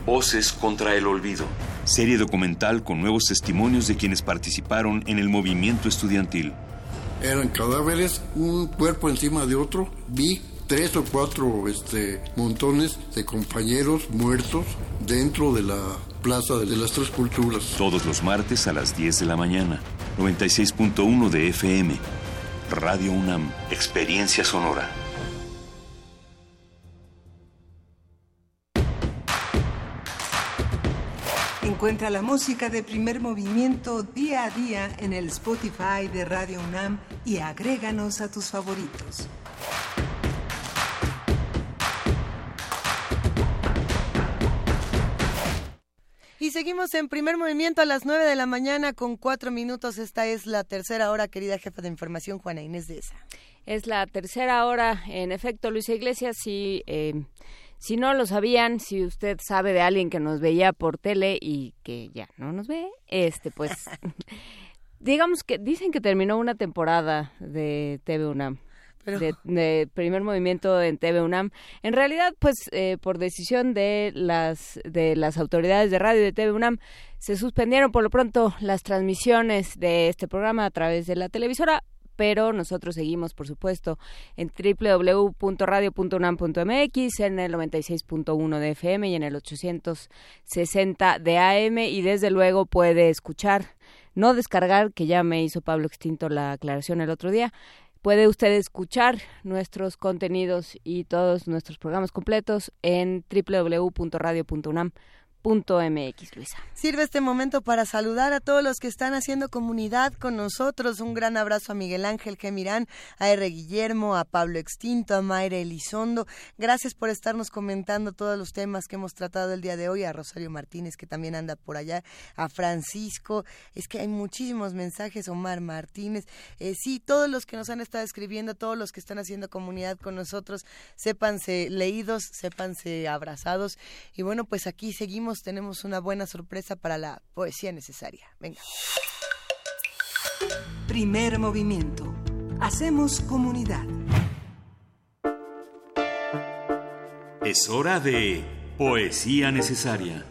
Voces contra el olvido. Serie documental con nuevos testimonios de quienes participaron en el movimiento estudiantil. Eran cadáveres, un cuerpo encima de otro. Vi tres o cuatro este, montones de compañeros muertos dentro de la Plaza de las Tres Culturas. Todos los martes a las 10 de la mañana. 96.1 de FM. Radio UNAM. Experiencia sonora. Encuentra la música de primer movimiento día a día en el Spotify de Radio UNAM y agréganos a tus favoritos. Y seguimos en primer movimiento a las 9 de la mañana con cuatro minutos. Esta es la tercera hora, querida jefa de información, Juana Inés de esa. Es la tercera hora, en efecto, Luisa Iglesias. Si, eh, si no lo sabían, si usted sabe de alguien que nos veía por tele y que ya no nos ve, este, pues, digamos que dicen que terminó una temporada de TV UNAM. De, primer movimiento en TV UNAM. En realidad, pues eh, por decisión de las de las autoridades de radio de TV UNAM se suspendieron por lo pronto las transmisiones de este programa a través de la televisora, pero nosotros seguimos, por supuesto, en www.radio.unam.mx, en el 96.1 de FM y en el 860 de AM y desde luego puede escuchar, no descargar, que ya me hizo Pablo Extinto la aclaración el otro día, Puede usted escuchar nuestros contenidos y todos nuestros programas completos en www.radio.unam.mx. MX, Luisa. Sirve este momento para saludar a todos los que están haciendo comunidad con nosotros. Un gran abrazo a Miguel Ángel Gemirán, a R. Guillermo, a Pablo Extinto, a Mayra Elizondo. Gracias por estarnos comentando todos los temas que hemos tratado el día de hoy. A Rosario Martínez, que también anda por allá. A Francisco. Es que hay muchísimos mensajes. Omar Martínez. Eh, sí, todos los que nos han estado escribiendo, todos los que están haciendo comunidad con nosotros, sépanse leídos, sépanse abrazados. Y bueno, pues aquí seguimos tenemos una buena sorpresa para la poesía necesaria. Venga. Primer movimiento. Hacemos comunidad. Es hora de poesía necesaria.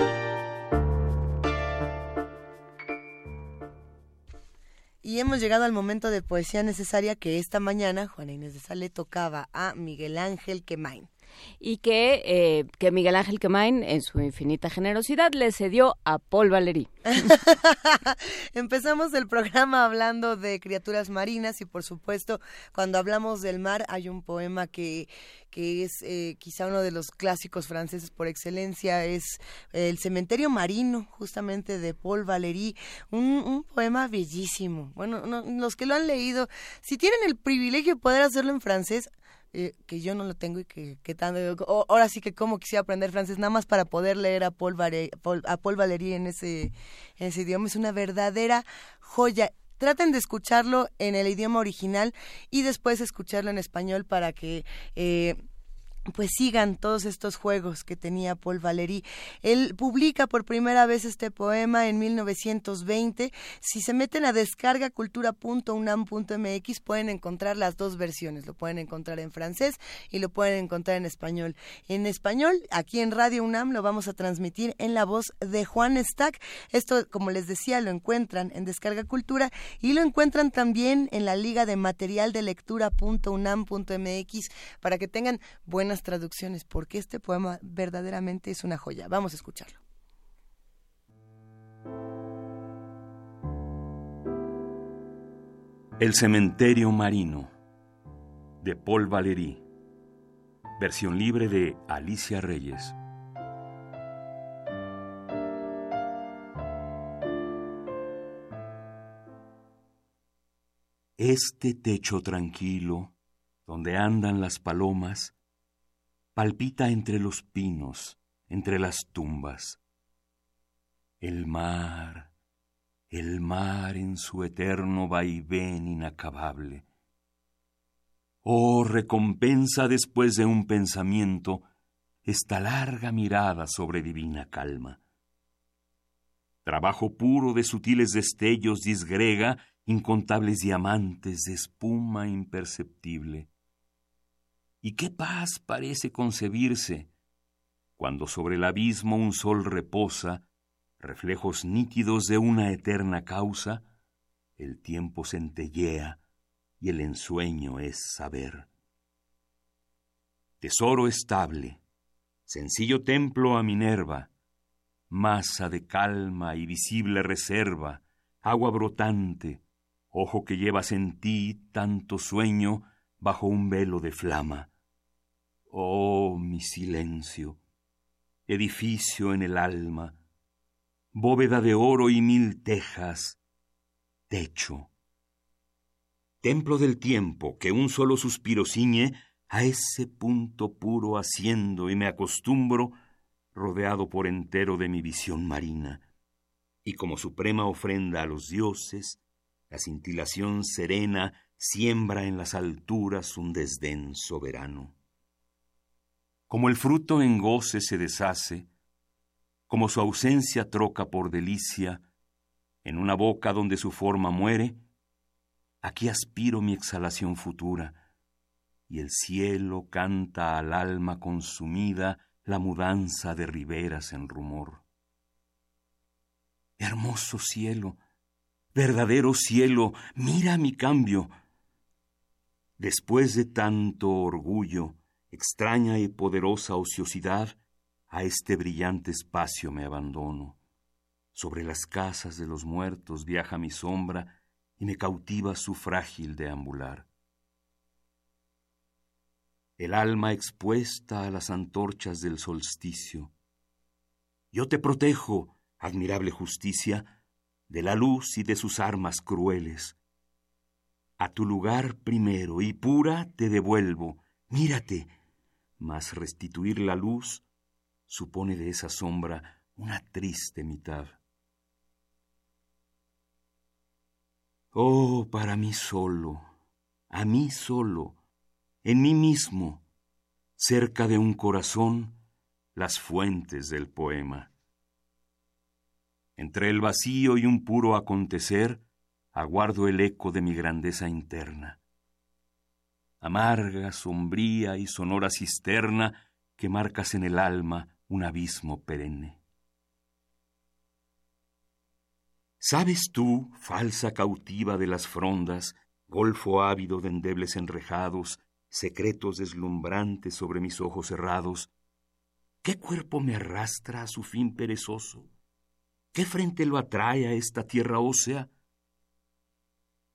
Y hemos llegado al momento de poesía necesaria que esta mañana Juana Inés de Sale tocaba a Miguel Ángel Quemain y que, eh, que Miguel Ángel Quemain, en su infinita generosidad, le cedió a Paul Valéry. Empezamos el programa hablando de criaturas marinas y por supuesto cuando hablamos del mar hay un poema que, que es eh, quizá uno de los clásicos franceses por excelencia, es El cementerio marino, justamente de Paul Valéry, un, un poema bellísimo. Bueno, los que lo han leído, si tienen el privilegio de poder hacerlo en francés, eh, que yo no lo tengo y que, que tan, ahora sí que como quisiera aprender francés nada más para poder leer a Paul, a Paul Valéry en ese, en ese idioma. Es una verdadera joya. Traten de escucharlo en el idioma original y después escucharlo en español para que eh, pues sigan todos estos juegos que tenía Paul Valéry. Él publica por primera vez este poema en 1920. Si se meten a descargacultura.unam.mx pueden encontrar las dos versiones. Lo pueden encontrar en francés y lo pueden encontrar en español. En español, aquí en Radio UNAM lo vamos a transmitir en la voz de Juan Stack. Esto, como les decía, lo encuentran en Descarga Cultura y lo encuentran también en la Liga de Material de Lectura.unam.mx para que tengan buenas traducciones, porque este poema verdaderamente es una joya. Vamos a escucharlo. El cementerio marino de Paul Valéry. Versión libre de Alicia Reyes. Este techo tranquilo, donde andan las palomas, palpita entre los pinos, entre las tumbas. El mar, el mar en su eterno vaivén inacabable. Oh, recompensa después de un pensamiento esta larga mirada sobre divina calma. Trabajo puro de sutiles destellos disgrega incontables diamantes de espuma imperceptible. ¿Y qué paz parece concebirse cuando sobre el abismo un sol reposa, reflejos nítidos de una eterna causa, el tiempo centellea y el ensueño es saber. Tesoro estable, sencillo templo a Minerva, masa de calma y visible reserva, agua brotante, ojo que llevas en ti tanto sueño bajo un velo de flama Oh, mi silencio, edificio en el alma, bóveda de oro y mil tejas, techo. Templo del tiempo que un solo suspiro ciñe, a ese punto puro haciendo y me acostumbro, rodeado por entero de mi visión marina, y como suprema ofrenda a los dioses, la cintilación serena siembra en las alturas un desdén soberano. Como el fruto en goce se deshace, como su ausencia troca por delicia, en una boca donde su forma muere, aquí aspiro mi exhalación futura, y el cielo canta al alma consumida la mudanza de riberas en rumor. Hermoso cielo, verdadero cielo, mira mi cambio. Después de tanto orgullo, extraña y poderosa ociosidad, a este brillante espacio me abandono. Sobre las casas de los muertos viaja mi sombra y me cautiva su frágil deambular. El alma expuesta a las antorchas del solsticio, Yo te protejo, admirable justicia, de la luz y de sus armas crueles. A tu lugar primero y pura te devuelvo. Mírate, mas restituir la luz supone de esa sombra una triste mitad. Oh, para mí solo, a mí solo, en mí mismo, cerca de un corazón, las fuentes del poema. Entre el vacío y un puro acontecer, aguardo el eco de mi grandeza interna. Amarga, sombría y sonora cisterna que marcas en el alma un abismo perenne. ¿Sabes tú, falsa cautiva de las frondas, golfo ávido de endebles enrejados, secretos deslumbrantes sobre mis ojos cerrados, qué cuerpo me arrastra a su fin perezoso? ¿Qué frente lo atrae a esta tierra ósea?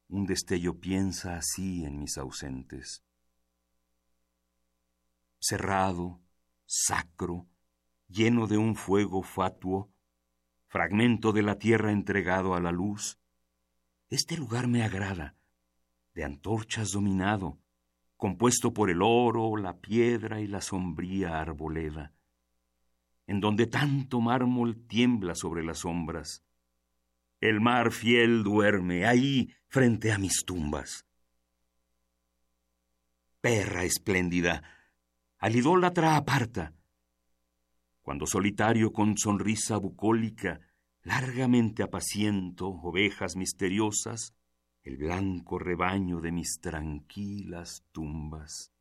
Un destello piensa así en mis ausentes. Cerrado, sacro, lleno de un fuego fatuo, fragmento de la tierra entregado a la luz. Este lugar me agrada, de antorchas dominado, compuesto por el oro, la piedra y la sombría arboleda, en donde tanto mármol tiembla sobre las sombras. El mar fiel duerme ahí frente a mis tumbas. Perra espléndida, al idólatra aparta, cuando solitario con sonrisa bucólica, largamente apaciento ovejas misteriosas, el blanco rebaño de mis tranquilas tumbas.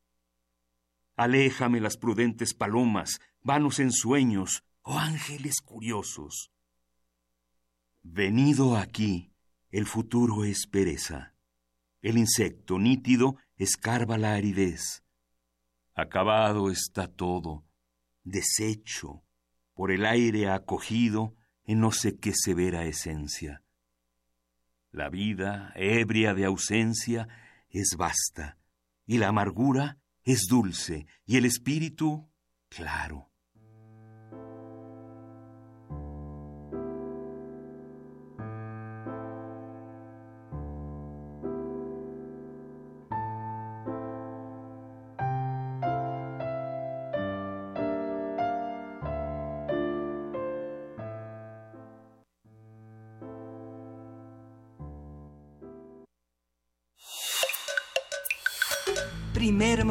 Aléjame las prudentes palomas, vanos ensueños, oh ángeles curiosos. Venido aquí, el futuro es pereza. El insecto nítido escarba la aridez. Acabado está todo, deshecho, por el aire acogido en no sé qué severa esencia. La vida, ebria de ausencia, es vasta, y la amargura es dulce, y el espíritu claro.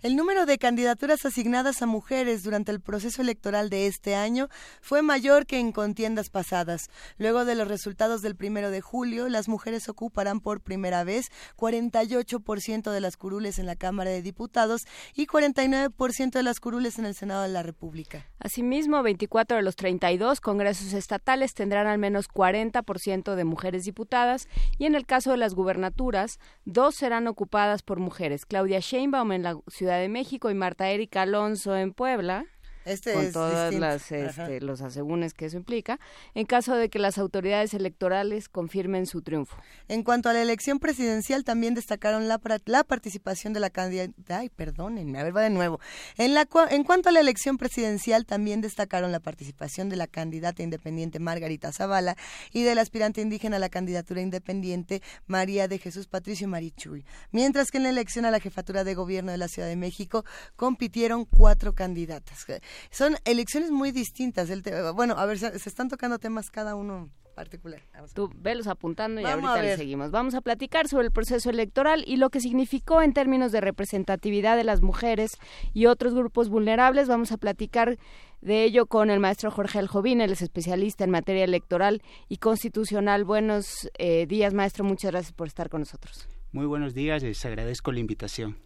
El número de candidaturas asignadas a mujeres durante el proceso electoral de este año fue mayor que en contiendas pasadas. Luego de los resultados del primero de julio, las mujeres ocuparán por primera vez 48% de las curules en la Cámara de Diputados y 49% de las curules en el Senado de la República. Asimismo, 24 de los 32 congresos estatales tendrán al menos 40% de mujeres diputadas y en el caso de las gubernaturas, dos serán ocupadas por mujeres. Claudia Sheinbaum en la ciudad de México y Marta Erika Alonso en Puebla. Este con es todos distinto. este, los asegúnes que eso implica, en caso de que las autoridades electorales confirmen su triunfo. En cuanto a la elección presidencial, también destacaron la, la participación de la candidata. Ay, perdónenme, a ver, va de nuevo. En, la, en cuanto a la elección presidencial, también destacaron la participación de la candidata independiente Margarita Zavala y del aspirante indígena a la candidatura independiente María de Jesús Patricio Marichuy. Mientras que en la elección a la jefatura de gobierno de la Ciudad de México compitieron cuatro candidatas. Son elecciones muy distintas. El te- bueno, a ver, se, se están tocando temas cada uno particular. Tú velos apuntando y Vamos ahorita le seguimos. Vamos a platicar sobre el proceso electoral y lo que significó en términos de representatividad de las mujeres y otros grupos vulnerables. Vamos a platicar de ello con el maestro Jorge Aljovín, él es especialista en materia electoral y constitucional. Buenos eh, días, maestro. Muchas gracias por estar con nosotros. Muy buenos días, les agradezco la invitación.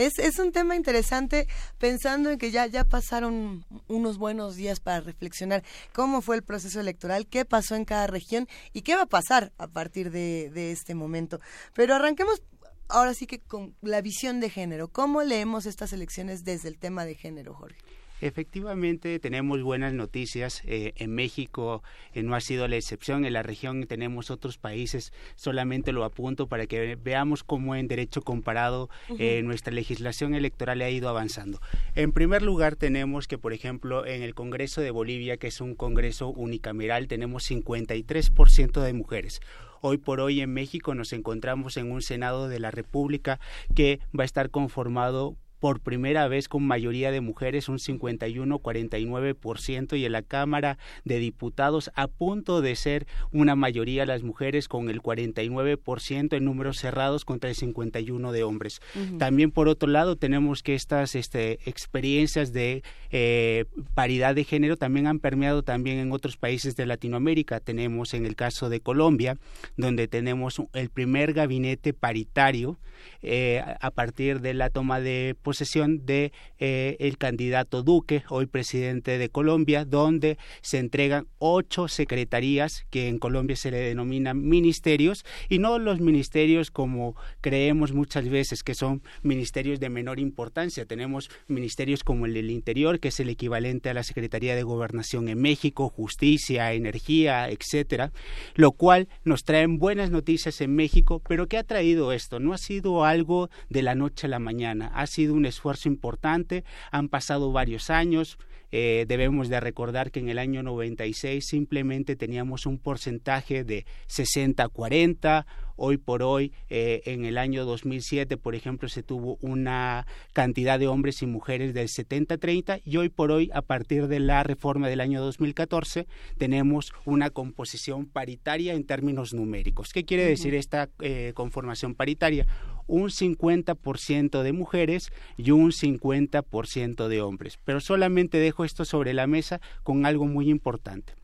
Es, es un tema interesante pensando en que ya, ya pasaron unos buenos días para reflexionar cómo fue el proceso electoral, qué pasó en cada región y qué va a pasar a partir de, de este momento. Pero arranquemos ahora sí que con la visión de género. ¿Cómo leemos estas elecciones desde el tema de género, Jorge? Efectivamente, tenemos buenas noticias. Eh, en México eh, no ha sido la excepción. En la región tenemos otros países. Solamente lo apunto para que veamos cómo en derecho comparado eh, nuestra legislación electoral ha ido avanzando. En primer lugar, tenemos que, por ejemplo, en el Congreso de Bolivia, que es un Congreso unicameral, tenemos 53% de mujeres. Hoy por hoy en México nos encontramos en un Senado de la República que va a estar conformado por primera vez con mayoría de mujeres, un 51-49%, y en la Cámara de Diputados a punto de ser una mayoría las mujeres con el 49% en números cerrados contra el 51% de hombres. También, por otro lado, tenemos que estas este, experiencias de eh, paridad de género también han permeado también en otros países de Latinoamérica. Tenemos en el caso de Colombia, donde tenemos el primer gabinete paritario eh, a partir de la toma de posesión de eh, el candidato Duque, hoy presidente de Colombia, donde se entregan ocho secretarías que en Colombia se le denominan ministerios y no los ministerios como creemos muchas veces que son ministerios de menor importancia. Tenemos ministerios como el del Interior, que es el equivalente a la Secretaría de Gobernación en México, Justicia, Energía, etcétera, lo cual nos traen buenas noticias en México, pero ¿qué ha traído esto? No ha sido algo de la noche a la mañana. Ha sido un esfuerzo importante, han pasado varios años, eh, debemos de recordar que en el año 96 simplemente teníamos un porcentaje de 60-40. Hoy por hoy, eh, en el año 2007, por ejemplo, se tuvo una cantidad de hombres y mujeres del 70-30 y hoy por hoy, a partir de la reforma del año 2014, tenemos una composición paritaria en términos numéricos. ¿Qué quiere decir esta eh, conformación paritaria? un 50% de mujeres y un 50% de hombres. Pero solamente dejo esto sobre la mesa con algo muy importante.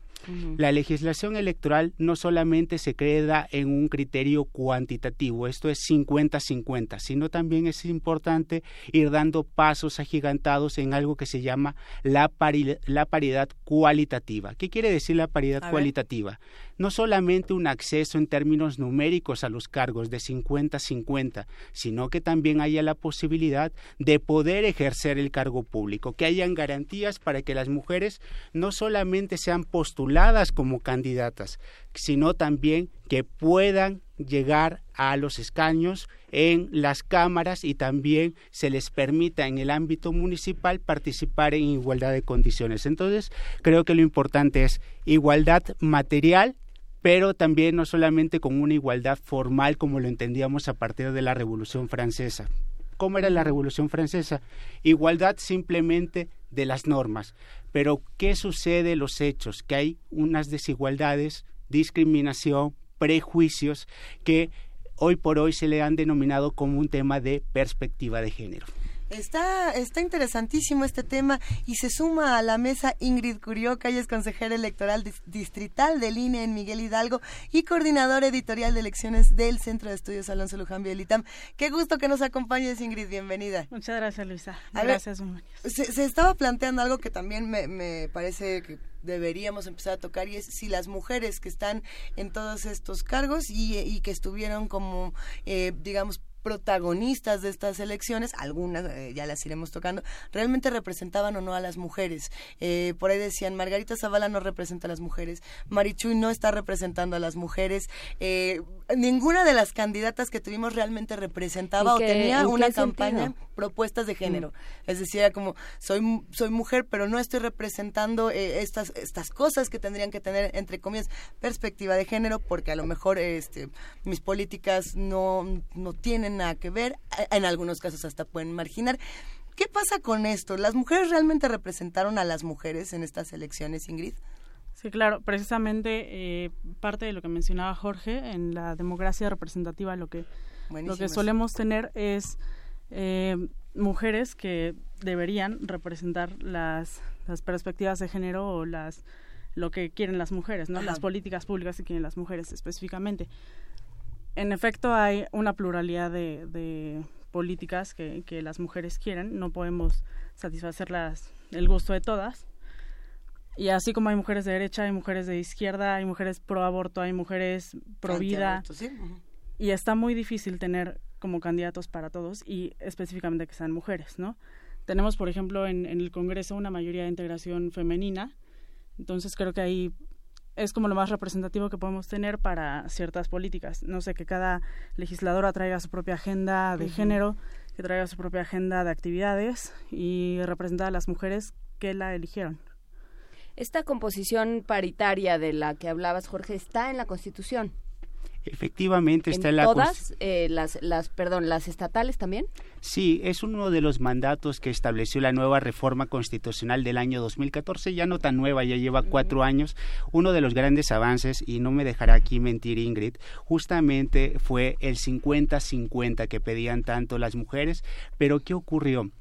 La legislación electoral no solamente se queda en un criterio cuantitativo, esto es 50-50, sino también es importante ir dando pasos agigantados en algo que se llama la, la paridad cualitativa. ¿Qué quiere decir la paridad cualitativa? No solamente un acceso en términos numéricos a los cargos de 50-50, sino que también haya la posibilidad de poder ejercer el cargo público, que hayan garantías para que las mujeres no solamente sean postuladas como candidatas, sino también que puedan llegar a los escaños en las cámaras y también se les permita en el ámbito municipal participar en igualdad de condiciones. Entonces, creo que lo importante es igualdad material pero también no solamente con una igualdad formal como lo entendíamos a partir de la Revolución Francesa. ¿Cómo era la Revolución Francesa? Igualdad simplemente de las normas. Pero ¿qué sucede en los hechos? Que hay unas desigualdades, discriminación, prejuicios que hoy por hoy se le han denominado como un tema de perspectiva de género. Está, está interesantísimo este tema y se suma a la mesa Ingrid Curioca, ella es consejera electoral distrital del INE en Miguel Hidalgo y coordinadora editorial de elecciones del Centro de Estudios Alonso Luján Bielitam. Qué gusto que nos acompañes, Ingrid, bienvenida. Muchas gracias, Luisa. gracias, se, se, estaba planteando algo que también me, me parece que deberíamos empezar a tocar y es si las mujeres que están en todos estos cargos y, y que estuvieron como, eh, digamos, protagonistas de estas elecciones, algunas eh, ya las iremos tocando, realmente representaban o no a las mujeres. Eh, por ahí decían, Margarita Zavala no representa a las mujeres, Marichuy no está representando a las mujeres, eh, ninguna de las candidatas que tuvimos realmente representaba o tenía una campaña propuestas de género. Mm. Es decir, era como, soy, soy mujer, pero no estoy representando estas, estas cosas que tendrían que tener, entre comillas, perspectiva de género, porque a lo mejor este, mis políticas no, no tienen nada que ver, en algunos casos hasta pueden marginar. ¿Qué pasa con esto? ¿Las mujeres realmente representaron a las mujeres en estas elecciones, Ingrid? Sí, claro, precisamente eh, parte de lo que mencionaba Jorge, en la democracia representativa lo que, lo que solemos tener es eh, mujeres que deberían representar las, las perspectivas de género o las lo que quieren las mujeres, ¿no? Las políticas públicas que quieren las mujeres específicamente en efecto hay una pluralidad de, políticas que, las mujeres quieren, no podemos satisfacer el gusto de todas. Y así como hay mujeres de derecha, hay mujeres de izquierda, hay mujeres pro aborto, hay mujeres pro vida. Y está muy difícil tener como candidatos para todos y específicamente que sean mujeres, ¿no? tenemos, por ejemplo, en, el Congreso una mayoría de integración femenina. Entonces creo que ahí es como lo más representativo que podemos tener para ciertas políticas. No sé, que cada legisladora traiga su propia agenda de género, que traiga su propia agenda de actividades y representar a las mujeres que la eligieron. Esta composición paritaria de la que hablabas, Jorge, está en la Constitución. Efectivamente está en, la todas eh, las, las, perdón, las estatales también. Sí, es uno de los mandatos que estableció la nueva reforma constitucional del año 2014, ya no tan nueva, ya lleva cuatro años. Uno de los grandes avances, y no me dejará aquí mentir Ingrid, justamente fue el 50-50 que pedían tanto las mujeres, pero ¿qué ocurrió?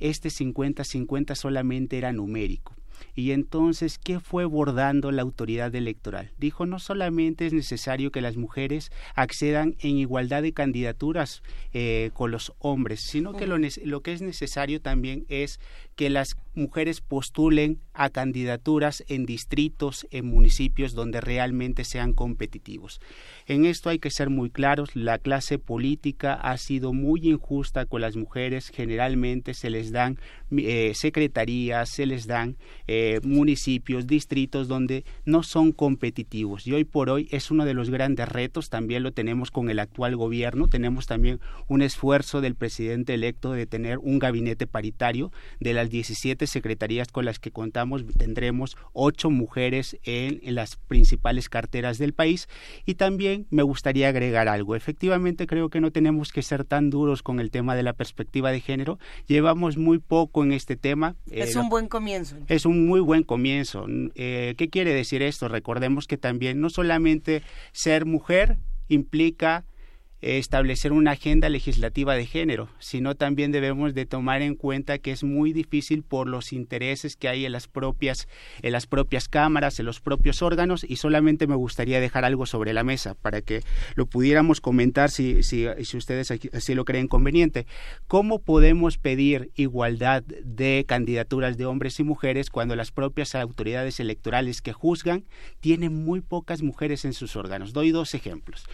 Este 50-50 solamente era numérico y entonces, ¿qué fue bordando la autoridad electoral? Dijo, no solamente es necesario que las mujeres accedan en igualdad de candidaturas eh, con los hombres, sino que lo, lo que es necesario también es que las mujeres postulen a candidaturas en distritos, en municipios donde realmente sean competitivos. En esto hay que ser muy claros, la clase política ha sido muy injusta con las mujeres, generalmente se les dan eh, secretarías, se les dan eh, municipios, distritos donde no son competitivos y hoy por hoy es uno de los grandes retos, también lo tenemos con el actual gobierno, tenemos también un esfuerzo del presidente electo de tener un gabinete paritario de las 17 secretarías con las que contamos tendremos ocho mujeres en, las principales carteras del país y también me gustaría agregar algo. Efectivamente creo que no tenemos que ser tan duros con el tema de la perspectiva de género. Llevamos muy poco en este tema. Es eh, un buen comienzo. Es un muy buen comienzo. Eh, ¿Qué quiere decir esto? Recordemos que también no solamente ser mujer implica establecer una agenda legislativa de género, sino también debemos de tomar en cuenta que es muy difícil por los intereses que hay en las propias en las propias cámaras, en los propios órganos y solamente me gustaría dejar algo sobre la mesa para que lo pudiéramos comentar si si, si ustedes así lo creen conveniente. ¿Cómo podemos pedir igualdad de candidaturas de hombres y mujeres cuando las propias autoridades electorales que juzgan tienen muy pocas mujeres en sus órganos? Doy dos ejemplos.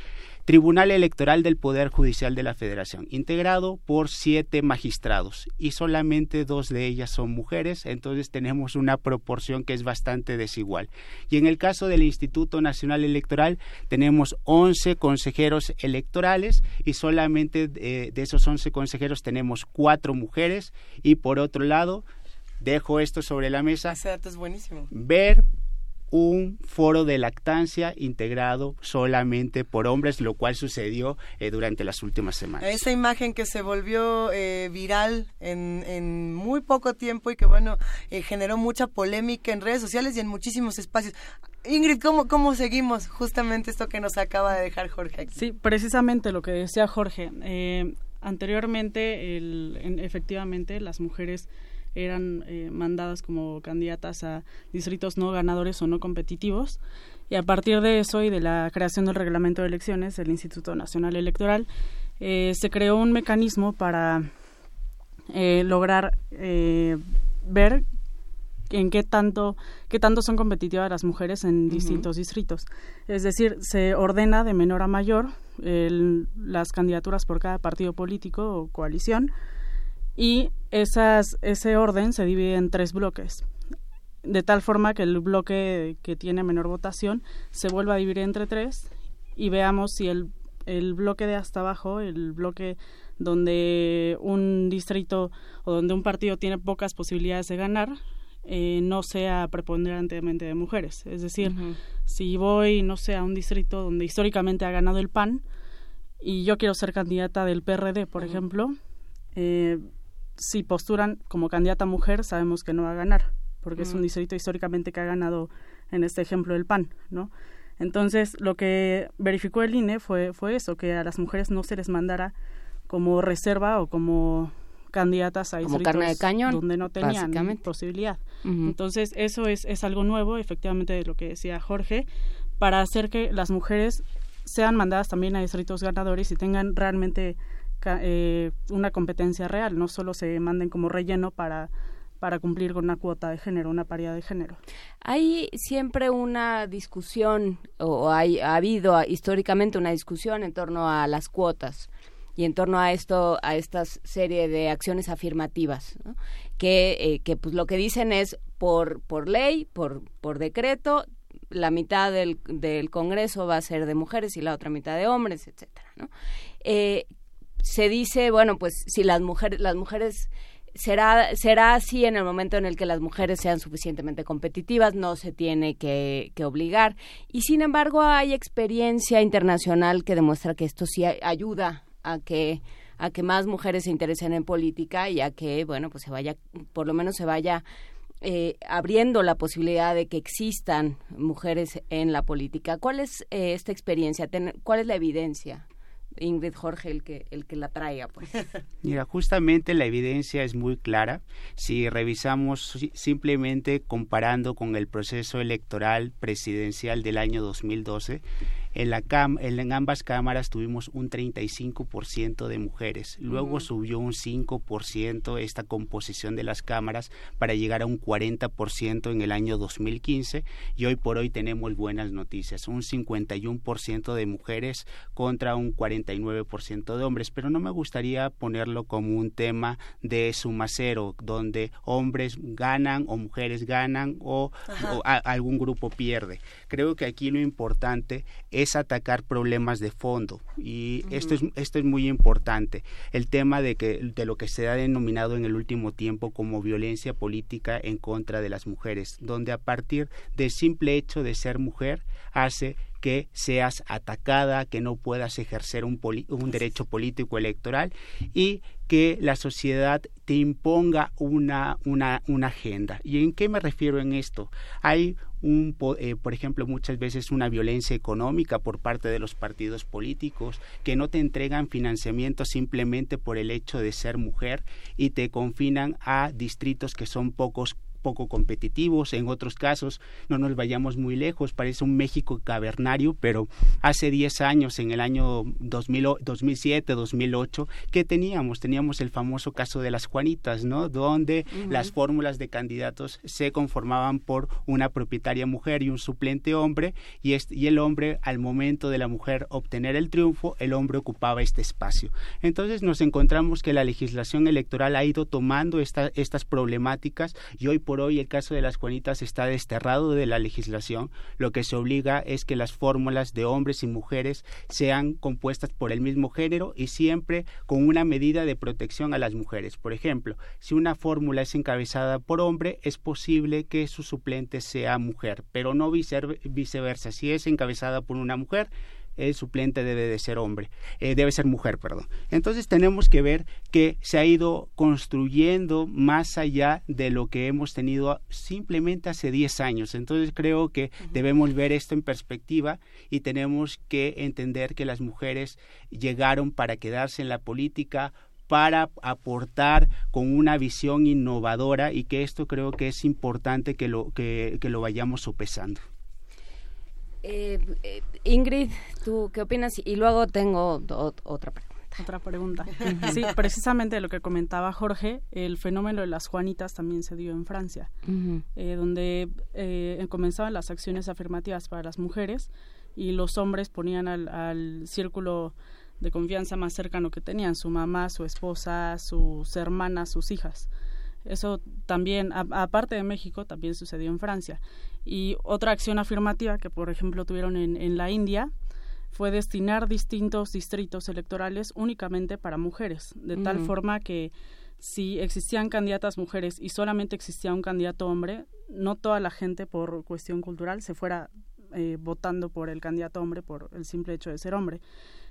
Tribunal Electoral del Poder Judicial de la Federación, integrado por siete magistrados y solamente dos de ellas son mujeres, entonces tenemos una proporción que es bastante desigual. Y en el caso del Instituto Nacional Electoral tenemos 11 consejeros electorales y solamente de, esos 11 consejeros tenemos cuatro mujeres y por otro lado dejo esto sobre la mesa. Ese dato es buenísimo. Ver un foro de lactancia integrado solamente por hombres, lo cual sucedió eh, durante las últimas semanas. Esa imagen que se volvió eh, viral en, en, muy poco tiempo y que, bueno, eh, generó mucha polémica en redes sociales y en muchísimos espacios. Ingrid, ¿cómo, ¿cómo seguimos justamente esto que nos acaba de dejar Jorge aquí? Sí, precisamente lo que decía Jorge. anteriormente, el, efectivamente, las mujeres eran eh, mandadas como candidatas a distritos no ganadores o no competitivos. Y a partir de eso y de la creación del reglamento de elecciones, el Instituto Nacional Electoral, eh, se creó un mecanismo para eh, lograr ver en qué tanto qué tanto son competitivas las mujeres en distintos distritos. Es decir, se ordena de menor a mayor las candidaturas por cada partido político o coalición y esas, ese orden se divide en tres bloques de tal forma que el bloque que tiene menor votación se vuelva a dividir entre tres y veamos si el, el bloque de hasta abajo, el bloque donde un distrito o donde un partido tiene pocas posibilidades de ganar, eh, no sea preponderantemente de mujeres. Es decir, si voy, no sé, a un distrito donde históricamente ha ganado el PAN y yo quiero ser candidata del PRD, por ejemplo, eh, si posturan como candidata mujer, sabemos que no va a ganar, porque es un mm. distrito históricamente que ha ganado en este ejemplo el PAN, ¿no? Entonces, lo que verificó el INE fue, fue eso, que a las mujeres no se les mandara como reserva o como candidatas a distritos donde no tenían posibilidad. Entonces, eso es, es algo nuevo, efectivamente, de lo que decía Jorge, para hacer que las mujeres sean mandadas también a distritos ganadores y tengan realmente eh, una competencia real, no solo se manden como relleno para para cumplir con una cuota de género, una paridad de género. Hay siempre una discusión, o hay, ha habido históricamente una discusión en torno a las cuotas. y en torno a esto, a esta serie de acciones afirmativas, que, eh, que pues lo que dicen es por, por ley, por, por decreto, la mitad del, del Congreso va a ser de mujeres y la otra mitad de hombres, etcétera, ¿no? Eh, se dice, bueno, pues si las mujeres, las mujeres será será así en el momento en el que las mujeres sean suficientemente competitivas, no se tiene que, que, obligar. Y sin embargo hay experiencia internacional que demuestra que esto sí ayuda a que a que más mujeres se interesen en política y a que bueno pues se vaya por lo menos se vaya eh, abriendo la posibilidad de que existan mujeres en la política. ¿Cuál es eh, esta experiencia? ¿Cuál es la evidencia? Ingrid Jorge el que el que la traiga pues. Mira justamente la evidencia es muy clara. Si revisamos simplemente comparando con el proceso electoral presidencial del año 2012 en, la cam en ambas cámaras tuvimos un 35% de mujeres. Luego subió un 5% esta composición de las cámaras para llegar a un 40% en el año 2015 y hoy por hoy tenemos buenas noticias, un 51% de mujeres contra un 49% de hombres, pero no me gustaría ponerlo como un tema de suma cero, donde hombres ganan o mujeres ganan o, algún grupo pierde. Creo que aquí lo importante es es atacar problemas de fondo y esto es esto es muy importante el tema de que de lo que se ha denominado en el último tiempo como violencia política en contra de las mujeres donde a partir del simple hecho de ser mujer hace que seas atacada, que no puedas ejercer un, un derecho político electoral y que la sociedad te imponga una, una, una agenda. ¿Y en qué me refiero en esto? Hay un, eh, por ejemplo, muchas veces una violencia económica por parte de los partidos políticos que no te entregan financiamiento simplemente por el hecho de ser mujer y te confinan a distritos que son pocos poco competitivos, en otros casos no nos vayamos muy lejos, parece un México cavernario, pero hace 10 años, en el año 2000, 2007, 2008, ¿qué teníamos? Teníamos el famoso caso de las Juanitas, ¿no? Donde las fórmulas de candidatos se conformaban por una propietaria mujer y un suplente hombre, y, y el hombre, al momento de la mujer obtener el triunfo, el hombre ocupaba este espacio. Entonces nos encontramos que la legislación electoral ha ido tomando esta, estas problemáticas y hoy por hoy el caso de las Juanitas está desterrado de la legislación. Lo que se obliga es que las fórmulas de hombres y mujeres sean compuestas por el mismo género y siempre con una medida de protección a las mujeres. Por ejemplo, si una fórmula es encabezada por hombre, es posible que su suplente sea mujer, pero no viceversa. Si es encabezada por una mujer, el suplente debe de ser hombre, eh, debe ser mujer, perdón. Entonces tenemos que ver que se ha ido construyendo más allá de lo que hemos tenido simplemente hace 10 años. Entonces creo que debemos ver esto en perspectiva y tenemos que entender que las mujeres llegaron para quedarse en la política, para aportar con una visión innovadora y que esto creo que es importante que lo, que lo vayamos sopesando. Eh, eh, Ingrid, ¿tú qué opinas? Y luego tengo otra pregunta. Otra pregunta. Sí, precisamente lo que comentaba Jorge, el fenómeno de las Juanitas también se dio en Francia, eh, donde eh, comenzaban las acciones afirmativas para las mujeres y los hombres ponían al, al círculo de confianza más cercano que tenían, su mamá, su esposa, sus hermanas, sus hijas. Eso también, aparte de México, también sucedió en Francia. Y otra acción afirmativa que, por ejemplo, tuvieron en, en la India fue destinar distintos distritos electorales únicamente para mujeres, de tal forma que si existían candidatas mujeres y solamente existía un candidato hombre, no toda la gente por cuestión cultural se fuera eh, votando por el candidato hombre por el simple hecho de ser hombre.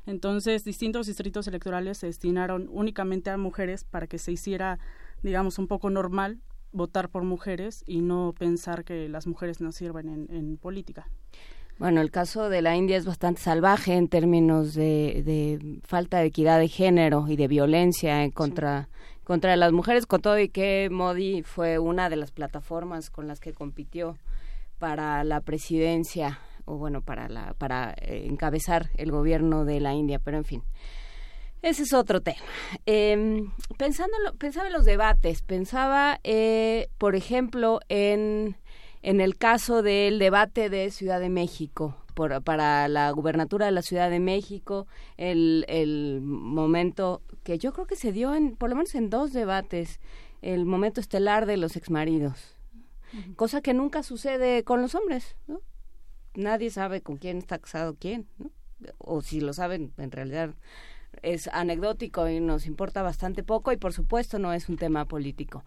Entonces, distintos distritos electorales se destinaron únicamente a mujeres para que se hiciera digamos, un poco normal votar por mujeres y no pensar que las mujeres no sirven en, política. Bueno, el caso de la India es bastante salvaje en términos de, falta de equidad de género y de violencia contra, contra las mujeres, con todo y que Modi fue una de las plataformas con las que compitió para la presidencia o bueno, para, la, para eh, encabezar el gobierno de la India, pero en fin. Ese es otro tema. Eh, pensando, pensaba en los debates, pensaba, eh, por ejemplo, en, en el caso del debate de Ciudad de México, para la gubernatura de la Ciudad de México, el, el momento que yo creo que se dio en, por lo menos en dos debates, el momento estelar de los exmaridos, cosa que nunca sucede con los hombres, ¿no? Nadie sabe con quién está casado quién, ¿no? O si lo saben, en realidad es anecdótico y nos importa bastante poco y por supuesto no es un tema político.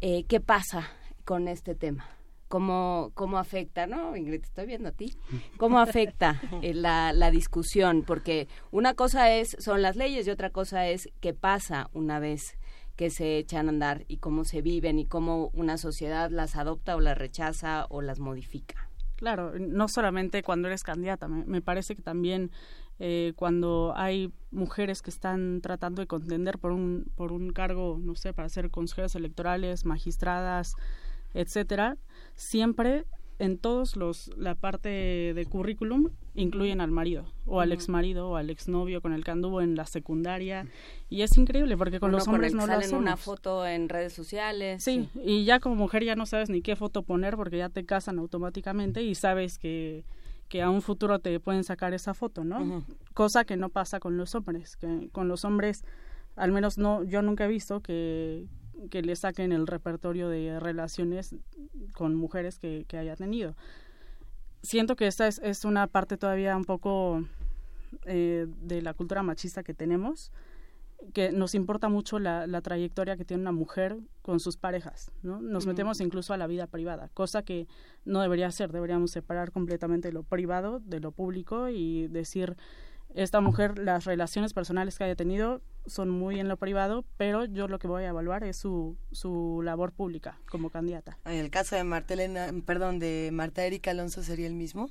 Eh, ¿Qué pasa con este tema? cómo, cómo afecta, ¿no? Ingrid, estoy viendo a ti. ¿Cómo afecta eh, la, la discusión? Porque una cosa es, son las leyes y otra cosa es qué pasa una vez que se echan a andar y cómo se viven y cómo una sociedad las adopta o las rechaza o las modifica. Claro, no solamente cuando eres candidata, me, parece que también eh, cuando hay mujeres que están tratando de contender por un, por un cargo, no sé, para ser consejeras electorales, magistradas, etcétera, siempre en todos los la parte de currículum incluyen al marido o al ex marido o al exnovio con el que anduvo en la secundaria y es increíble porque con los hombres no lo hacemos. una foto en redes sociales. Sí, y ya como mujer ya no sabes ni qué foto poner porque ya te casan automáticamente y sabes que que a un futuro te pueden sacar esa foto, ¿no? Cosa que no pasa con los hombres, que con los hombres al menos no yo nunca he visto que que le saquen el repertorio de relaciones con mujeres que, haya tenido. Siento que esta es, una parte todavía un poco eh, de la cultura machista que tenemos, que nos importa mucho la, trayectoria que tiene una mujer con sus parejas, ¿no? Nos metemos incluso a la vida privada, cosa que no debería ser, deberíamos separar completamente lo privado de lo público y decir esta mujer, las relaciones personales que haya tenido son muy en lo privado, pero yo lo que voy a evaluar es su, su labor pública como candidata. En el caso de Marta perdón, de Marta Erika Alonso sería el mismo.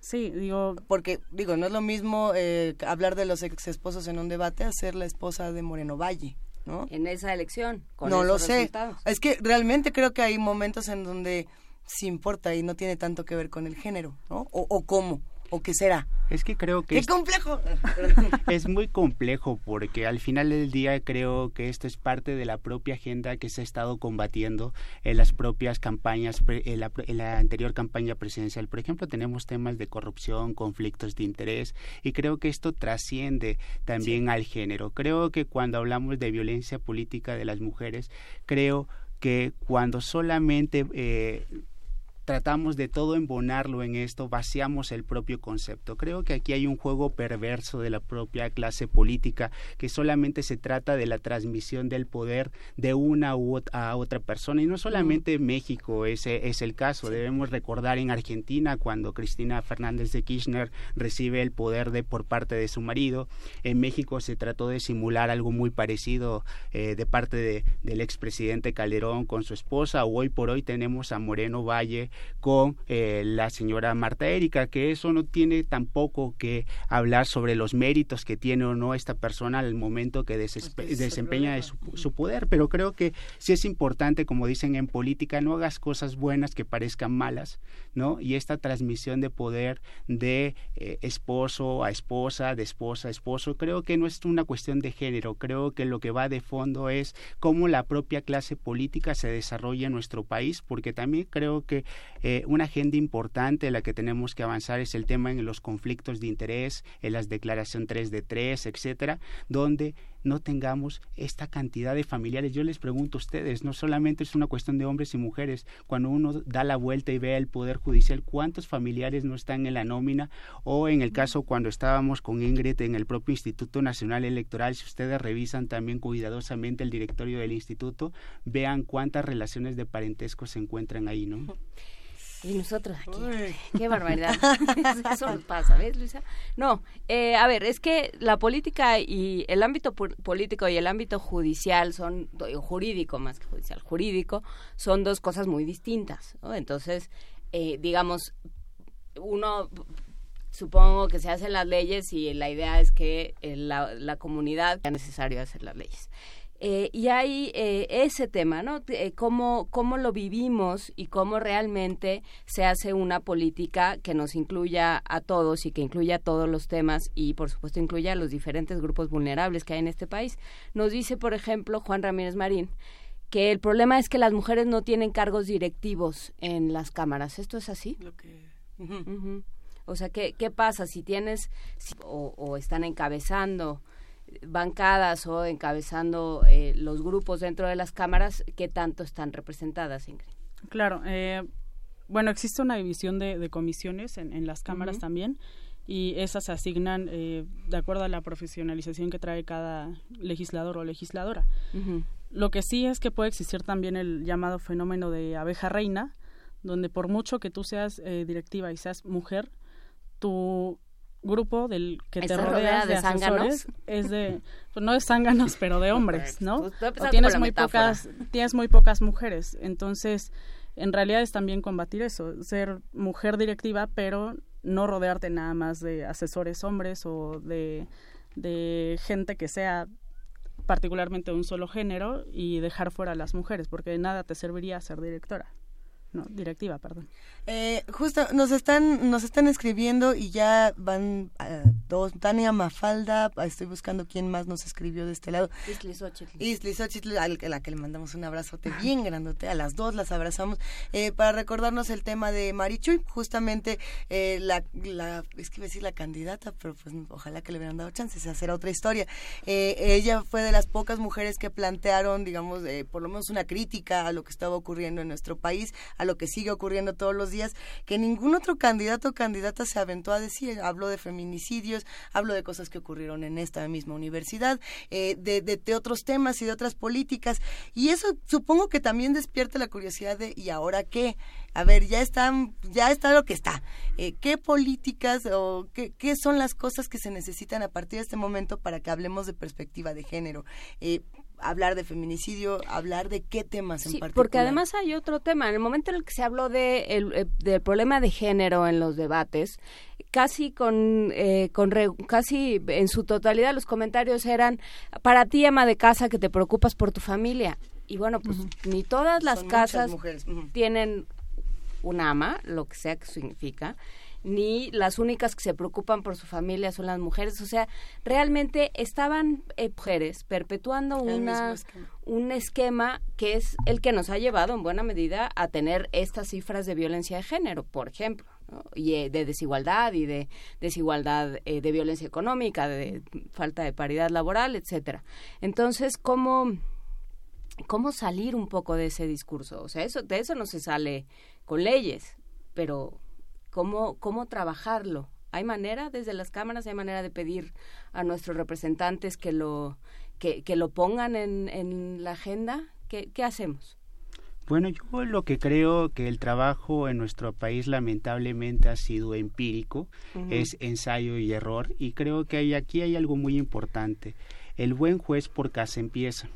Sí, digo... Porque, digo, no es lo mismo eh, hablar de los ex esposos en un debate a ser la esposa de Moreno Valle, ¿no? En esa elección, con No lo sé. Es que realmente creo que hay momentos en donde sí importa y no tiene tanto que ver con el género, ¿no? O, o cómo o qué será? Es que creo que... ¡Qué complejo! Es muy complejo porque al final del día creo que esto es parte de la propia agenda que se ha estado combatiendo en las propias campañas, en la, en la anterior campaña presidencial. Por ejemplo, tenemos temas de corrupción, conflictos de interés y creo que esto trasciende también al género. Creo que cuando hablamos de violencia política de las mujeres, creo que cuando solamente eh, tratamos de todo embonarlo en esto, vaciamos el propio concepto. Creo que aquí hay un juego perverso de la propia clase política que solamente se trata de la transmisión del poder de una u a otra persona y no solamente en México ese es el caso. Debemos recordar en Argentina cuando Cristina Fernández de Kirchner recibe el poder de por parte de su marido. En México se trató de simular algo muy parecido eh, de parte de, del expresidente Calderón con su esposa. Hoy por hoy tenemos a Moreno Valle con eh, la señora Marta Erika, que eso no tiene tampoco que hablar sobre los méritos que tiene o no esta persona al momento que desempeña su, poder, pero creo que sí es importante, como dicen en política, no hagas cosas buenas que parezcan malas, ¿no? Y esta transmisión de poder de eh, esposo a esposa, de esposa a esposo, creo que no es una cuestión de género, creo que lo que va de fondo es cómo la propia clase política se desarrolla en nuestro país, porque también creo que eh, una agenda importante en la que tenemos que avanzar es el tema en los conflictos de interés, en las declaraciones 3 de 3, etcétera, donde no tengamos esta cantidad de familiares. Yo les pregunto a ustedes, no solamente es una cuestión de hombres y mujeres, cuando uno da la vuelta y ve el Poder Judicial, ¿cuántos familiares no están en la nómina? O en el caso cuando estábamos con Ingrid en el propio Instituto Nacional Electoral, si ustedes revisan también cuidadosamente el directorio del instituto, vean cuántas relaciones de parentesco se encuentran ahí, ¿no? Y nosotros aquí. Qué barbaridad. Eso nos pasa, ¿ves, Luisa? No, eh, a ver, es que la política y el ámbito político y el ámbito judicial son, jurídico más que judicial, jurídico, son dos cosas muy distintas. ¿no? Entonces, eh, digamos, uno supongo que se hacen las leyes y la idea es que eh, la, la comunidad sea necesario hacer las leyes. Eh, y hay eh, ese tema, ¿no? Eh, cómo, cómo lo vivimos y cómo realmente se hace una política que nos incluya a todos y que incluya todos los temas y, por supuesto, incluya a los diferentes grupos vulnerables que hay en este país. Nos dice, por ejemplo, Juan Ramírez Marín, que el problema es que las mujeres no tienen cargos directivos en las cámaras. ¿Esto es así? O sea, ¿qué, ¿qué pasa si tienes o, están encabezando bancadas o encabezando eh, los grupos dentro de las cámaras? ¿Qué tanto están representadas, Ingrid? Claro. Eh, bueno, existe una división de, comisiones en, las cámaras también y esas se asignan eh, de acuerdo a la profesionalización que trae cada legislador o legisladora. Lo que sí es que puede existir también el llamado fenómeno de abeja reina, donde por mucho que tú seas eh, directiva y seas mujer, tu grupo del que te rodea de, asesores es de pues no de zánganos pero de hombres no pues, tienes muy pocas tienes muy pocas mujeres. Entonces en realidad es también combatir eso ser mujer directiva pero no rodearte nada más de asesores hombres o de de gente que sea particularmente de un solo género y dejar fuera a las mujeres, porque de nada te serviría ser directora no, directiva, perdón. Eh, justo, nos están, nos están escribiendo y ya van uh, dos, Tania Mafalda, estoy buscando quién más nos escribió de este lado. Isli Xochitl. Isli Xochitl, a la que le mandamos un abrazote bien grandote, a las dos las abrazamos, eh, para recordarnos el tema de Marichuy, justamente eh, la, la, es que iba a decir la candidata, pero pues ojalá que le hubieran dado chances de hacer otra historia. ella fue de las pocas mujeres que plantearon, digamos, por lo menos una crítica a lo que estaba ocurriendo en nuestro país, a lo que sigue ocurriendo todos los días, que ningún otro candidato o candidata se aventó a decir. Hablo de feminicidios, hablo de cosas que ocurrieron en esta misma universidad, eh, de, otros temas y de otras políticas. Y eso supongo que también despierta la curiosidad de ¿y ahora qué? A ver, ya está, ya está lo que está. Eh, ¿Qué políticas o qué, qué, son las cosas que se necesitan a partir de este momento para que hablemos de perspectiva de género? Eh, hablar de feminicidio, hablar de qué temas en sí, Porque además hay otro tema. En el momento en el que se habló de el, eh, del problema de género en los debates, casi con, eh, con casi en su totalidad los comentarios eran para ti ama de casa que te preocupas por tu familia. Y bueno, pues ni todas las casas tienen un ama, lo que sea que significa ni las únicas que se preocupan por su familia son las mujeres. O sea, realmente estaban eh, mujeres perpetuando una, un esquema que es el que nos ha llevado en buena medida a tener estas cifras de violencia de género, por ejemplo. y eh, de desigualdad y de desigualdad eh, de violencia económica, de falta de paridad laboral, etcétera. Entonces, ¿cómo cómo salir un poco de ese discurso? O sea, eso de eso no se sale con leyes, pero cómo, cómo trabajarlo. ¿Hay manera desde las cámaras, hay manera de pedir a nuestros representantes que lo, que, que lo pongan en, en la agenda? ¿Qué, ¿Qué hacemos? Bueno, yo lo que creo que el trabajo en nuestro país lamentablemente ha sido empírico, es ensayo y error, y creo que hay, aquí hay algo muy importante. El buen juez por casa empieza.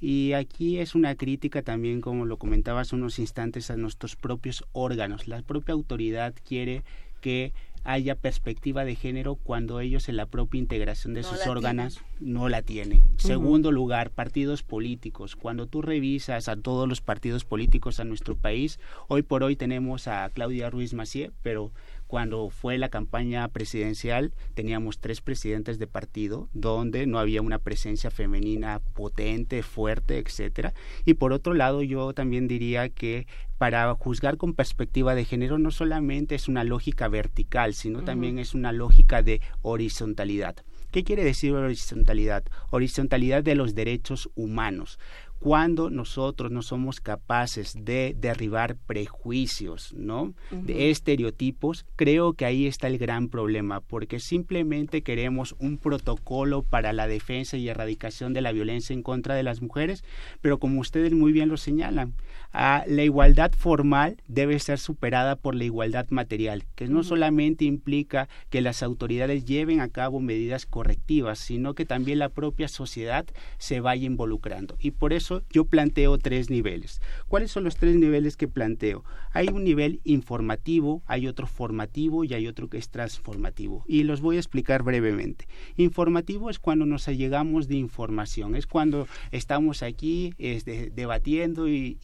Y aquí es una crítica también, como lo comentaba hace unos instantes, a nuestros propios órganos. La propia autoridad quiere que haya perspectiva de género cuando ellos en la propia integración de sus órganos no la tienen. Segundo lugar, partidos políticos. Cuando tú revisas a todos los partidos políticos a nuestro país, hoy por hoy tenemos a Claudia Ruiz Macié, pero cuando fue la campaña presidencial teníamos tres presidentes de partido donde no había una presencia femenina potente, fuerte, etcétera. Y por otro lado, yo también diría que para juzgar con perspectiva de género no solamente es una lógica vertical, sino también es una lógica de horizontalidad. ¿Qué quiere decir horizontalidad? Horizontalidad de los derechos humanos cuando nosotros no somos capaces de derribar prejuicios, ¿no? De estereotipos, creo que ahí está el gran problema, porque simplemente queremos un protocolo para la defensa y erradicación de la violencia en contra de las mujeres, pero como ustedes muy bien lo señalan, la igualdad formal debe ser superada por la igualdad material, que no solamente implica que las autoridades lleven a cabo medidas correctivas, sino que también la propia sociedad se vaya involucrando. Y por eso yo planteo tres niveles. ¿Cuáles son los tres niveles que planteo? Hay un nivel informativo, hay otro formativo y hay otro que es transformativo. Y los voy a explicar brevemente. Informativo es cuando nos allegamos de información, es cuando estamos aquí este, debatiendo y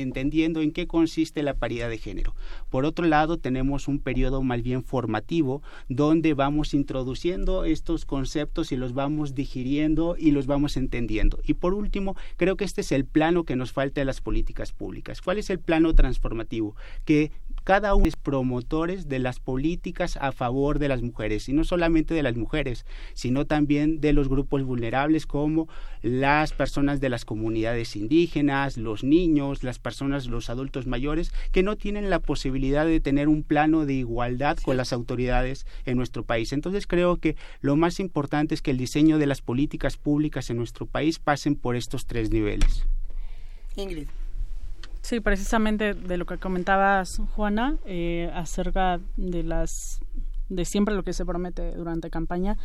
entendiendo en qué consiste la paridad de género. Por otro lado, tenemos un periodo más bien formativo donde vamos introduciendo estos conceptos y los vamos digiriendo y los vamos entendiendo. Y por último, creo que este es el plano que nos falta de las políticas públicas. ¿Cuál es el plano transformativo? Que cada uno es promotores de las políticas a favor de las mujeres, y no solamente de las mujeres, sino también de los grupos vulnerables como las personas de las comunidades indígenas, los niños, las personas, los adultos mayores, que no tienen la posibilidad de tener un plano de igualdad con las autoridades en nuestro país. Entonces creo que lo más importante es que el diseño de las políticas públicas en nuestro país pasen por estos tres niveles. Ingrid. Sí, precisamente de lo que comentabas, Juana, eh, acerca de las de siempre lo que se promete durante campaña.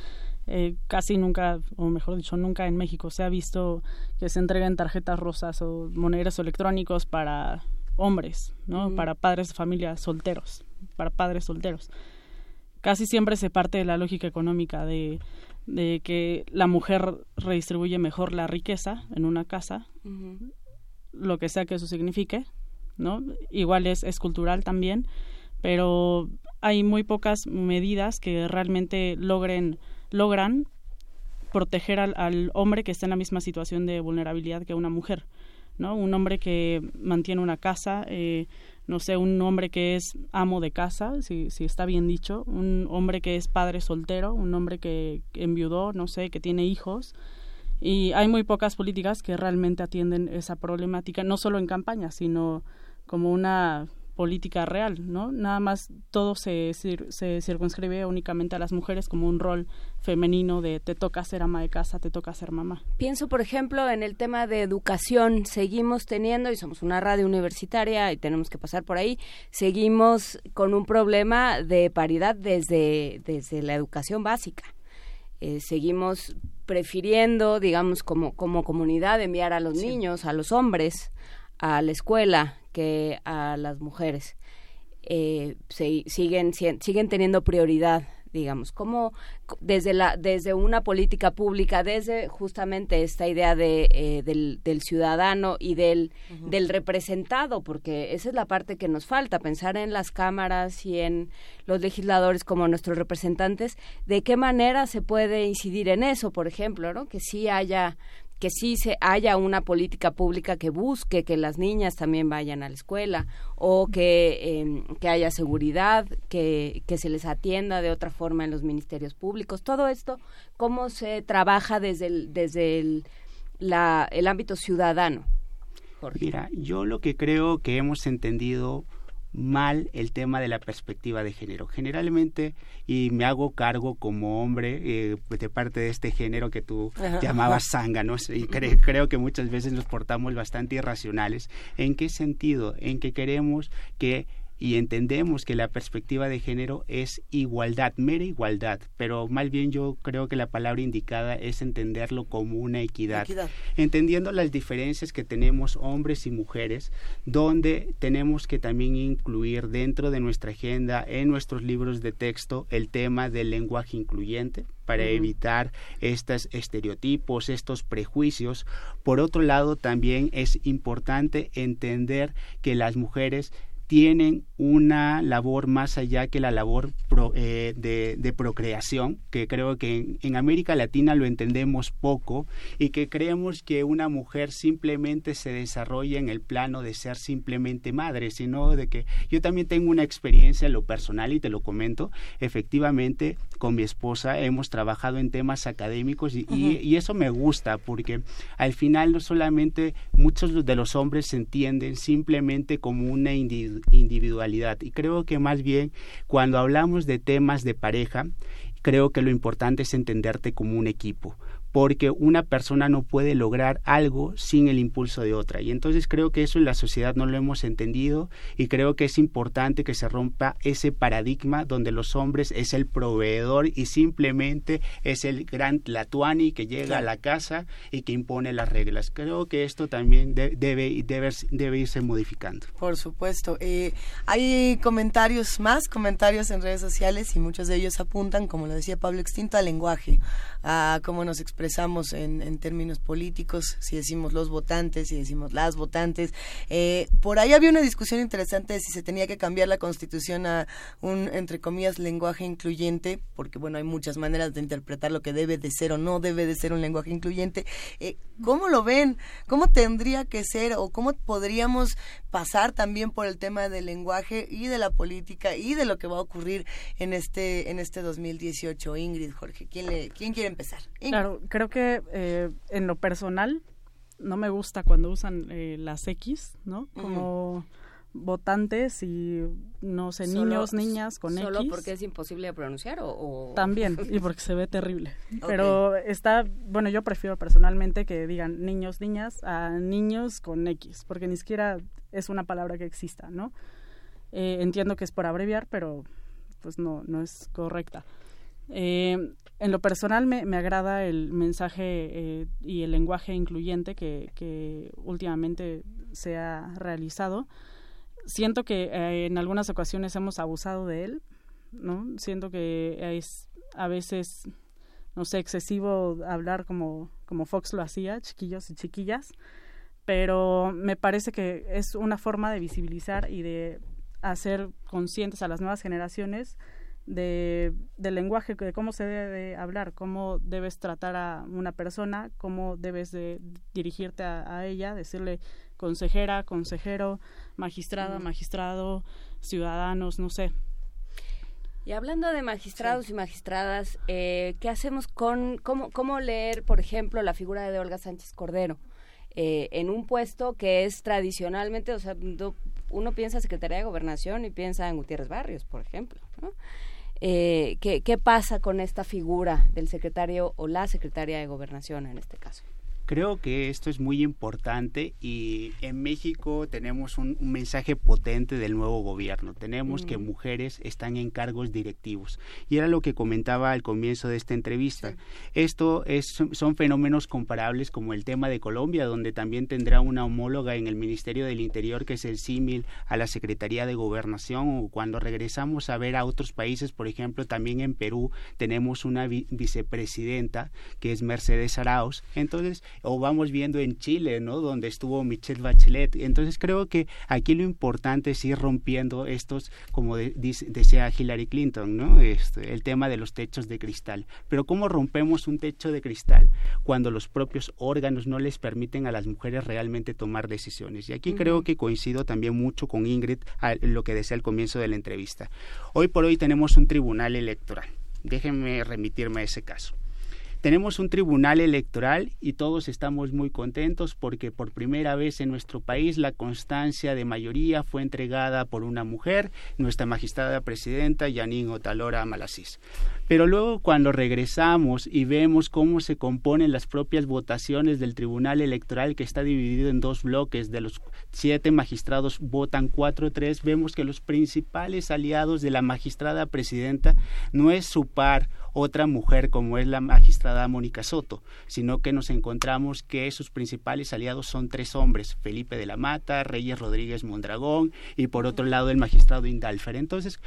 Eh, casi nunca, o mejor dicho, nunca en México se ha visto que se entreguen tarjetas rosas o monedas electrónicos para hombres, ¿no? Para padres de familia solteros, para padres solteros. Casi siempre se parte de la lógica económica de, de que la mujer redistribuye mejor la riqueza en una casa lo que sea que eso signifique, ¿no? Igual es, cultural también, pero hay muy pocas medidas que realmente logren, logran proteger al, al, hombre que está en la misma situación de vulnerabilidad que una mujer, ¿no? Un hombre que mantiene una casa, eh, no sé, un hombre que es amo de casa, si, si está bien dicho, un hombre que es padre soltero, un hombre que enviudó, no sé, que tiene hijos, y hay muy pocas políticas que realmente atienden esa problemática, no solo en campaña, sino como una política real, ¿no? Nada más todo se, se circunscribe únicamente a las mujeres como un rol femenino de te toca ser ama de casa, te toca ser mamá. Pienso, por ejemplo, en el tema de educación. Seguimos teniendo, y somos una radio universitaria y tenemos que pasar por ahí, seguimos con un problema de paridad desde, desde la educación básica. Eh, seguimos prefiriendo, digamos, como, como comunidad, enviar a los niños, a los hombres, a la escuela que a las mujeres. Eh, siguen, siguen teniendo prioridad digamos, como desde la desde una política pública, desde justamente esta idea de eh, del, del, ciudadano y del del representado, porque esa es la parte que nos falta, pensar en las cámaras y en los legisladores como nuestros representantes, de qué manera se puede incidir en eso, por ejemplo, ¿no? Que sí haya que sí se haya una política pública que busque que las niñas también vayan a la escuela o que, em, que haya seguridad, que, que se les atienda de otra forma en los ministerios públicos. Todo esto, cómo se trabaja desde el, desde el, la, el ámbito ciudadano. Mira, yo lo que creo que hemos entendido mal el tema de la perspectiva de género. Generalmente, y me hago cargo como hombre eh, de parte de este género que tú llamabas zánganos, y creo que muchas veces nos portamos bastante irracionales. ¿En qué sentido? En que queremos que y entendemos que la perspectiva de género es igualdad, mera igualdad, pero más bien yo creo que la palabra indicada es entenderlo como una equidad, entendiendo las diferencias que tenemos hombres y mujeres, donde tenemos que también incluir dentro de nuestra agenda, en nuestros libros de texto, el tema del lenguaje incluyente, para evitar estos estereotipos, estos prejuicios. Por otro lado, también es importante entender que las mujeres tienen una labor más allá que la labor eh, de, procreación, que creo que en, América Latina lo entendemos poco y que creemos que una mujer simplemente se desarrolla en el plano de ser simplemente madre, sino de que yo también tengo una experiencia en lo personal y te lo comento, efectivamente con mi esposa hemos trabajado en temas académicos y, y eso me gusta porque al final no solamente muchos de los hombres se entienden simplemente como una individualidad y creo que más bien cuando hablamos de temas de pareja creo que lo importante es entenderte como un equipo porque una persona no puede lograr algo sin el impulso de otra. Y entonces creo que eso en la sociedad no lo hemos entendido y creo que es importante que se rompa ese paradigma donde los hombres es el proveedor y simplemente es el gran tlatuani que llega a la casa y que impone las reglas. Creo que esto también debe, debe, debe irse modificando. Por supuesto. Eh, hay comentarios más, comentarios en redes sociales y muchos de ellos apuntan, como lo decía Pablo Extinto, al lenguaje, a cómo nos expresamos expresamos en, en, términos políticos, si decimos los votantes, si decimos las votantes. Eh, por ahí había una discusión interesante de si se tenía que cambiar la constitución a un, entre comillas, lenguaje incluyente, porque bueno, hay muchas maneras de interpretar lo que debe de ser o no debe de ser un lenguaje incluyente. Eh, ¿Cómo lo ven? ¿Cómo tendría que ser o cómo podríamos pasar también por el tema del lenguaje y de la política y de lo que va a ocurrir en este en este 2018 Ingrid Jorge quién le quién quiere empezar claro creo que eh, en lo personal no me gusta cuando usan eh, las X no como votantes y no sé niños niñas con solo porque es imposible de pronunciar o, también y porque se ve terrible. Pero está bueno yo prefiero personalmente que digan niños niñas a niños con X porque ni siquiera es una palabra que exista no eh, entiendo que es por abreviar pero pues no no es correcta eh, en lo personal me, me agrada el mensaje eh, y el lenguaje incluyente que, que últimamente se ha realizado siento que eh, en algunas ocasiones hemos abusado de él, ¿no? Siento que es a veces, no sé, excesivo hablar como, como Fox lo hacía, chiquillos y chiquillas, pero me parece que es una forma de visibilizar y de hacer conscientes a las nuevas generaciones de, del lenguaje, de cómo se debe hablar, cómo debes tratar a una persona, cómo debes de dirigirte a ella, decirle consejera, consejero, magistrada, magistrado, ciudadanos, no sé. Y hablando de magistrados y magistradas, eh, ¿qué hacemos con cómo, cómo leer, por ejemplo, la figura de Olga Sánchez Cordero? Eh, en un puesto que es tradicionalmente, o sea, uno piensa Secretaría de Gobernación y piensa en Gutiérrez Barrios, por ejemplo. Eh, ¿qué, ¿Qué pasa con esta figura del secretario o la secretaria de Gobernación en este caso? Creo que esto es muy importante y en México tenemos un, mensaje potente del nuevo gobierno. Tenemos que mujeres están en cargos directivos. Y era lo que comentaba al comienzo de esta entrevista. Esto es, son fenómenos comparables como el tema de Colombia, donde también tendrá una homóloga en el Ministerio del Interior que es el símil a la Secretaría de Gobernación. O cuando regresamos a ver a otros países, por ejemplo, también en Perú tenemos una vicepresidenta que es Mercedes Arauz. Entonces, o vamos viendo en Chile, ¿no? Donde estuvo Michelle Bachelet. Entonces creo que aquí lo importante es ir rompiendo estos, como decía Hillary Clinton, ¿no? Este, el tema de los techos de cristal. Pero ¿cómo rompemos un techo de cristal cuando los propios órganos no les permiten a las mujeres realmente tomar decisiones? Y aquí creo que coincido también mucho con Ingrid a lo que decía al comienzo de la entrevista. Hoy por hoy tenemos un tribunal electoral. Déjenme remitirme a ese caso. Tenemos un tribunal electoral y todos estamos muy contentos porque por primera vez en nuestro país la constancia de mayoría fue entregada por una mujer, nuestra magistrada presidenta Janine Otalora Malasís. Pero luego cuando regresamos y vemos cómo se componen las propias votaciones del tribunal electoral que está dividido en dos bloques, de los siete magistrados votan cuatro o tres, vemos que los principales aliados de la magistrada presidenta no es su par otra mujer como es la magistrada Mónica Soto, sino que nos encontramos que sus principales aliados son tres hombres, Felipe de la Mata, Reyes Rodríguez Mondragón y por otro lado el magistrado Indalfer. Entonces,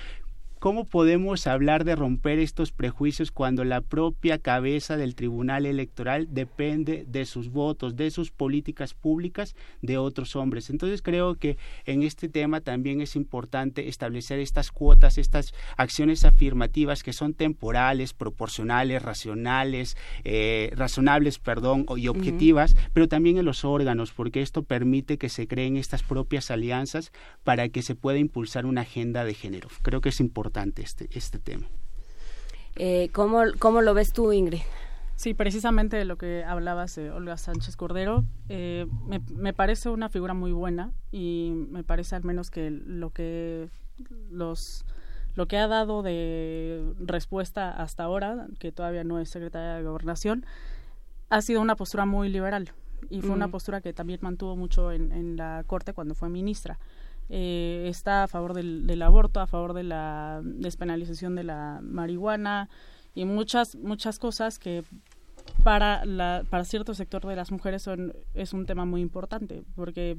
¿Cómo podemos hablar de romper estos prejuicios cuando la propia cabeza del Tribunal Electoral depende de sus votos, de sus políticas públicas de otros hombres? Entonces creo que en este tema también es importante establecer estas cuotas, estas acciones afirmativas que son temporales, proporcionales, racionales, eh, razonables, perdón, y objetivas, pero también en los órganos, porque esto permite que se creen estas propias alianzas para que se pueda impulsar una agenda de género. Creo que es importante este, este tema. Eh, ¿cómo, ¿Cómo lo ves tú, Ingrid? Sí, precisamente de lo que hablabas de Olga Sánchez Cordero, eh, me, me, parece una figura muy buena y me parece al menos que lo que los lo que ha dado de respuesta hasta ahora, que todavía no es secretaria de gobernación, ha sido una postura muy liberal y fue una postura que también mantuvo mucho en, en la corte cuando fue ministra. Eh, está a favor del, aborto, a favor de la despenalización de la marihuana y muchas muchas cosas que para la para cierto sector de las mujeres son es un tema muy importante porque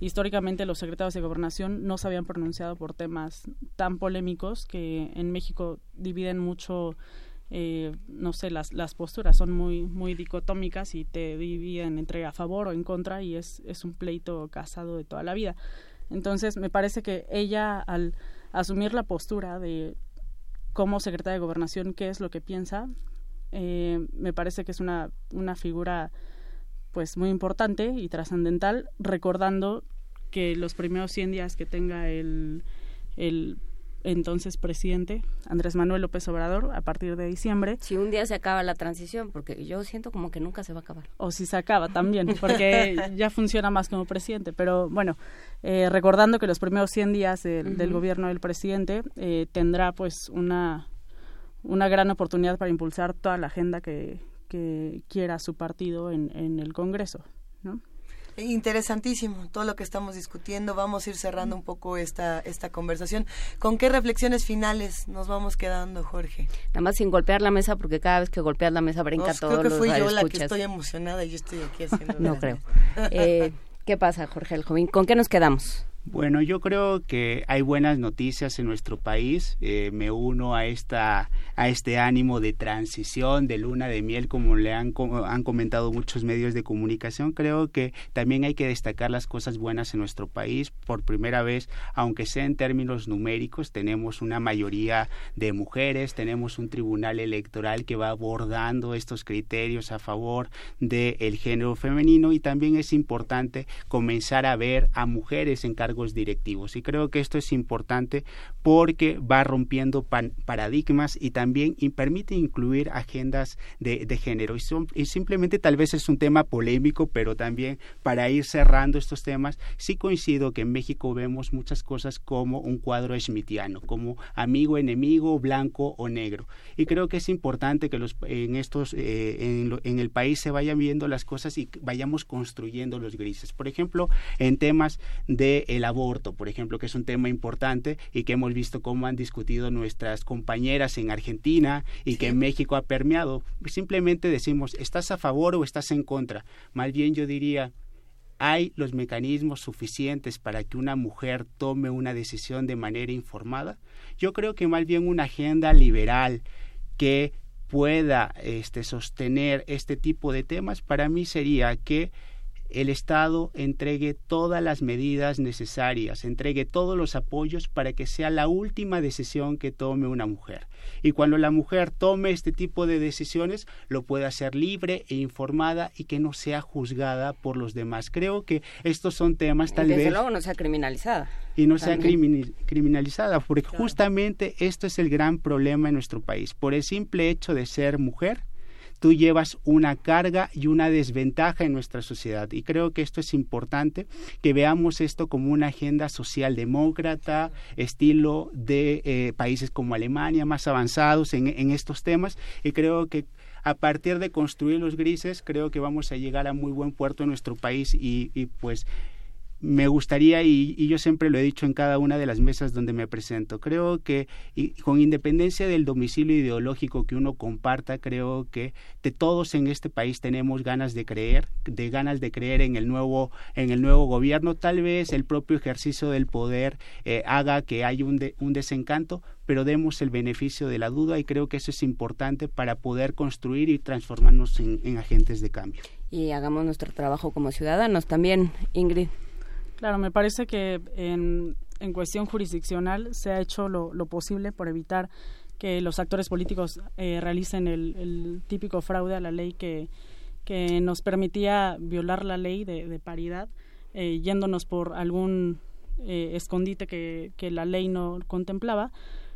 históricamente los secretarios de gobernación no se habían pronunciado por temas tan polémicos que en México dividen mucho eh, no sé, las, las posturas son muy, muy dicotómicas y te dividen entre a favor o en contra y es, es un pleito casado de toda la vida. Entonces, me parece que ella, al asumir la postura de como secretaria de gobernación, qué es lo que piensa, eh, me parece que es una, una figura pues muy importante y trascendental, recordando que los primeros 100 días que tenga el, el entonces presidente Andrés Manuel López Obrador a partir de diciembre. Si un día se acaba la transición, porque yo siento como que nunca se va a acabar. O si se acaba también, porque ya funciona más como presidente. Pero bueno, eh, recordando que los primeros 100 días del gobierno del presidente eh, tendrá pues una, una gran oportunidad para impulsar toda la agenda que, que quiera su partido en, en el Congreso. Interesantísimo todo lo que estamos discutiendo. Vamos a ir cerrando un poco esta, esta conversación. ¿Con qué reflexiones finales nos vamos quedando, Jorge? Nada más sin golpear la mesa, porque cada vez que golpeas la mesa brinca todo. Creo que fui yo la que estoy emocionada y yo estoy aquí haciendo. no creo. Eh, ¿Qué pasa, Jorge el Joven? ¿Con qué nos quedamos? Bueno, yo creo que hay buenas noticias en nuestro país. Eh, me uno a esta a este ánimo de transición, de luna de miel, como le han, han comentado muchos medios de comunicación. Creo que también hay que destacar las cosas buenas en nuestro país. Por primera vez, aunque sea en términos numéricos, tenemos una mayoría de mujeres, tenemos un tribunal electoral que va abordando estos criterios a favor del género femenino y también es importante comenzar a ver a mujeres en cargos directivos. Y creo que esto es importante porque va rompiendo paradigmas y también permite incluir agendas de, género. Y, y, simplemente tal vez es un tema polémico, pero también para ir cerrando estos temas, sí coincido que en México vemos muchas cosas como un cuadro schmittiano, como amigo, enemigo, blanco o negro. Y creo que es importante que los, en, estos, eh, en, en el país se vayan viendo las cosas y vayamos construyendo los grises. Por ejemplo, en temas de el aborto, por ejemplo, que es un tema importante y que hemos visto cómo han discutido nuestras compañeras en Argentina y que en México ha permeado. Simplemente decimos, ¿estás a favor o estás en contra? Más bien yo diría, ¿hay los mecanismos suficientes para que una mujer tome una decisión de manera informada? Yo creo que más bien una agenda liberal que pueda este, sostener este tipo de temas, para mí sería que el Estado entregue todas las medidas necesarias, entregue todos los apoyos para que sea la última decisión que tome una mujer. Y cuando la mujer tome este tipo de decisiones, lo pueda hacer libre e informada y que no sea juzgada por los demás. Creo que estos son temas tal Desde vez... luego no sea criminalizada. Y no sea criminalizada, porque justamente esto es el gran problema en nuestro país. Por el simple hecho de ser mujer, tú llevas una carga y una desventaja en nuestra sociedad. Y creo que esto es importante, que veamos esto como una agenda socialdemócrata, estilo de eh, países como Alemania, más avanzados en, estos temas. Y creo que a partir de construir los grises, creo que vamos a llegar a muy buen puerto en nuestro país y pues me gustaría, y, yo siempre lo he dicho en cada una de las mesas donde me presento, creo que y con independencia del domicilio ideológico que uno comparta, creo que de todos en este país tenemos ganas de creer, de ganas de creer en el nuevo, en el nuevo gobierno. Tal vez el propio ejercicio del poder eh, haga que haya un, un desencanto, pero demos el beneficio de la duda y creo que eso es importante para poder construir y transformarnos en agentes de cambio. Y hagamos nuestro trabajo como ciudadanos también, Ingrid. Claro, me parece que en, en cuestión jurisdiccional se ha hecho lo, lo, posible por evitar que los actores políticos eh, realicen el, el, típico fraude a la ley que, que nos permitía violar la ley de, paridad, eh, yéndonos por algún eh, escondite que, que la ley no contemplaba,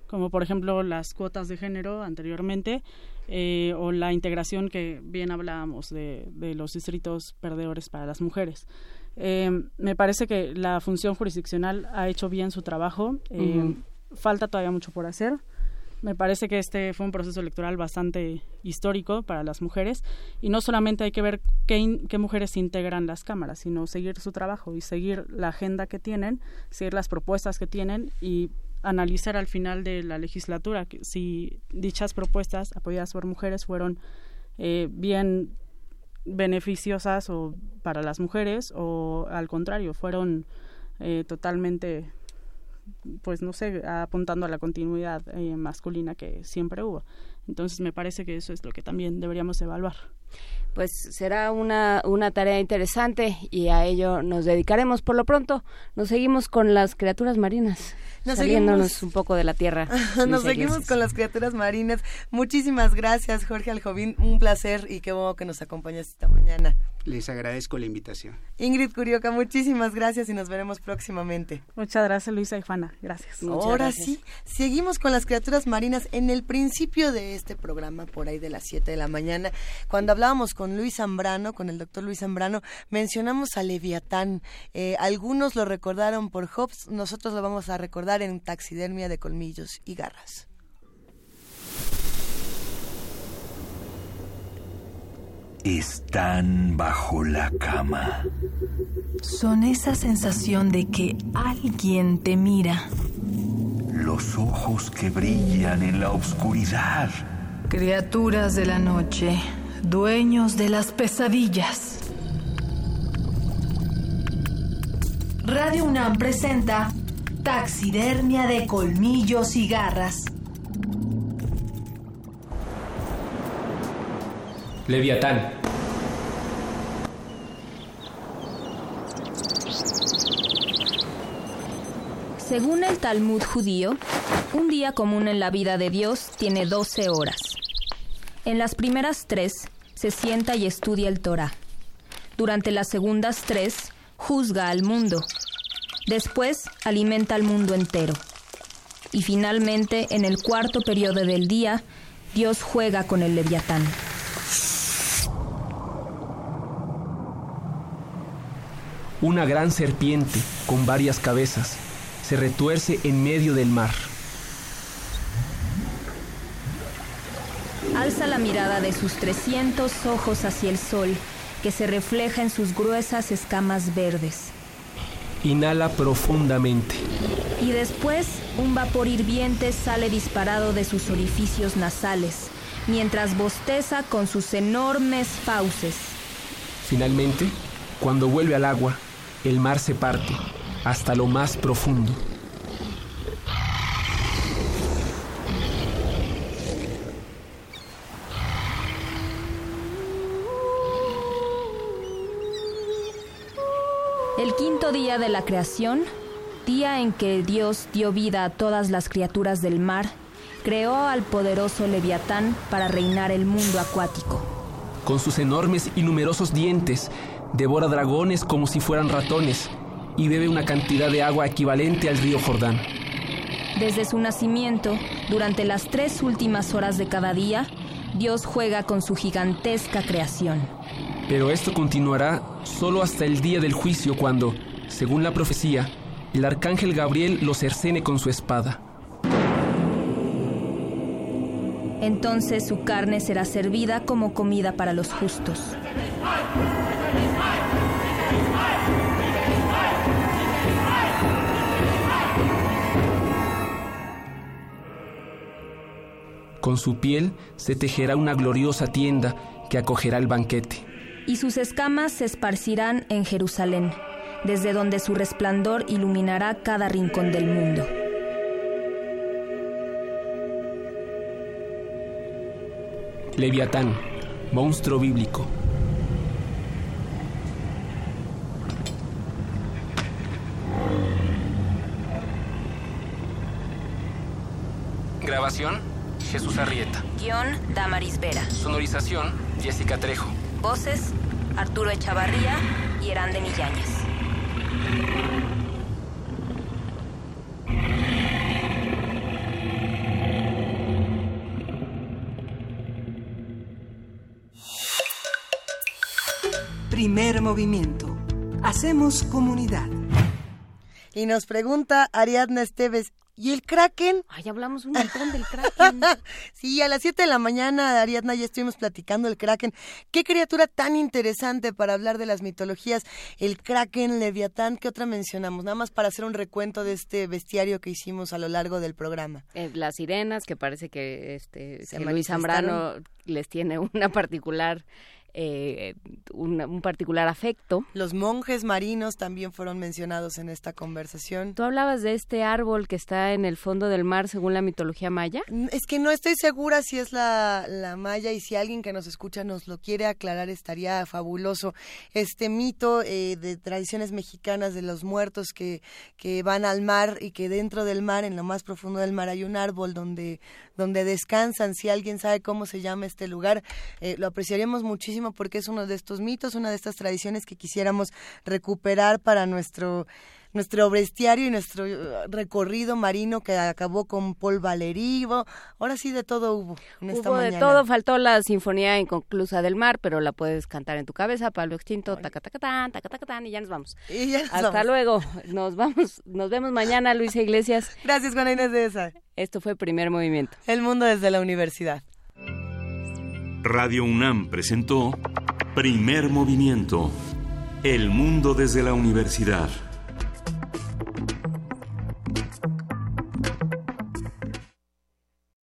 como por ejemplo las cuotas de género anteriormente, eh, o la integración que bien hablábamos de, de los distritos perdedores para las mujeres. Eh, me parece que la función jurisdiccional ha hecho bien su trabajo. Eh, falta todavía mucho por hacer. Me parece que este fue un proceso electoral bastante histórico para las mujeres y no solamente hay que ver qué, qué, mujeres integran las cámaras, sino seguir su trabajo y seguir la agenda que tienen, seguir las propuestas que tienen y analizar al final de la legislatura si dichas propuestas apoyadas por mujeres fueron eh, bien beneficiosas o para las mujeres o al contrario fueron eh, totalmente pues no sé, apuntando a la continuidad eh, masculina que siempre hubo. Entonces me parece que eso es lo que también deberíamos evaluar. Pues será una, una tarea interesante y a ello nos dedicaremos. Por lo pronto, nos seguimos con las criaturas marinas. Nos saliéndonos un poco de la tierra. nos seguimos con las criaturas marinas. Muchísimas gracias, Jorge Aljovín. Un placer y qué bueno que nos acompañas esta mañana. Les agradezco la invitación. Ingrid Curioca, muchísimas gracias y nos veremos próximamente. Muchas gracias, Luisa y Juana. Gracias. Ahora sí, seguimos con las criaturas marinas en el principio de este programa, por ahí de las 7 de la mañana, cuando hablábamos con Luis Zambrano, con el doctor Luis Zambrano, mencionamos a Leviatán. Eh, algunos lo recordaron por Hobbes, nosotros lo vamos a recordar en taxidermia de colmillos y garras. están bajo la cama. Son esa sensación de que alguien te mira. Los ojos que brillan en la oscuridad. Criaturas de la noche, dueños de las pesadillas. Radio UNAM presenta Taxidermia de colmillos y garras Leviatán. Según el Talmud judío, un día común en la vida de Dios tiene 12 horas. En las primeras tres se sienta y estudia el Torah. Durante las segundas tres juzga al mundo. Después alimenta al mundo entero. Y finalmente, en el cuarto periodo del día, Dios juega con el leviatán. Una gran serpiente con varias cabezas se retuerce en medio del mar. Alza la mirada de sus 300 ojos hacia el sol, que se refleja en sus gruesas escamas verdes. Inhala profundamente. Y después, un vapor hirviente sale disparado de sus orificios nasales, mientras bosteza con sus enormes fauces. Finalmente, cuando vuelve al agua, el mar se parte hasta lo más profundo. El quinto día de la creación, día en que Dios dio vida a todas las criaturas del mar, creó al poderoso Leviatán para reinar el mundo acuático. Con sus enormes y numerosos dientes, devora dragones como si fueran ratones y bebe una cantidad de agua equivalente al río Jordán. Desde su nacimiento, durante las tres últimas horas de cada día, Dios juega con su gigantesca creación. Pero esto continuará solo hasta el día del juicio cuando, según la profecía, el arcángel Gabriel lo cercene con su espada. Entonces su carne será servida como comida para los justos. Con su piel se tejerá una gloriosa tienda que acogerá el banquete. Y sus escamas se esparcirán en Jerusalén, desde donde su resplandor iluminará cada rincón del mundo. Leviatán, monstruo bíblico. Grabación Jesús Arrieta. Guión Damaris Vera. Sonorización Jessica Trejo. Voces Arturo Echavarría y Herán de Millañez. Primer movimiento. Hacemos comunidad. Y nos pregunta Ariadna Esteves, ¿Y el Kraken? Ay, hablamos un montón del Kraken. sí, a las 7 de la mañana, Ariadna, ya estuvimos platicando del Kraken. Qué criatura tan interesante para hablar de las mitologías. El Kraken, Leviatán, ¿qué otra mencionamos? Nada más para hacer un recuento de este bestiario que hicimos a lo largo del programa. Eh, las sirenas, que parece que, este, Luis Zambrano les tiene una particular eh, un, particular afecto. Los monjes marinos también fueron mencionados en esta conversación. Tú hablabas de este árbol que está en el fondo del mar según la mitología maya. Es que no estoy segura si es la, la maya y si alguien que nos escucha nos lo quiere aclarar estaría fabuloso. Este mito eh, de tradiciones mexicanas de los muertos que, que van al mar y que dentro del mar, en lo más profundo del mar, hay un árbol donde, donde descansan. Si alguien sabe cómo se llama este lugar, eh, lo apreciaríamos muchísimo porque es uno de estos mitos, una de estas tradiciones que quisiéramos recuperar para nuestro nuestro bestiario y nuestro uh, recorrido marino que acabó con Paul Valéry. Ahora sí de todo hubo en esta hubo de todo, faltó la Sinfonía Inconclusa del Mar, pero la puedes cantar en tu cabeza, Pablo Extinto, taca taca tan, taca taca tan, y ya nos vamos. Hasta luego, nos vamos, nos vemos mañana, Luisa Iglesias. Gracias, Juana Inés de esa. Esto fue Primer Movimiento. El mundo desde la universidad. Radio UNAM presentó Primer Movimiento. El mundo desde la universidad.